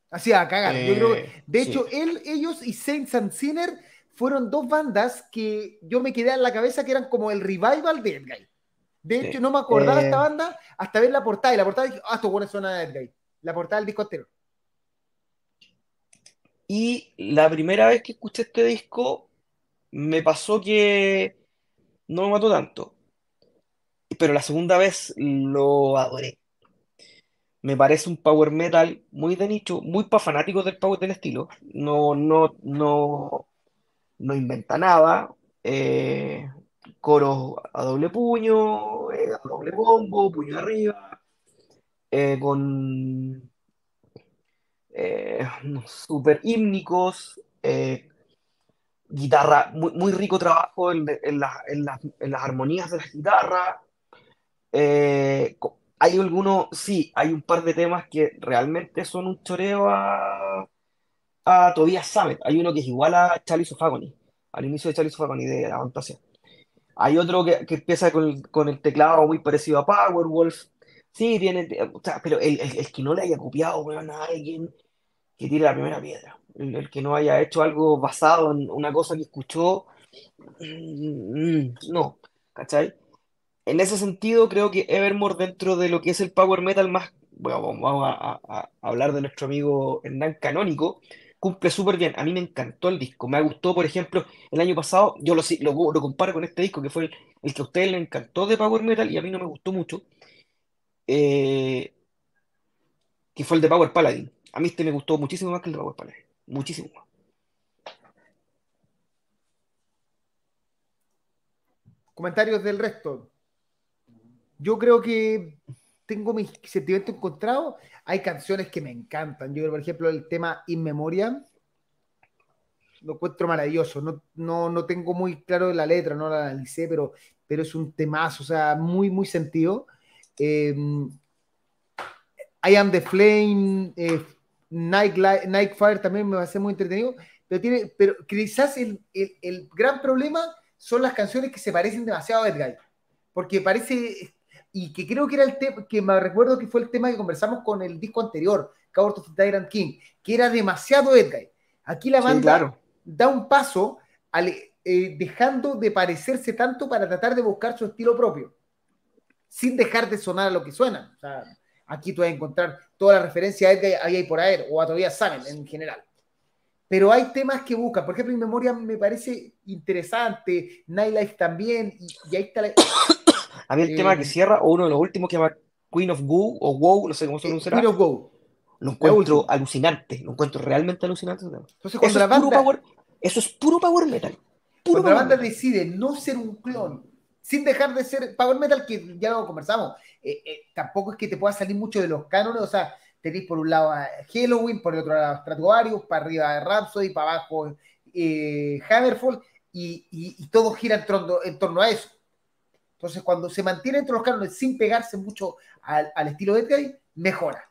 Así a cagar. Yo creo que- Eh, de sí. hecho, él, ellos y Saints and Sinner fueron dos bandas que yo me quedé en la cabeza que eran como el revival de Edguy. De Sí. hecho, no me acordaba de Eh. esta banda hasta ver la portada. Y la portada dije, ah, estos buenos suena de Edguy. La portada del disco entero. Y la primera vez que escuché este disco, me pasó que no me mató tanto. Pero la segunda vez lo adoré. Me parece un power metal muy de nicho, muy para fanáticos del power del estilo. No, no, no, no inventa nada. eh, coros a doble puño, eh, a doble bombo, puño arriba, eh, con eh, super hímnicos, eh, guitarra, muy, muy rico trabajo en, en la- en las- en las armonías de las guitarras. Eh, hay algunos, sí, hay un par de temas que realmente son un choreo a, a Tobias Sammet. Hay uno que es igual a Chalice of Agony, al inicio de Chalice of Agony de la Fantasia. Hay otro que, que empieza con, con el teclado muy parecido a Powerwolf. Sí, tiene, o sea, pero el, el- el que no le haya copiado, a alguien que tire la primera piedra. El, que no haya hecho algo basado en una cosa que escuchó, mm, mm, no, ¿cachai? En ese sentido, creo que Evermore, dentro de lo que es el power metal más, bueno, vamos a, hablar de nuestro amigo Hernán Canónico, cumple súper bien. A mí me encantó el disco. Me gustó, por ejemplo, el año pasado, yo lo, lo, lo comparo con este disco, que fue el, el que a ustedes les encantó de power metal y a mí no me gustó mucho, eh, que fue el de Power Paladin. A mí este me gustó muchísimo más que el Power Paladin. Muchísimo más. Comentarios del resto. Yo creo que tengo mis sentimientos encontrados. Hay canciones que me encantan. Yo creo, por ejemplo, el tema In Memoriam. Lo encuentro maravilloso. No, no, no tengo muy claro la letra, no la analicé, pero, pero es un temazo, o sea, muy, muy sentido. Eh, I Am the Flame, eh, Li- Night Fire también me va a ser muy entretenido. Pero, tiene, pero quizás el, el, el gran problema son las canciones que se parecen demasiado a Edguy. Porque parece, y que creo que era el tema, que me recuerdo que fue el tema que conversamos con el disco anterior, Coward of the Tyrant King, que era demasiado Edguy. Aquí la Sí, banda claro. da un paso al, eh, dejando de parecerse tanto para tratar de buscar su estilo propio, sin dejar de sonar a lo que suena. O sea, aquí tú vas a encontrar toda la referencia a Edguy ahí hay por ahí, o a todavía saben en general. Pero hay temas que buscan. Por ejemplo, en memoria me parece interesante, Nightlife también, y, y ahí está la, (coughs) A mí el Eh, tema que cierra, o uno de los últimos que se llama Queen of Goo, o Wow, no sé cómo se eh, pronunciará, Queen of Go. Lo encuentro alucinante, lo encuentro realmente alucinante. Entonces, Eso cuando es, la puro banda, power, eso es puro power metal. Puro cuando la power banda metal. decide no ser un clon, sin dejar de ser power metal, que ya lo conversamos, eh, eh, tampoco es que te pueda salir mucho de los cánones, o sea, tenéis por un lado a Halloween, por el otro lado a Stratovarius, para arriba Rhapsody, para abajo eh, Hammerfall, y, y- y todo gira en torno, a eso. Entonces, cuando se mantiene entre los cánones sin pegarse mucho al, estilo de Edguy, mejora.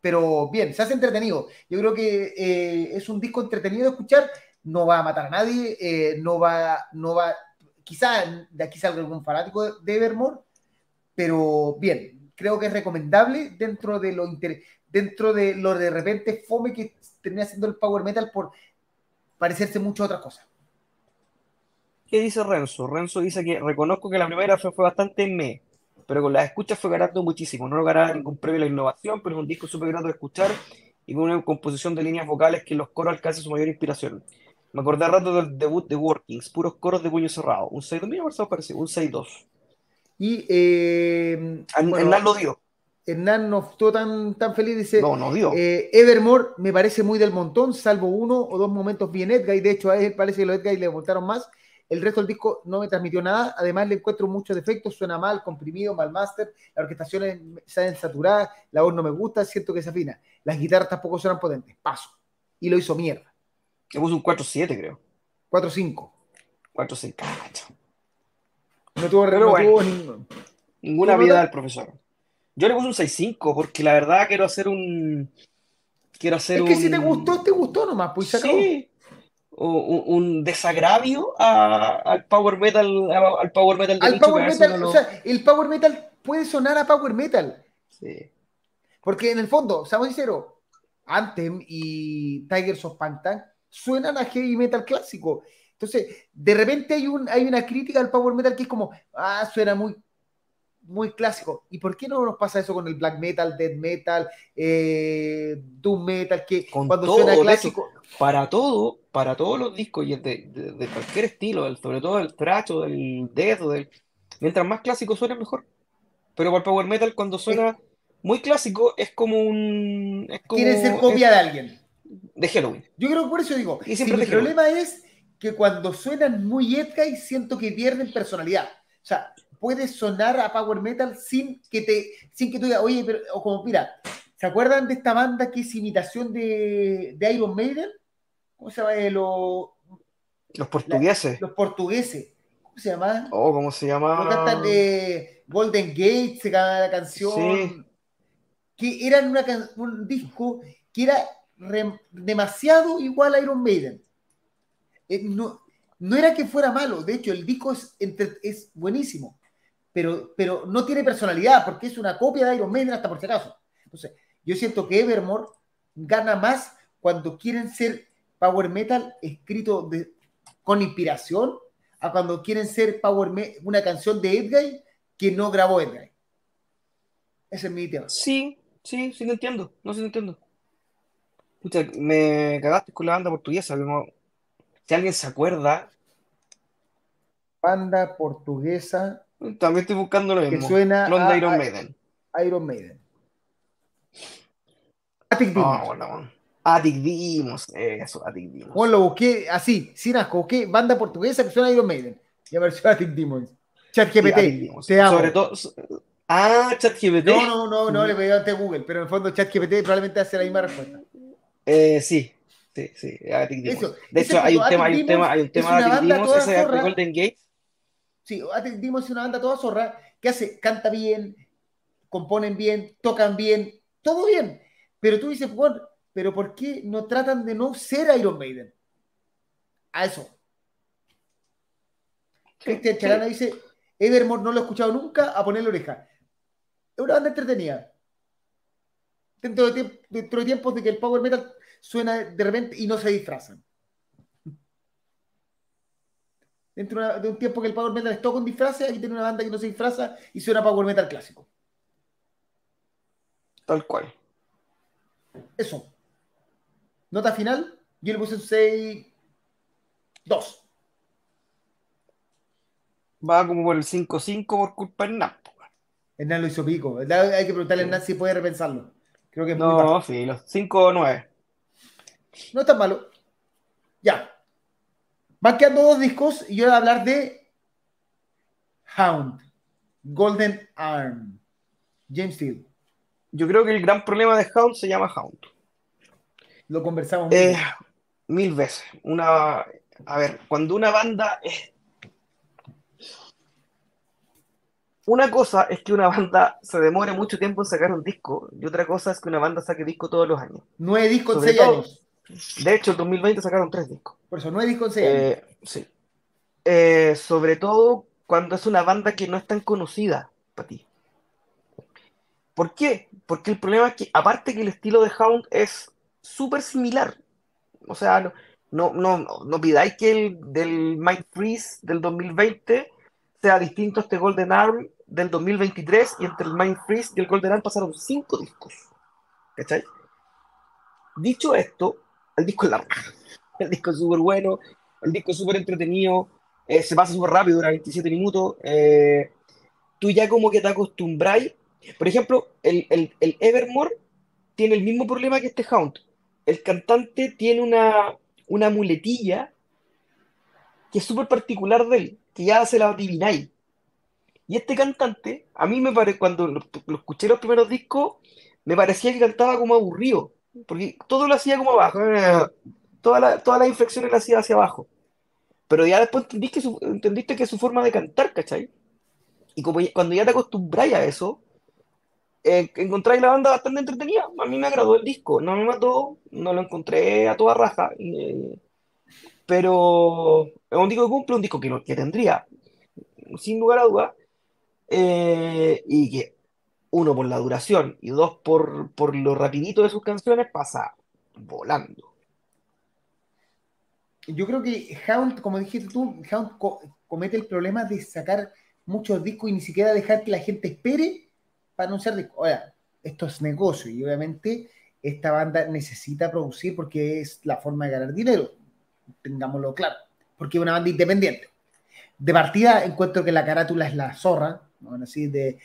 Pero bien, se hace entretenido. Yo creo que eh, es un disco entretenido de escuchar, no va a matar a nadie, no va, no va, quizá de aquí salga algún fanático de, Evermore, pero bien, creo que es recomendable dentro de lo dentro de lo de repente fome que termina siendo el power metal por parecerse mucho a otras cosas. ¿Qué dice Renzo? Renzo dice que reconozco que la primera fue, fue bastante me, pero con las escuchas fue ganando muchísimo. No logrará ningún premio a la innovación, pero es un disco súper grato de escuchar y con una composición de líneas vocales que los coros alcanza su mayor inspiración. Me acordé rato del debut de Workings, puros coros de puño cerrado. Un 6-2, mira, parece, un 6-2. Y eh, Hernán bueno, lo dio. Hernán no estuvo tan, tan feliz, dice, No, no dio. Eh, Evermore me parece muy del montón, salvo uno o dos momentos bien Edguy. De hecho, a él parece que los Edguy le montaron más. El resto del disco no me transmitió nada. Además, le encuentro muchos defectos. Suena mal, comprimido, mal master. Las orquestaciones salen saturadas. La voz no me gusta, siento que se afina. Las guitarras tampoco suenan potentes. Paso. Y lo hizo mierda. Le puso un 4-7, creo. 4-5. 4-6, cacho. No tuvo, Pero no bueno. tuvo ningún- Ninguna ¿Tú, vida al profesor. Yo le puse un 6-5 porque la verdad quiero hacer un. Quiero hacer Es que un. si te gustó, te gustó nomás. Pues se acabó. Sí. O- Un, desagravio a- al power metal, a- al power metal de Al power metal, uno o no- sea, el power metal puede sonar a power metal. Sí. Porque en el fondo, seamos sinceros, Anthem y Tigers of Pantang suenan a heavy metal clásico. Entonces, de repente hay, un, hay una crítica al power metal que es como, ah, suena muy, muy clásico. ¿Y por qué no nos pasa eso con el black metal, death metal, eh, doom metal, que Con cuando todo, suena clásico, Para todo, para todos los discos y de, de- de cualquier estilo, del- sobre todo del thrash o del death, o del, mientras más clásico suene, mejor. Pero para el power metal, cuando suena muy clásico, es como un. Es como, quieren ser copia de alguien? De Halloween. Yo creo que por eso digo, Y si siempre mi problema es que cuando suenan muy Edguy siento que pierden personalidad. O sea, puede sonar a power metal sin que te, sin que tú digas, oye, pero, o como, mira, ¿se acuerdan de esta banda que es imitación de, de Iron Maiden? ¿Cómo se llama? Eh, lo- Los portugueses. los portugueses. ¿Cómo se llama? Oh, ¿cómo se llama? Cantan de Golden Gate, se llama la canción. Sí. Que era una un disco que era demasiado igual a Iron Maiden. Eh, no, no era que fuera malo, de hecho, el disco es, es buenísimo, pero, pero no tiene personalidad porque es una copia de Iron Maiden hasta por si acaso. Entonces, yo siento que Evermore gana más cuando quieren ser power metal escrito con inspiración a cuando quieren ser power me- una canción de Edguy que no grabó Edguy. Ese es mi tema. Sí, sí, sí lo entiendo. No sí lo entiendo. Pucha, me cagaste con la banda portuguesa. como- Si alguien se acuerda, Banda portuguesa también estoy buscando lo que mismo. suena a, Iron Maiden. Iron Maiden. Attic Ah, Demons. bueno, bueno. Attic Demons, eso, Attic Demons. Bueno, lo busqué así, sin asco. Busqué banda portuguesa que suena a Iron Maiden. Y apareció Attic Demons. Sí, ChatGPT, te amo. Sobre todo. Ah, ChatGPT. No, no, no, no le pedí ante Google, pero en el fondo ChatGPT probablemente hace la misma respuesta. Eh, sí, sí, sí, Attic Demons. Eso, De hecho, hay un tema, hay un tema, hay un tema de Attic Demons, toda ese de zorra. Golden Gate. Sí, Attic Demons es una banda toda zorra que hace, canta bien, componen bien, tocan bien, todo bien. Pero tú dices, bueno, pero ¿por qué no tratan de no ser Iron Maiden? A eso. Cristian. Charana dice, Evermore no lo he escuchado nunca, a ponerle oreja. Es una banda entretenida. Dentro de, dentro de tiempos de que el power metal suena de repente y no se disfrazan. Dentro de una- de un tiempo que el power metal es todo con disfraces, aquí tiene una banda que no se disfraza y suena power metal clásico. Tal cual. Eso. Nota final, yo le puse un 6, 2. Va como por el 5-5 por culpa del NAP. Hernán lo hizo pico. Hay que preguntarle a Hernán si puede repensarlo. Creo que es muy. No, sí, los 5 o 9. No está malo. Ya. Van quedando dos discos y yo voy a hablar de Hound, Golden Arm, James Steele. Yo creo que el gran problema de Hound se llama Hound. Lo conversamos. Eh, mil veces. Una, a ver, cuando una banda es... Una cosa es que una banda se demore mucho tiempo en sacar un disco y otra cosa es que una banda saque disco todos los años. Nueve discos en seis todo- años. De hecho, en 2020 sacaron tres discos. Por eso, nueve discos en. Eh, sí. Eh, sobre todo cuando es una banda que no es tan conocida para ti. ¿Por qué? Porque el problema es que, aparte que el estilo de Hound es súper similar. O sea, no, no, no, no, no pidáis que el del Mind Freeze del 2020 sea distinto a este Golden Arm del 2023 y entre el Mind Freeze y el Golden Arm pasaron cinco discos. ¿Cachai? Dicho esto, el disco es la. El disco es súper bueno, el disco es súper entretenido, eh, se pasa súper rápido, dura 27 minutos. eh, tú ya como que te acostumbráis. Por ejemplo, el, el, el Evermore tiene el mismo problema que este Hound. El cantante tiene una, una muletilla que es súper particular de él, que ya se la adivináis. Y este cantante, a mí me parece, cuando lo, lo escuché los primeros discos, me parecía que cantaba como aburrido, porque todo lo hacía como abajo, todas las todas las inflexiones las hacía hacia abajo. Pero ya después entendí que su- entendiste que es su forma de cantar, ¿cachai? Y como ya- cuando ya te acostumbráis a eso, eh, encontráis la banda bastante entretenida. A mí me agradó el disco, no me mató, no lo encontré a toda raja, eh, pero es un disco que cumple, un disco que, que tendría, sin lugar a dudas, eh, y que uno por la duración y dos por, por lo rapidito de sus canciones pasa volando. Yo creo que Hound, como dijiste tú, Hound co- comete el problema de sacar muchos discos y ni siquiera dejar que la gente espere para anunciar discos. Ahora, esto es negocio y obviamente esta banda necesita producir porque es la forma de ganar dinero, tengámoslo claro, porque es una banda independiente. De partida encuentro que la carátula es la zorra, ¿no? así de,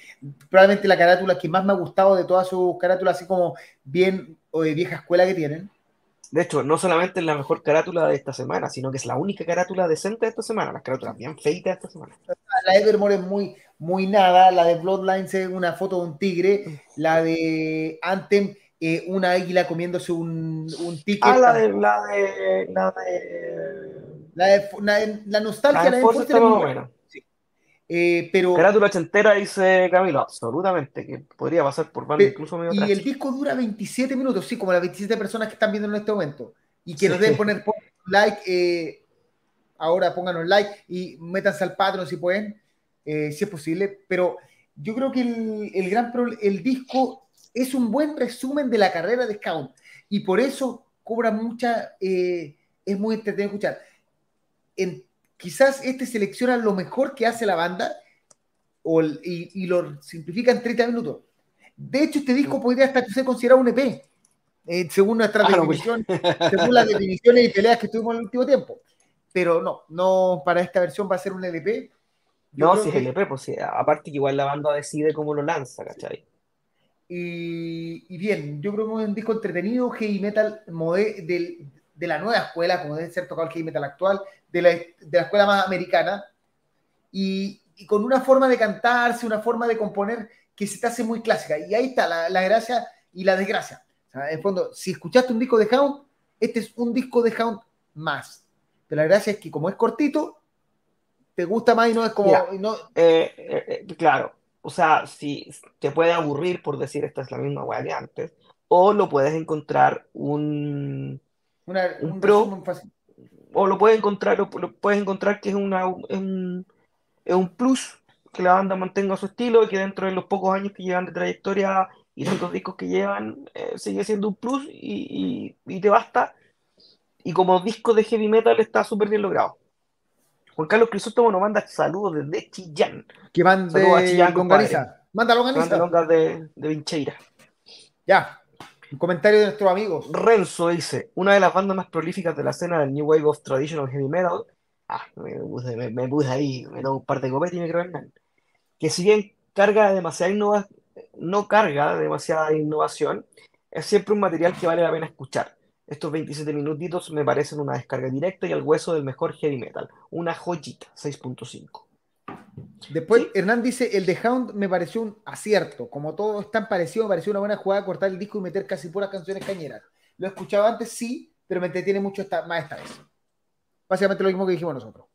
probablemente la carátula que más me ha gustado de todas sus carátulas, así como bien o de vieja escuela que tienen. De hecho, no solamente es la mejor carátula de esta semana, sino que es la única carátula decente de esta semana, las carátulas bien feitas de esta semana. La Evermore es muy, muy nada, la de Bloodlines es una foto de un tigre, la de Anthem, eh, una águila comiéndose un, un ticket. Ah, la de, la de, la de, la, de- la de- la nostalgia la la de de Force está más o menos. Eh, pero Carátula ochentera, dice Camilo, absolutamente, que podría pasar por Pe- incluso medio y trash. el disco dura 27 minutos, sí, como las 27 personas que están viendo en este momento. Y que nos deben poner (laughs) like, eh, ahora pónganos like y métanse al Patreon si pueden, eh, si es posible. Pero yo creo que el, el gran el disco es un buen resumen de la carrera de Scout. Y por eso cobra mucha, eh, es muy entretenido escuchar. En, quizás este selecciona lo mejor que hace la banda o el- y, y lo simplifica en 30 minutos. De hecho, este disco podría hasta ser considerado un EP, eh, según nuestra Ah, no, definición, según las definiciones y peleas que tuvimos en el último tiempo. Pero no, no para esta versión va a ser un LP. Yo No, si es LP, pues sí, aparte que igual la banda decide cómo lo lanza, ¿cachai? Y, y bien, yo creo que es un disco entretenido, heavy metal mode- del- de la nueva escuela, como debe ser tocado el heavy metal actual, de la, de la escuela más americana, y, y con una forma de cantarse, una forma de componer que se te hace muy clásica. Y ahí está la, la gracia y la desgracia. O sea, en fondo, si escuchaste un disco de Hound, este es un disco de Hound más. Pero la gracia es que como es cortito, te gusta más y no es como... Ya. y no- Eh, eh, eh, claro, o sea, si te puede aburrir por decir esta es la misma weá que antes, o lo puedes encontrar un, una- Un un pro. fácil. o lo puedes encontrar, o lo puedes encontrar que es una, es un, es un plus que la banda mantenga su estilo y que dentro de los pocos años que llevan de trayectoria y tantos discos que llevan, eh, sigue siendo un plus y, y- y te basta. Y como disco de heavy metal está súper bien logrado. Juan Carlos Crisóstomo nos manda saludos desde Chillán. Que van de Saludos a Chillán, compadre. longaniza. Manda Manda longas de, de Vincheira. Ya. Un comentario de nuestros amigos. Renzo dice, una de las bandas más prolíficas de la escena del New Wave of Traditional Heavy Metal. Ah, me puse, me, puse ahí, me tomo un par de copetes y me creo nada. Que si bien carga demasiada innova- no carga demasiada innovación, es siempre un material que vale la pena escuchar. Estos 27 minutitos me parecen una descarga directa y al hueso del mejor heavy metal. Una joyita, 6.5. Después, Hernán dice, el de Hound me pareció un acierto. Como todo es tan parecido, me pareció una buena jugada cortar el disco y meter casi puras canciones cañeras. Lo he escuchado antes, sí, pero me entretiene mucho esta, más esta vez. Básicamente lo mismo que dijimos nosotros.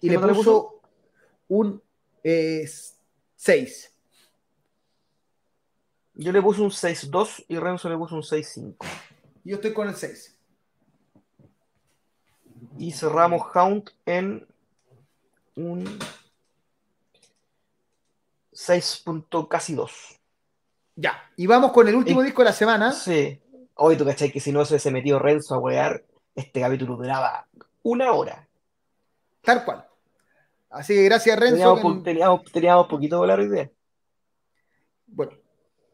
Y le puso un 6. Yo le puse un 6-2 y Renzo le puso un 6-5. Yo estoy con el 6. Y cerramos Hound en un 6. casi 2. Ya, y vamos con el último disco de la semana. Sí. Hoy tú cachai que si no se hubiese metido Renzo a wear, este capítulo duraba una hora. Tal cual. Así que gracias Renzo. Teníamos, teníamos, teníamos poquito hoy día. Bueno,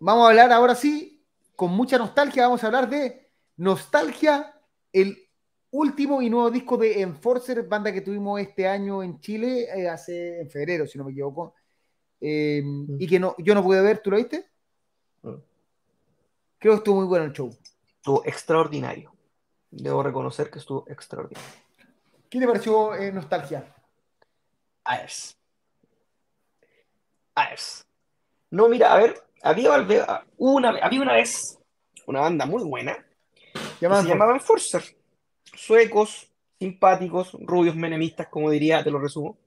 Vamos a hablar ahora sí, con mucha nostalgia, vamos a hablar de Nostalgia, el último y nuevo disco de Enforcer, banda que tuvimos este año en Chile, eh, hace en febrero, si no me equivoco. Eh, y que no, yo no pude ver, ¿tú lo viste? Mm. Creo que estuvo muy bueno el show. Estuvo extraordinario. Debo reconocer que estuvo extraordinario. ¿Qué te pareció eh, Nostalgia? Aers. Aers. No, mira, a ver, había una, había una vez una banda muy buena que se llamaba Enforcer. Suecos, simpáticos, rubios, menemistas, como diría, te lo resumo.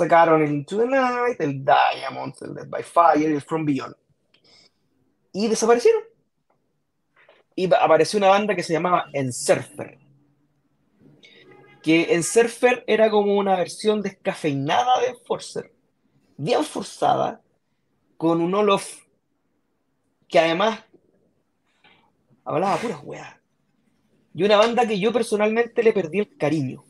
Sacaron el Into the Night, el Diamonds, el Dead by Fire, el From Beyond. Y desaparecieron. Y apareció una banda que se llamaba Ensurfer. Que Ensurfer era como una versión descafeinada de Enforcer. Bien forzada, con un Olof que además hablaba puras weas. Y una banda que yo personalmente le perdí el cariño.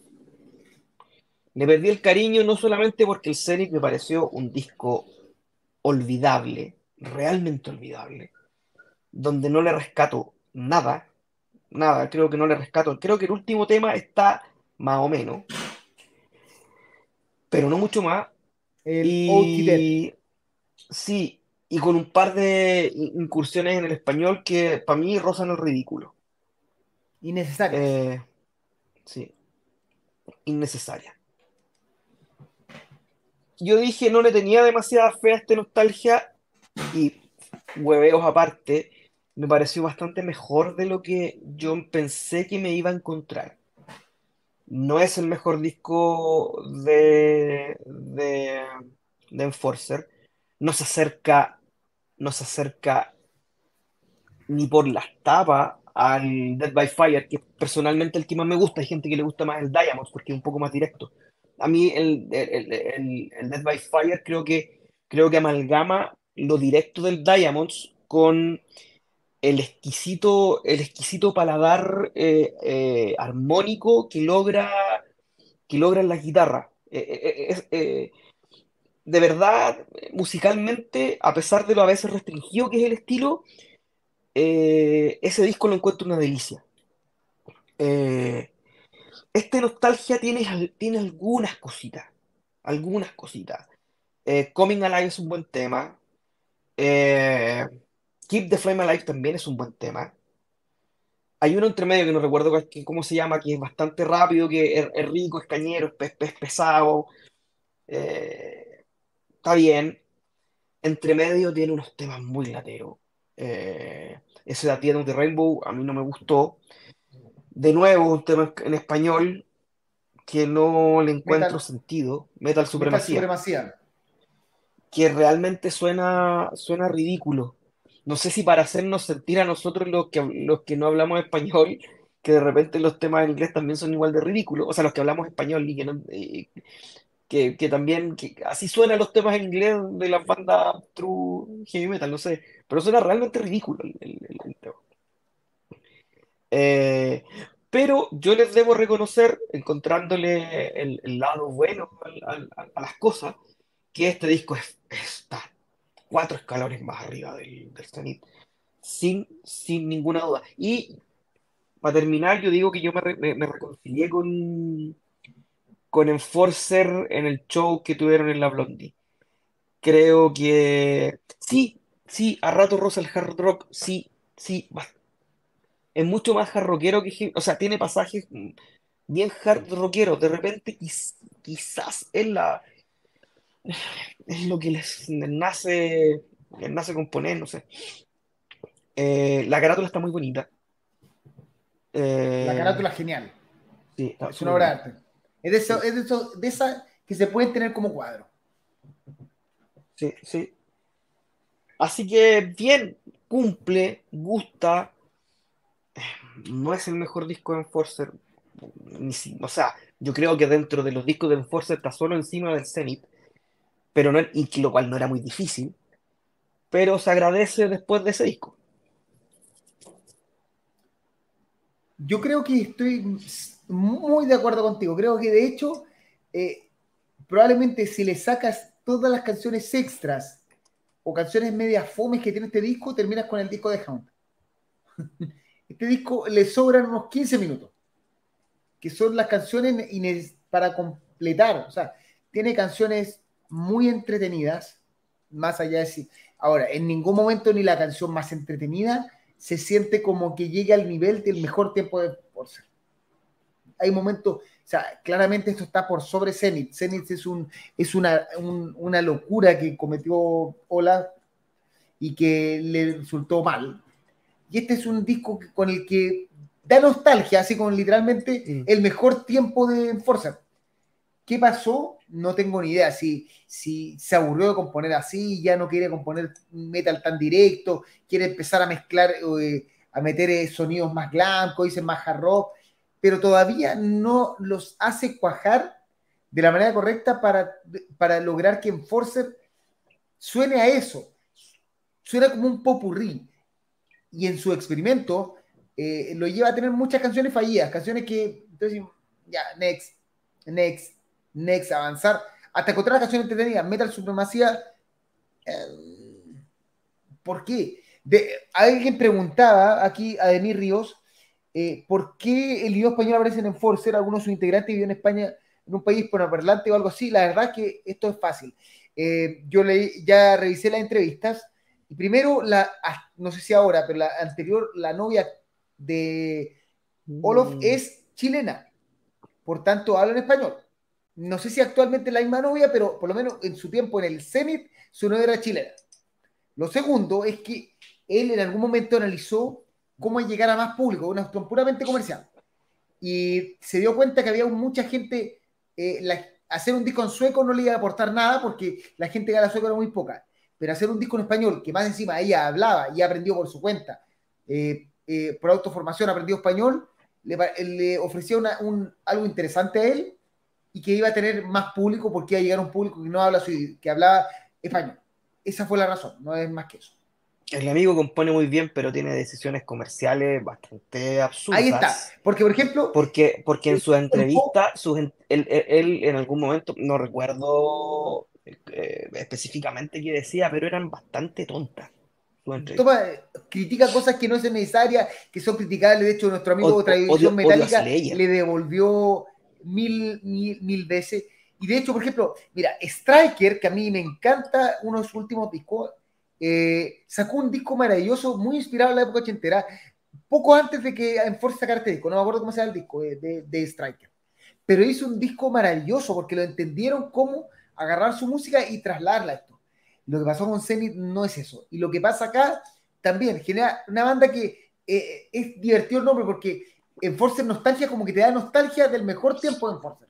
Le perdí el cariño no solamente porque el Zenith me pareció un disco olvidable, realmente olvidable, donde no le rescato nada, nada, creo que no le rescato. Creo que el último tema está más o menos, pero no mucho más. El y Sí, y con un par de incursiones en el español que para mí rozan el ridículo. Innecesaria. Eh, sí, innecesaria. Yo dije, no le tenía demasiada fe a esta nostalgia y hueveos aparte, me pareció bastante mejor de lo que yo pensé que me iba a encontrar. No es el mejor disco de, de, de Enforcer no se acerca, no se acerca ni por las tapas al Dead by Fire, que personalmente el que más me gusta. Hay gente que le gusta más el Diamonds porque es un poco más directo. A mí el, Dead by Fire creo que, creo que amalgama lo directo del Diamonds con el exquisito, el exquisito paladar eh, eh, armónico que logra, que logra la guitarra. Eh, de verdad, musicalmente, a pesar de lo a veces restringido que es el estilo, eh, ese disco lo encuentro una delicia. Eh, este Nostalgia tiene, tiene algunas cositas, algunas cositas. Eh, Coming Alive es un buen tema. Keep the Flame Alive también es un buen tema. Hay uno entre medio que no recuerdo cómo se llama, que es bastante rápido, que es, rico, es cañero, es, pesado está bien. Entre medio tiene unos temas muy lateros. Eh, ese de At the Rainbow a mí no me gustó. De nuevo, un tema en español que no le encuentro sentido. Metal Supremacía. Que realmente suena, suena ridículo. No sé si para hacernos sentir a nosotros los que, los que no hablamos español, que de repente los temas en inglés también son igual de ridículos. O sea, los que hablamos español y que no, que, también, que así suenan los temas en inglés de la banda True Heavy Metal, no sé, pero suena realmente ridículo el, tema. Eh, pero yo les debo reconocer, encontrándole el, lado bueno a, las cosas, que este disco está cuatro escalones más arriba del, del sin, sin ninguna duda. Y para terminar, yo digo que yo me, me reconcilié con, con Enforcer en el show que tuvieron en la Blondie. Creo que sí, sí, a rato rosa el hard rock, sí, sí, ba- es mucho más hard rockero que o sea, tiene pasajes bien hard rockeros. De repente, quiz- quizás es la, es lo que les, les nace, les nace componer, no sé. Eh, la carátula está muy bonita. Eh, La carátula es genial. sí, Es una obra de arte. Es de, eso, es de, eso- de esas que se pueden tener como cuadro. Sí, sí. Así que bien, cumple, gusta. No es el mejor disco de Enforcer. o sea, yo creo que dentro de los discos de Enforcer está solo encima del Zenith, pero no, y lo cual no era muy difícil. Pero se agradece después de ese disco. Yo creo que estoy muy de acuerdo contigo. Creo que de hecho, eh, probablemente si le sacas todas las canciones extras o canciones medias fomes que tiene este disco, terminas con el disco de Hound. (laughs) Este disco le sobran unos 15 minutos, que son las canciones para completar. O sea, tiene canciones muy entretenidas, más allá de si. Ahora, en ningún momento ni la canción más entretenida se siente como que llega al nivel del mejor tiempo de Forza. Hay momentos, o sea, claramente esto está por sobre Zenith. Zenith es, un, es una, un- una locura que cometió Ola y que le resultó mal. Y este es un disco con el que da nostalgia, así como literalmente Mm. el mejor tiempo de Forza. ¿Qué pasó? No tengo ni idea. Si, si se aburrió de componer así, ya no quiere componer metal tan directo, quiere empezar a mezclar, eh, a meter eh, sonidos más glam, dicen más hard rock, pero todavía no los hace cuajar de la manera correcta para, para lograr que Enforcer suene a eso. Suena como un popurrí. Y en su experimento eh, lo lleva a tener muchas canciones fallidas, canciones que, entonces, ya, next, next, next, avanzar, hasta encontrar la canción entretenida. Metal Supremacía, eh, ¿por qué? Alguien preguntaba aquí, a Denis Ríos, eh, ¿por qué el idioma español aparece en Enforcer? Algunos de sus integrantes vivió en España, en un país hispanoparlante o algo así. La verdad es que esto es fácil. Eh, yo leí, ya revisé las entrevistas y primero, la, ah, no sé si ahora, pero la anterior, la novia de Olof Mm. es chilena, por tanto habla en español. No sé si actualmente es la misma novia, pero por lo menos en su tiempo en el Zenit, su novia era chilena. Lo segundo es que él en algún momento analizó cómo llegar a más público, una cuestión puramente comercial. Y se dio cuenta que había mucha gente, eh, la- hacer un disco en sueco no le iba a aportar nada porque la gente que habla sueco era muy poca. Pero hacer un disco en español, que más encima ella hablaba y aprendió por su cuenta, eh, eh, por autoformación aprendió español, le, ofrecía una- un, algo interesante a él y que iba a tener más público porque iba a llegar a un público que no habla su que hablaba español. Esa fue la razón, no es más que eso. El amigo compone muy bien, pero tiene decisiones comerciales bastante absurdas. Ahí está. Porque, por ejemplo, Porque, porque en sus tiempo- entrevistas, sus él, él- él en algún momento, no recuerdo eh, específicamente qué decía, pero eran bastante tontas toma, critica cosas que no son necesarias, que son criticables. De hecho, nuestro amigo Odio- Tradición Metálica le devolvió mil, mil, mil veces. Y de hecho, por ejemplo, mira, Striker, que a mí me encanta uno de sus últimos discos, eh, sacó un disco maravilloso, muy inspirado en la época ochentera, poco antes de que Enforce sacara este disco, no me acuerdo cómo se llama el disco eh, de, de Striker. Pero hizo un disco maravilloso porque lo entendieron cómo agarrar su música y trasladarla a esto. Lo que pasó con Zenith no es eso. Y lo que pasa acá también genera una banda que eh, es divertido el nombre porque Enforcer Nostalgia como que te da nostalgia del mejor tiempo de Enforcer.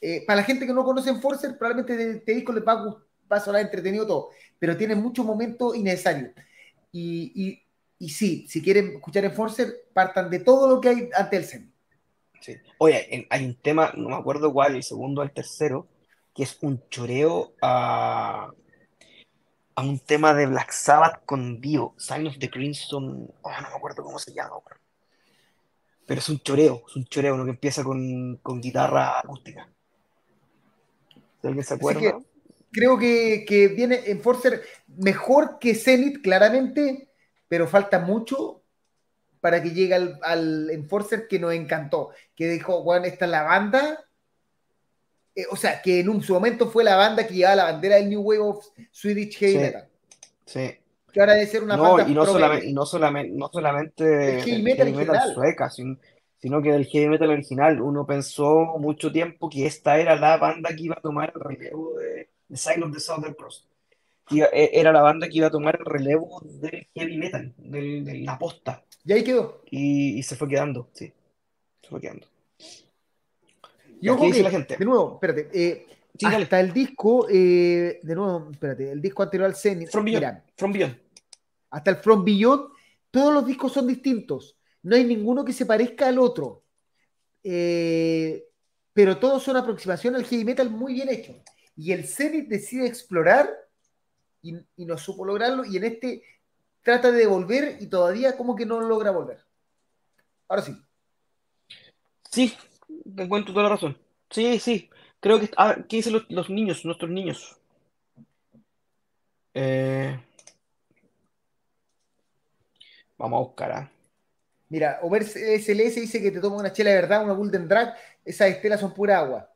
Eh, para la gente que no conoce Enforcer, probablemente este disco les va a, va a sonar entretenido todo, pero tiene muchos momentos innecesarios. Y, y, y sí, si quieren escuchar Enforcer, partan de todo lo que hay ante el Zen. Sí. Oye, hay un tema, no me acuerdo cuál, el segundo o el tercero, que es un choreo a, a un tema de Black Sabbath con Dio, Sign of the Crimson, oh, no me acuerdo cómo se llama, weón. pero es un choreo, es un choreo, uno que empieza con, con guitarra acústica. ¿Si alguien se acuerda? que creo que, que viene Enforcer mejor que Zenith, claramente, pero falta mucho para que llegue al, al Enforcer que nos encantó, que dijo, Juan, esta es la banda. Eh, o sea, que en un, su momento fue la banda que llevaba la bandera del New Wave of Swedish Heavy Sí. Metal. Sí. que ahora debe ser una No, banda y no solamente, y no solamente, no solamente El heavy metal heavy sueca, sin- sino que del heavy metal original. Uno pensó mucho tiempo que esta era la banda que iba a tomar el relevo de, de Sign of the Southern Cross. Iba- e- Era la banda que iba a tomar el relevo del heavy metal, del- de la posta. Y ahí quedó. Y, y se fue quedando, sí. Se fue quedando. Y Ya, ojo ¿qué dice que, la gente? de nuevo, espérate, eh, Sí, dale. hasta el disco, eh, de nuevo, espérate, el disco anterior al Zenith, From Beyond. mira, From Beyond. hasta el From Beyond, todos los discos son distintos. No hay ninguno que se parezca al otro. Eh, pero todos son aproximación al heavy metal muy bien hecho. Y el Zenith decide explorar y, y no supo lograrlo. Y en este trata de volver y todavía como que no logra volver. Ahora sí. Sí, encuentro toda la razón. Sí, sí. Creo que. Ah, ¿qué dicen los, los niños, nuestros niños? Eh, vamos a buscar, ¿ah? Mira, Omer SLS dice que te toma una chela de verdad, una Golden Drag. Esas estelas son pura agua.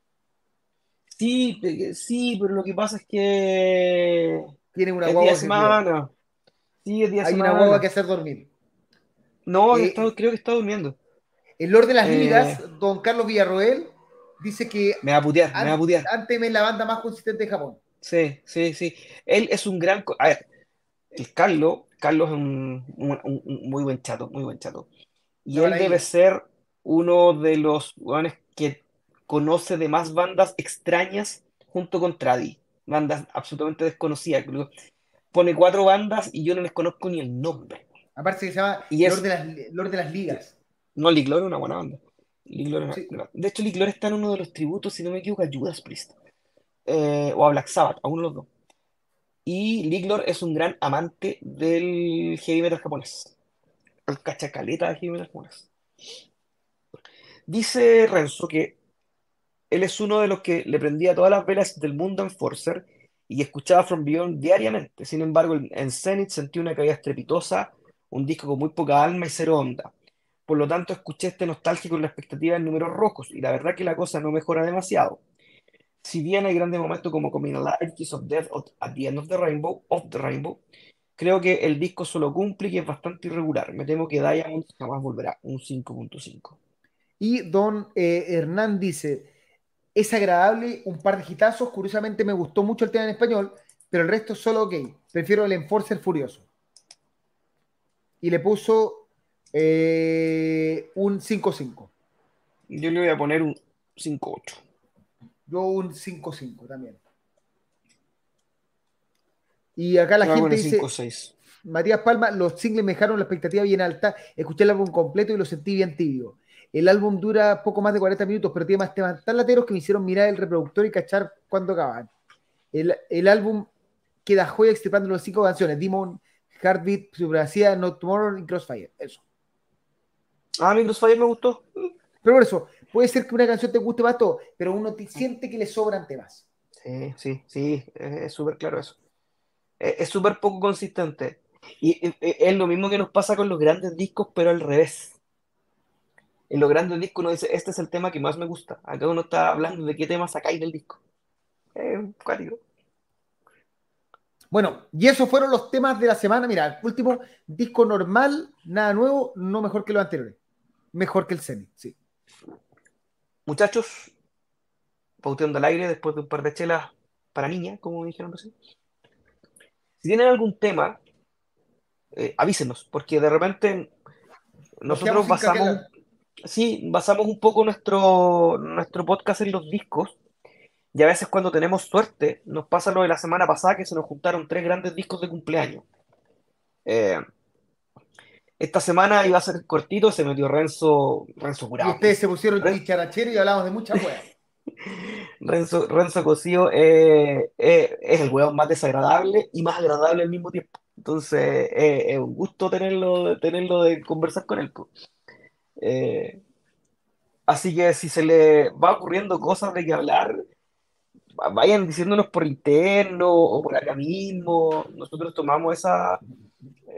Sí, sí, pero lo que pasa es que Tiene una guagua día semana. Sí, es día Hay una semana. guagua que hacer dormir. No, Eh, está- creo que está durmiendo. El Lord de las Eh. Ligas, don Carlos Villarroel, dice que Me va a putear, me va a putear. Anthem es la banda más consistente de Japón. Sí, sí, sí. Él es un gran. A ver, el Carlos, Carlos es un, un- un- un muy buen chato, muy buen chato. Y él debe ser uno de los weones que conoce de más bandas extrañas junto con Tradi. Bandas absolutamente desconocidas. Pone cuatro bandas y yo no les conozco ni el nombre. Aparte que se llama Y es- Lord, de las, Lord de las Ligas. No, Liglor es una buena banda. Sí. De hecho, Liglor está en uno de los tributos, si no me equivoco, a Judas Priest. Eh, o a Black Sabbath, a uno de los dos. Y Liglor es un gran amante del heavy metal japonés. El cachacaleta de heavy metal japonés. Dice Renzo que él es uno de los que le prendía todas las velas del mundo en Forcer y escuchaba From Beyond diariamente. Sin embargo, en en Zenith sentí una caída estrepitosa, un disco con muy poca alma y cero onda. Por lo tanto, escuché este nostálgico con la expectativa en números rojos, y la verdad que la cosa no mejora demasiado. Si bien hay grandes momentos como Coming Alive, Kiss of Death At the End of the Rainbow, of the Rainbow, creo que el disco solo cumple y es bastante irregular. Me temo que Diamond jamás volverá, un 5.5. Y don eh, Hernán dice, es agradable, un par de hitazos, curiosamente me gustó mucho el tema en español, pero el resto solo ok. Prefiero el Enforcer Furioso. Y le puso eh, un 5-5. Yo le voy a poner un 5.8. Yo un 5-5 también. Y acá la gente dice, 5.6. Matías Palma, los singles me dejaron la expectativa bien alta. Escuché el álbum completo y lo sentí bien tibio. El álbum dura poco más de 40 minutos, pero tiene más temas tan lateros que me hicieron mirar el reproductor y cachar cuando acaban. El, el álbum queda joya extirpando las cinco canciones: Demon, Heartbeat, Supremacía, No Tomorrow y Crossfire. Eso. Ah, mi Crossfire me gustó. Pero por eso, puede ser que una canción te guste más todo, pero uno te siente que le sobran temas. Sí, sí, sí, es súper claro eso. Es súper poco consistente. Y eh, eh, es lo mismo que nos pasa con los grandes discos, pero al revés. En los grandes discos uno dice, este es el tema que más me gusta. Acá uno está hablando de qué tema sacáis del disco. Es cuático. Bueno, y esos fueron los temas de la semana. Mira, el último disco normal, nada nuevo, no mejor que los anteriores. Mejor que el Zenith, sí. Muchachos, pauteando al aire después de un par de chelas para niña, como dijeron recién. Si tienen algún tema, eh, avísenos, porque de repente Nos nosotros basamos, sí, basamos un poco nuestro, nuestro podcast en los discos, y a veces cuando tenemos suerte, nos pasa lo de la semana pasada que se nos juntaron tres grandes discos de cumpleaños. Eh, esta semana iba a ser cortito, se metió Renzo, Renzo Y Curado. ustedes se pusieron chicharachero y hablamos de muchas (laughs) weas. Renzo, Renzo Cosío eh, eh, es el weón más desagradable y más agradable al mismo tiempo. Entonces, eh, es un gusto tenerlo, tenerlo de conversar con él. así que si se le va ocurriendo cosas de que hablar, va- vayan diciéndonos por interno o por acá mismo. Nosotros tomamos esa,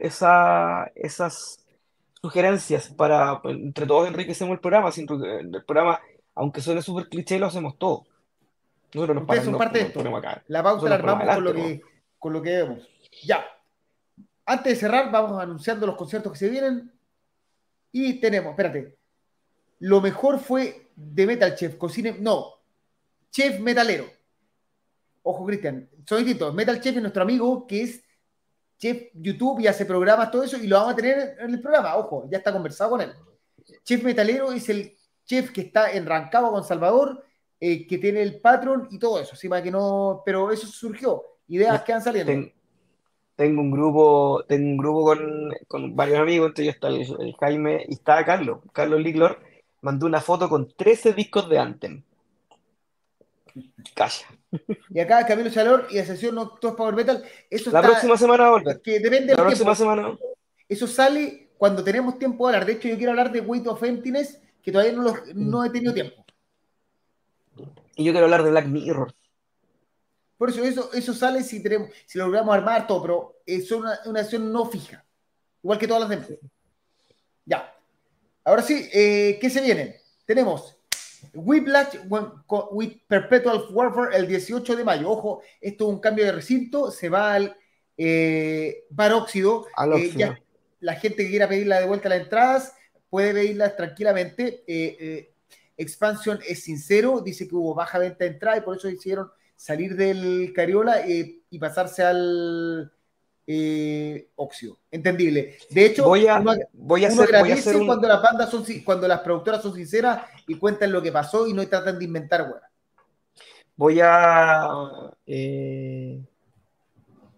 esa, esas sugerencias para, pues, entre todos enriquecemos el programa. Si el programa, aunque suene súper cliché, lo hacemos todos. Nosotros nos Ustedes son nos- parte de esto. La pauta la armamos con lo, que, con lo que vemos. Ya. antes de cerrar, vamos anunciando los conciertos que se vienen. Y tenemos, espérate, lo mejor fue de Metal Chef, cocine, no, Chef Metalero. Ojo, Cristian, son distintos. Metal Chef es nuestro amigo que es chef YouTube y hace programas, todo eso, y lo vamos a tener en el programa. Ojo, ya está conversado con él. Chef Metalero es el chef que está en Rancagua con Salvador, eh, que tiene el patrón y todo eso, ¿sí? para que no, pero eso surgió, ideas que han saliendo. Ten- tengo un grupo, tengo un grupo con, con varios amigos, entre ellos está el, el Jaime y está Carlos. Carlos Liclor mandó una foto con 13 discos de Anthem. Calla. (laughs) Y acá Camilo Salor y Asociación No Todos Power Metal, eso La está, próxima semana volver. que depende La del tiempo. próxima semana. Eso sale cuando tenemos tiempo de hablar. De hecho, yo quiero hablar de Weight of Emptiness, que todavía no, lo- no he tenido tiempo. Y yo quiero hablar de Black Mirror. Por eso, eso, eso sale si tenemos, si lo logramos armar todo, pero es una, una acción no fija. Igual que todas las demás. Ya. Ahora sí, eh, ¿qué se viene? Tenemos Whiplash with Perpetual Warfare el 18 de mayo. Ojo, esto es un cambio de recinto, se va al eh, Eh, ya la gente que quiera pedirla de vuelta las entradas puede pedirlas tranquilamente. Eh, eh, Expansion es sincero, dice que hubo baja venta de entrada y por eso decidieron salir del Cariola y pasarse al eh, óxido. Entendible. De hecho, Voy a, uno, voy a uno hacer, voy a agradece hacer un, cuando las bandas son, cuando las productoras son sinceras y cuentan lo que pasó y no tratan de inventar hueá. voy a eh,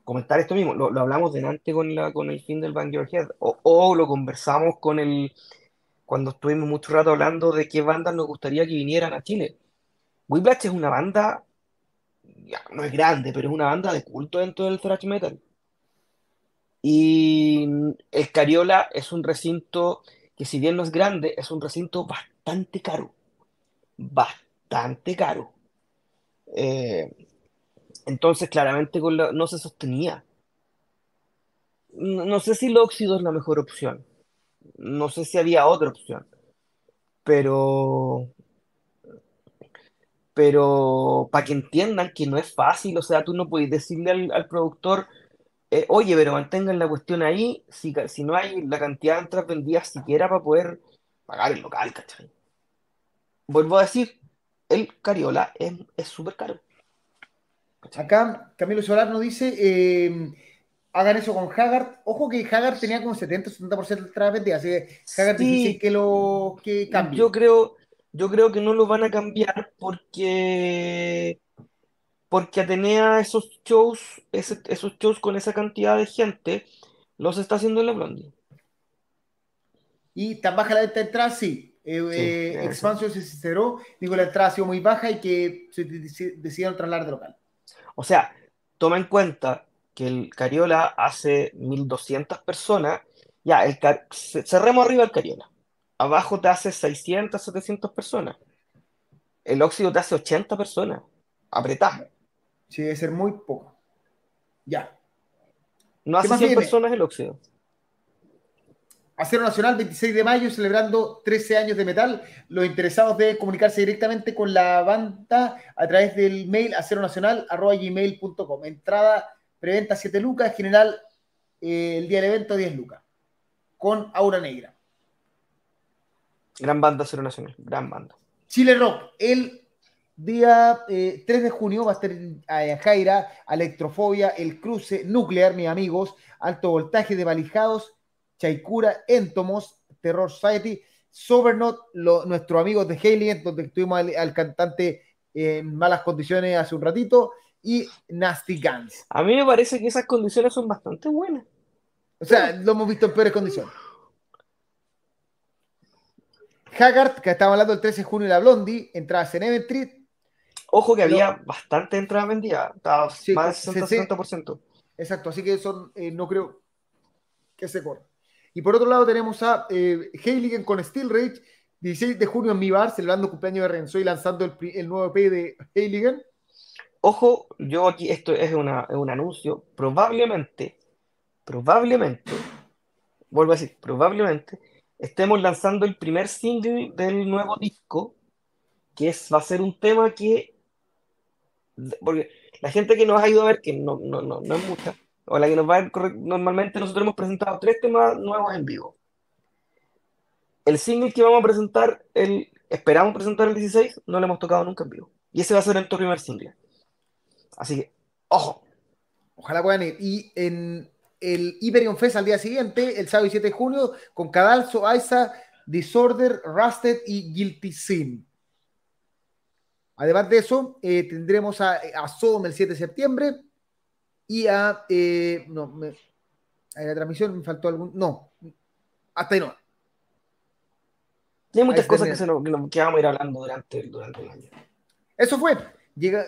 comentar esto mismo. Lo, lo hablamos delante con, la, con el fin del Bang Your Head. O, o lo conversamos con el cuando estuvimos mucho rato hablando de qué bandas nos gustaría que vinieran a Chile. Whiplash es una banda, ya, no es grande, pero es una banda de culto dentro del thrash metal. Y el Cariola es un recinto que si bien no es grande, es un recinto bastante caro. Bastante caro. Eh, entonces, claramente no se sostenía. No, no sé si el óxido es la mejor opción. No sé si había otra opción. Pero, pero para que entiendan que no es fácil, o sea, tú no puedes decirle al, al productor, eh, oye, pero mantengan la cuestión ahí si, no hay la cantidad de entradas vendidas siquiera para poder pagar el local, ¿cachai? Vuelvo a decir, el Cariola es súper caro. Acá Camilo Solar nos dice, eh, hagan eso con Haggard. Ojo que Haggard tenía como 70-70% de entradas vendidas, así que Haggard Sí. difícil que lo que cambie. Yo creo, yo creo que no lo van a cambiar porque, porque Atenea esos shows, ese- esos shows con esa cantidad de gente, los está haciendo en la Blondie. Y tan baja la venta de entradas, sí. Eh, eh, eso. Expansion se sinceró, digo la entrada ha sido muy baja y que se deci- decidieron trasladar de local. O sea, toma en cuenta que el Cariola hace 1200 personas, ya, el Car- cerremos arriba el Cariola. Abajo te hace 600, 700 personas. El óxido te hace 80 personas. Apretá. Sí, debe ser muy poco. Ya. No ¿Qué hace más 100 viene? personas el óxido. Acero Nacional, 26 de mayo, celebrando 13 años de metal. Los interesados deben comunicarse directamente con la banda a través del mail aceronacional.gmail.com. Entrada preventa 7 lucas, general eh, el día del evento 10 lucas. Con aura negra. Gran banda Cero Nacional, gran banda. Chile Rock, el día eh, 3 de junio va a estar en eh, Jaira, Electrofobia, El Cruce, Nuclear, mis amigos, Alto Voltaje de Valijados, Chaicura, Entomos, Terror Society, Sobernot, lo- nuestros amigos de Alien, donde tuvimos al, al cantante en malas condiciones hace un ratito, y Nasty Guns. A mí me parece que esas condiciones son bastante buenas. O sea, lo hemos visto en peores condiciones. Haggard, que estaba hablando el 13 de junio de la Blondie, entradas en Eventry, Ojo que Pero- había bastante entrada vendida, estaba Sí, más de sí, 60-70%. Exacto, así que son, eh, no creo que se corra. Y por otro lado tenemos a eh, Heiligen con Steel Rage, 16 de junio en mi bar, celebrando el cumpleaños de Renzo y lanzando el, nuevo EP de Heiligen. Ojo, yo aquí, esto es, una, es un anuncio, probablemente, probablemente, vuelvo a decir, probablemente, estemos lanzando el primer single del nuevo disco, que es, va a ser un tema que, porque la gente que nos ha ido a ver, que no, no, no, no es mucha, o la que nos va a corre- Normalmente nosotros hemos presentado tres temas nuevos en vivo. El single que vamos a presentar, el, esperamos presentar el 16, no lo hemos tocado nunca en vivo. Y ese va a ser nuestro primer single. Así que, ojo, Ojalá puedan ir. Y en el Hyperion Fest al día siguiente, el sábado y 7 de junio, con Cadalso, Aiza, Disorder, Rusted y Guilty Sin. Además de eso, eh, tendremos a, a Sodom el 7 de septiembre y a. eh, no, me, a la transmisión me faltó algún. No, hasta ahí no. hay muchas Ahí cosas que, se nos- que vamos a ir hablando durante, durante el año. Eso fue. Llega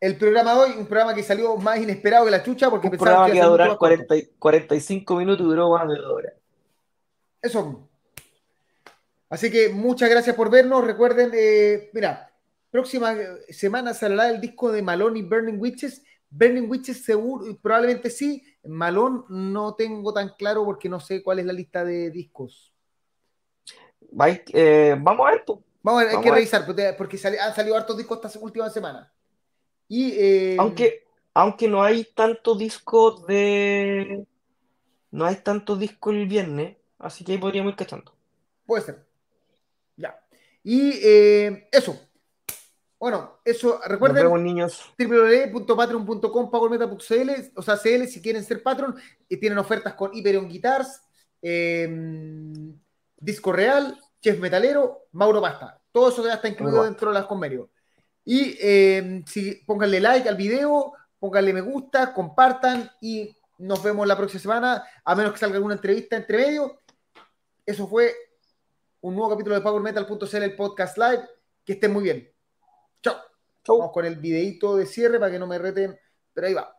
el programa de hoy, un programa que salió más inesperado que la chucha porque Un pensaba programa que iba a durar más corto. 40 y- 45 minutos y duró más de dos horas. Eso. Así que muchas gracias por vernos. Recuerden, eh, mira, próxima eh, semana saldrá el disco de Malone y Burning Witches. Burning Witches seguro, probablemente sí. Malone no tengo tan claro porque no sé cuál es la lista de discos. Eh, vamos a ver, pues. Vamos a ver, hay Vamos que revisar porque, han salido hartos discos esta última semana. Y eh, Aunque, aunque no hay tanto disco de. No hay tanto disco el viernes, así que ahí podríamos ir cachando. Puede ser. Ya. Y eh, eso. Bueno, eso, recuerden. vemos, niños. www.patreon.com powermetal.cl, o sea, CL, si quieren ser patron, y tienen ofertas con Hyperion Guitars, eh, Disco Real, Chef Metalero, Mauro Pasta. Todo eso ya está incluido dentro de las convenios. Y eh, si, pónganle like al video, pónganle me gusta, compartan y nos vemos la próxima semana, a menos que salga alguna entrevista entre medio. Eso fue un nuevo capítulo de PowerMetal.cl, el podcast live. Que estén muy bien. Vamos con el videito de cierre para que no me reten, pero ahí va.